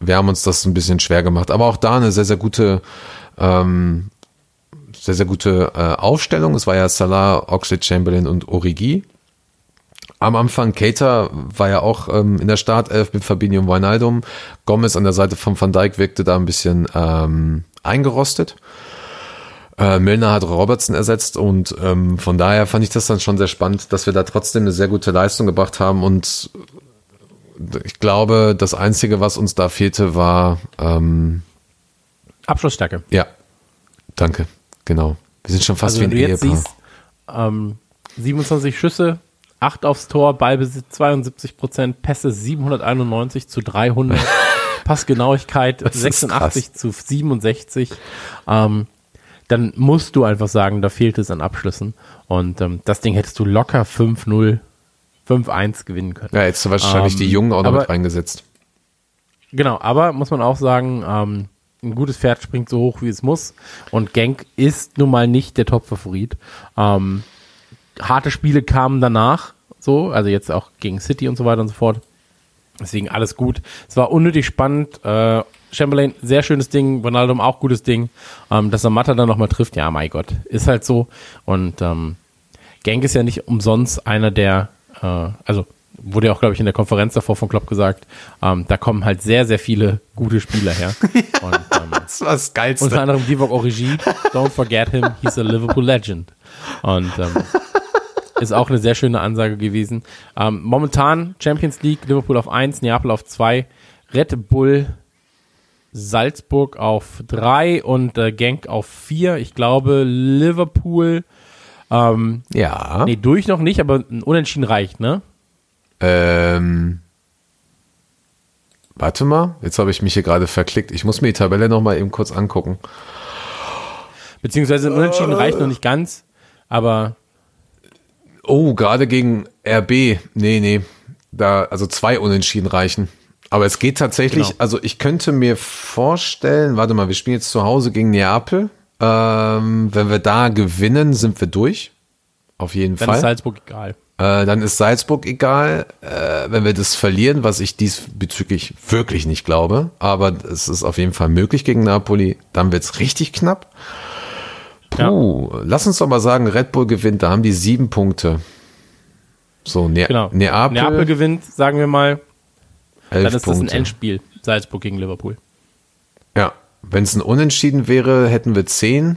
wir haben uns das ein bisschen schwer gemacht. Aber auch da eine sehr, sehr gute ähm, sehr, sehr gute äh, Aufstellung. Es war ja Salah, Oxlade Chamberlain und Origi. Am Anfang Keita war ja auch ähm, in der Startelf mit Fabinho und Wijnaldum. Gomez an der Seite von Van Dijk wirkte da ein bisschen ähm, eingerostet. Äh, Milner hat Robertson ersetzt und ähm, von daher fand ich das dann schon sehr spannend, dass wir da trotzdem eine sehr gute Leistung gebracht haben und ich glaube, das Einzige, was uns da fehlte, war ähm, Abschlussstärke. ja, danke, genau. Wir sind schon fast Also wenn du wie ein jetzt Ehepaar. siehst, ähm, 27 Schüsse, 8 aufs Tor, Ballbesitz 72 Prozent, Pässe 791 zu 300, Passgenauigkeit Das ist 86 zu 67. Ähm, dann musst du einfach sagen, da fehlt es an Abschlüssen. Und ähm, das Ding hättest du locker 5-0, 5-1 gewinnen können. ja, jetzt wahrscheinlich ähm, die Jungen auch noch aber- mit reingesetzt. Genau, aber muss man auch sagen, ähm, ein gutes Pferd springt so hoch, wie es muss. Und Genk ist nun mal nicht der Top-Favorit. Ähm, harte Spiele kamen danach, so, also jetzt auch gegen City und so weiter und so fort. Deswegen alles gut. Es war unnötig spannend. Äh, Chamberlain, sehr schönes Ding. Ronaldo auch gutes Ding. Ähm, dass er Matta dann nochmal trifft, ja, mein Gott, ist halt so. Und ähm, Genk ist ja nicht umsonst einer der, äh, also wurde ja auch, glaube ich, in der Konferenz davor von Klopp gesagt, ähm, da kommen halt sehr, sehr viele gute Spieler her. Und, ähm, Das war das Geilste. unter anderem Divock Origi, don't forget him, he's a Liverpool legend. Und ähm, ist auch eine sehr schöne Ansage gewesen. Ähm, momentan Champions League, Liverpool auf 1, Neapel auf 2, Red Bull Salzburg auf 3 und äh, Genk auf 4. Ich glaube, Liverpool, ähm, ja. nee, durch noch nicht, aber ein Unentschieden reicht, ne? Ähm, warte mal, jetzt habe ich mich hier gerade verklickt. Ich muss mir die Tabelle noch mal eben kurz angucken. Beziehungsweise Unentschieden reicht noch nicht ganz, aber Oh, gerade gegen RB. Nee, nee. Da, also zwei Unentschieden reichen. Aber es geht tatsächlich, Genau. also ich könnte mir vorstellen, warte mal, wir spielen jetzt zu Hause gegen Neapel. Ähm, wenn wir da gewinnen, sind wir durch. Auf jeden dann Fall. ist Salzburg egal. Äh, dann ist Salzburg egal, äh, wenn wir das verlieren, was ich diesbezüglich wirklich nicht glaube. Aber es ist auf jeden Fall möglich gegen Napoli. Dann wird's richtig knapp. Puh, lass uns doch mal sagen, Red Bull gewinnt, da haben die sieben Punkte. So, ne Genau. Neapel, Neapel gewinnt, sagen wir mal, elf dann ist das ein Punkte. Endspiel. Salzburg gegen Liverpool. Ja, wenn es ein Unentschieden wäre, hätten wir zehn.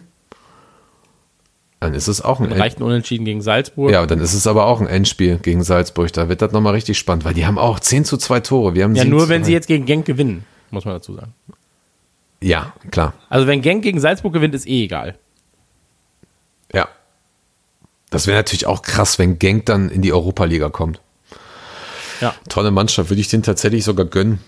Dann ist es auch ein reicht ein Unentschieden gegen Salzburg. Ja, dann ist es aber auch ein Endspiel gegen Salzburg. Da wird das nochmal richtig spannend, weil die haben auch 10 zu 2 Tore. Wir haben Ja, nur wenn sie jetzt gegen Genk gewinnen, muss man dazu sagen. Ja, klar. Also wenn Genk gegen Salzburg gewinnt, ist eh egal. Ja. Das wäre natürlich auch krass, wenn Genk dann in die Europa-Liga kommt. Ja. Tolle Mannschaft, würde ich den tatsächlich sogar gönnen.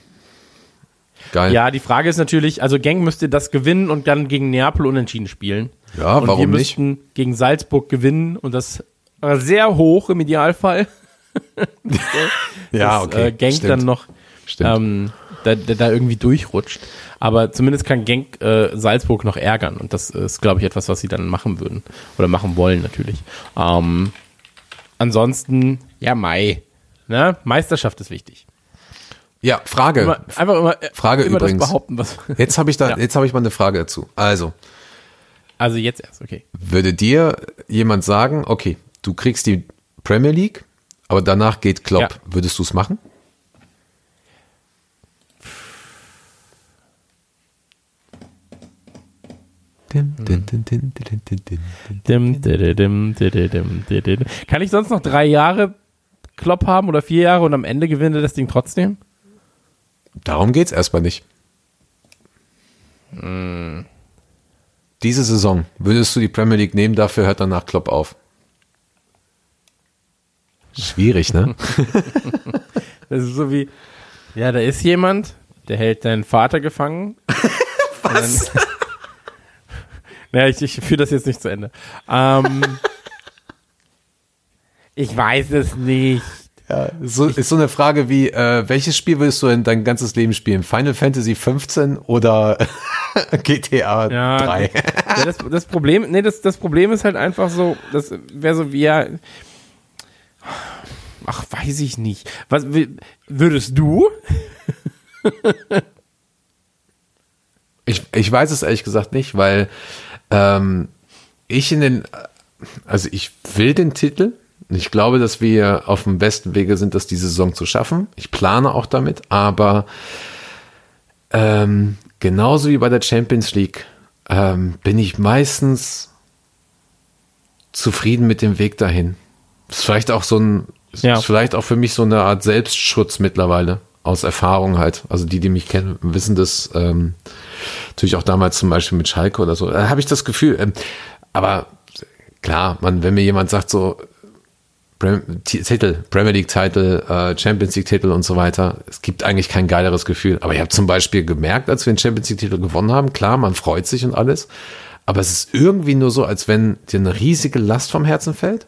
Geil. Ja, die Frage ist natürlich, also Genk müsste das gewinnen und dann gegen Neapel unentschieden spielen. Ja, und wir warum nicht? müssten gegen Salzburg gewinnen und das sehr hoch im Idealfall. Ja, dass, okay. Äh, Genk Stimmt. dann noch ähm, da, da, da irgendwie durchrutscht. Aber zumindest kann Genk äh, Salzburg noch ärgern. Und das ist, glaube ich, etwas, was sie dann machen würden. Oder machen wollen natürlich. Ähm, ansonsten, ja, Mai. Ne? Meisterschaft ist wichtig. ja, Frage. Immer, einfach immer, äh, Frage immer übrigens. das behaupten, was. Jetzt habe ich da, Ja. jetzt habe ich mal eine Frage dazu. Also, Also jetzt erst, okay. würde dir jemand sagen, okay, du kriegst die Premier League, aber danach geht Klopp. Ja. Würdest du es machen? Kann ich sonst noch drei Jahre Klopp haben oder vier Jahre und am Ende gewinne das Ding trotzdem? Darum geht's erstmal nicht. Diese Saison würdest du die Premier League nehmen, dafür hört danach Klopp auf. Schwierig, ne? Das ist so wie, ja, da ist jemand, der hält deinen Vater gefangen. Was? naja, ich, ich führe das jetzt nicht zu Ende. Ähm, ich weiß es nicht. So, ist so eine Frage wie, äh, welches Spiel würdest du in dein ganzes Leben spielen? Final Fantasy 15 oder GTA Ja, 3? Ja, das, das Problem, nee, das, das Problem ist halt einfach so, das wäre so wie, ja, ach, weiß ich nicht. Was, würdest du? Ich, ich weiß es ehrlich gesagt nicht, weil ähm, ich in den, also ich will den Titel. Ich glaube, dass wir auf dem besten Wege sind, das diese Saison zu schaffen. Ich plane auch damit, aber ähm, genauso wie bei der Champions League ähm, bin ich meistens zufrieden mit dem Weg dahin. Ist vielleicht auch so ein, Ja. ist vielleicht auch für mich so eine Art Selbstschutz mittlerweile aus Erfahrung halt. Also die, die mich kennen, wissen das ähm, natürlich auch damals zum Beispiel mit Schalke oder so. Da habe ich das Gefühl. Ähm, aber klar, man, wenn mir jemand sagt so Titel, Premier League Titel, äh, Champions League Titel und so weiter, es gibt eigentlich kein geileres Gefühl. Aber ich habe zum Beispiel gemerkt, als wir den Champions League Titel gewonnen haben, klar, man freut sich und alles. Aber es ist irgendwie nur so, als wenn dir eine riesige Last vom Herzen fällt.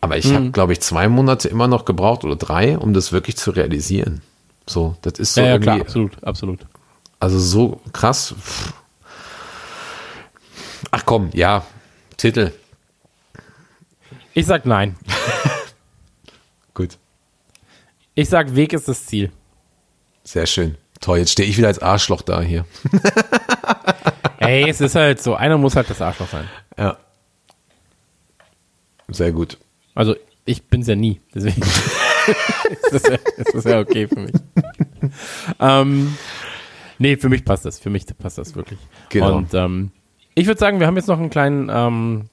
Aber ich habe, glaube ich, zwei Monate immer noch gebraucht oder drei, um das wirklich zu realisieren. So, das ist so Ja, ja, klar, absolut, absolut. also so krass. Ach komm, ja, Titel, Ich sag nein. Ich sag, Weg ist das Ziel. sehr schön. Toll, jetzt stehe ich wieder als Arschloch da hier. Ey, es ist halt so, einer muss halt das Arschloch sein. Ja. Sehr gut. Also, ich bin's ja nie, deswegen ist, das ja, ist das ja okay für mich. ähm, nee, für mich passt das, für mich passt das wirklich. Genau. Und ähm, ich würde sagen, wir haben jetzt noch einen kleinen ähm,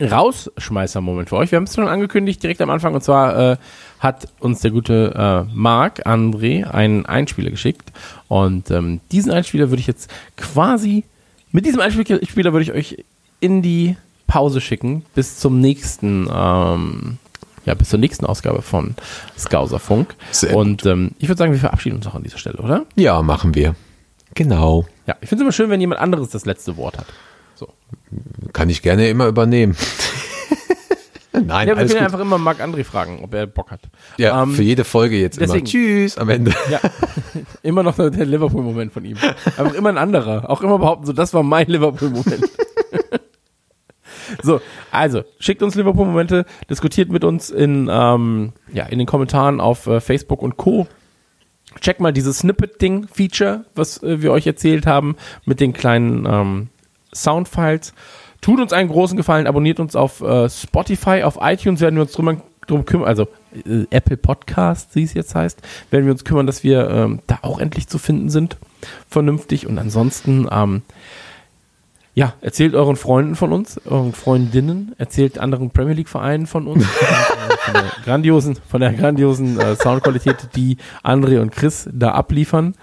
Rausschmeißer-Moment für euch. Wir haben es schon angekündigt direkt am Anfang und zwar äh, hat uns der gute äh, Marc André einen Einspieler geschickt und ähm, diesen Einspieler würde ich jetzt quasi mit diesem Einspieler würde ich euch in die Pause schicken bis zum nächsten ähm, ja, bis zur nächsten Ausgabe von Skauserfunk. Sehr Und ähm, ich würde sagen, wir verabschieden uns auch an dieser Stelle, oder? Ja, machen wir. Genau. Ja, ich finde es immer schön, wenn jemand anderes das letzte Wort hat. So. Kann ich gerne immer übernehmen. Nein, Ja, wir können ja einfach immer Marc André fragen, ob er Bock hat. Ja, Ähm, für jede Folge jetzt deswegen- immer. Tschüss am Ende. Ja, immer noch der Liverpool-Moment von ihm. Einfach immer ein anderer. Auch immer behaupten, so, das war mein Liverpool-Moment. so, also, schickt uns Liverpool-Momente, diskutiert mit uns in, ähm, ja, in den Kommentaren auf äh, Facebook und Co. Checkt mal dieses Snippet-Ding-Feature, was äh, wir euch erzählt haben, mit den kleinen ähm, Soundfiles. Tut uns einen großen Gefallen, abonniert uns auf äh, Spotify, auf iTunes werden wir uns drum, drum kümmern, also äh, Apple Podcast, wie es jetzt heißt, werden wir uns kümmern, dass wir ähm, da auch endlich zu finden sind, vernünftig. Und ansonsten, ähm, ja, erzählt euren Freunden von uns, euren Freundinnen, erzählt anderen Premier League Vereinen von uns, von der grandiosen, von der grandiosen äh, Soundqualität, die André und Chris da abliefern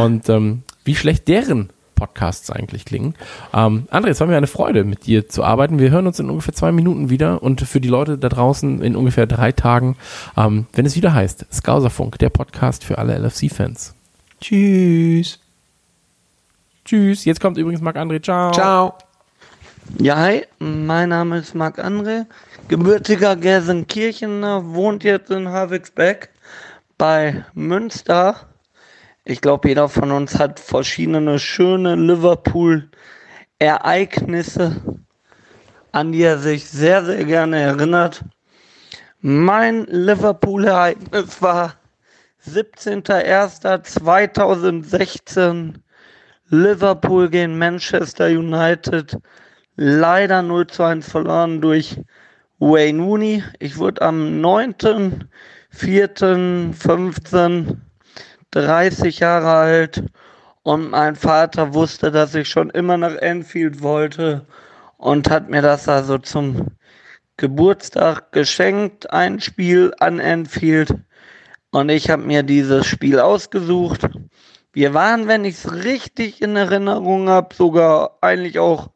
und ähm, wie schlecht deren Podcasts eigentlich klingen. Ähm, André, es war mir eine Freude, mit dir zu arbeiten. Wir hören uns in ungefähr zwei Minuten wieder und für die Leute da draußen in ungefähr drei Tagen, ähm, wenn es wieder heißt, Skauserfunk, der Podcast für alle LFC-Fans. Tschüss. Tschüss. Jetzt kommt übrigens Marc André. Ciao. Ciao. Ja, hi, mein Name ist Marc André, gebürtiger Gelsenkirchener, wohnt jetzt in Havixbeck bei Münster. Ich glaube, jeder von uns hat verschiedene schöne Liverpool-Ereignisse, an die er sich sehr, sehr gerne erinnert. Mein Liverpool-Ereignis war 17.01.2016 Liverpool gegen Manchester United. Leider 0 zu 1 verloren durch Wayne Rooney. Ich wurde am 9.04.15 30 Jahre alt und mein Vater wusste, dass ich schon immer nach Enfield wollte und hat mir das also zum Geburtstag geschenkt, ein Spiel an Enfield. Und ich habe mir dieses Spiel ausgesucht. Wir waren, wenn ich es richtig in Erinnerung habe, sogar eigentlich auch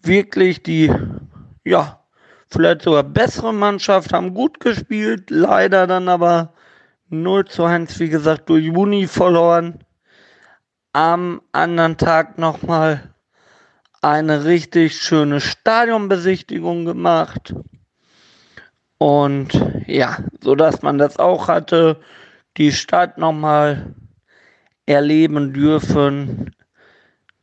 wirklich die, ja, vielleicht sogar bessere Mannschaft, haben gut gespielt, leider dann aber 0 zu 1, wie gesagt, durch Juni verloren. Am anderen Tag nochmal eine richtig schöne Stadionbesichtigung gemacht. Und ja, so dass man das auch hatte, die Stadt nochmal erleben dürfen.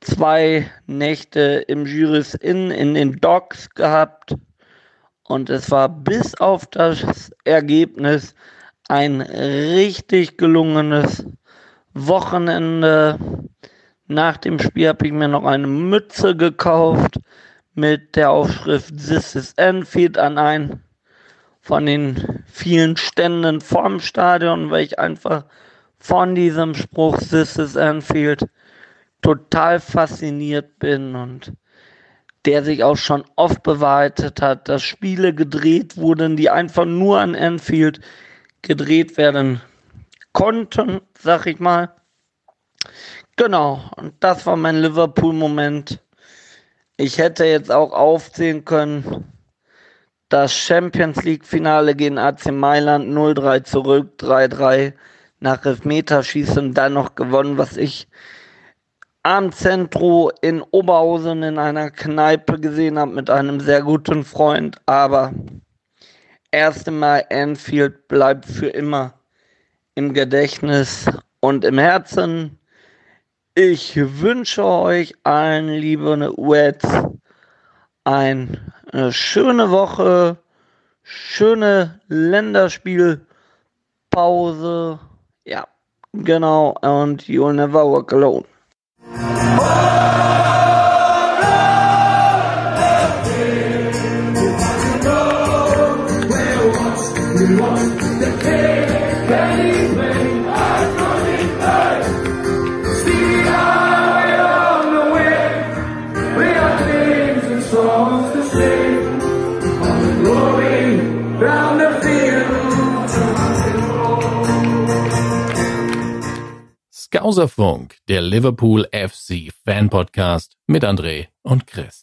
Zwei Nächte im Juris Inn in den Docks gehabt. Und es war bis auf das Ergebnis ein richtig gelungenes Wochenende. Nach dem Spiel habe ich mir noch eine Mütze gekauft mit der Aufschrift This is Enfield an ein von den vielen Ständen vorm Stadion, weil ich einfach von diesem Spruch This is Enfield total fasziniert bin und der sich auch schon oft bewahrheitet hat, dass Spiele gedreht wurden, die einfach nur an Enfield gedreht werden konnten, sag ich mal. Genau, und das war mein Liverpool-Moment. Ich hätte jetzt auch aufzählen können, das Champions League-Finale gegen AC Mailand 0-3 zurück, 3-3 nach Elfmeterschießen dann noch gewonnen, was ich am Zentro in Oberhausen in einer Kneipe gesehen habe mit einem sehr guten Freund. Aber erste Mal Anfield bleibt für immer im Gedächtnis und im Herzen. Ich wünsche euch allen, liebe Reds, eine schöne Woche, schöne Länderspielpause. Ja, genau. Und you'll never walk alone. Skauserfunk, der Liverpool FC Fan Podcast mit André und Chris.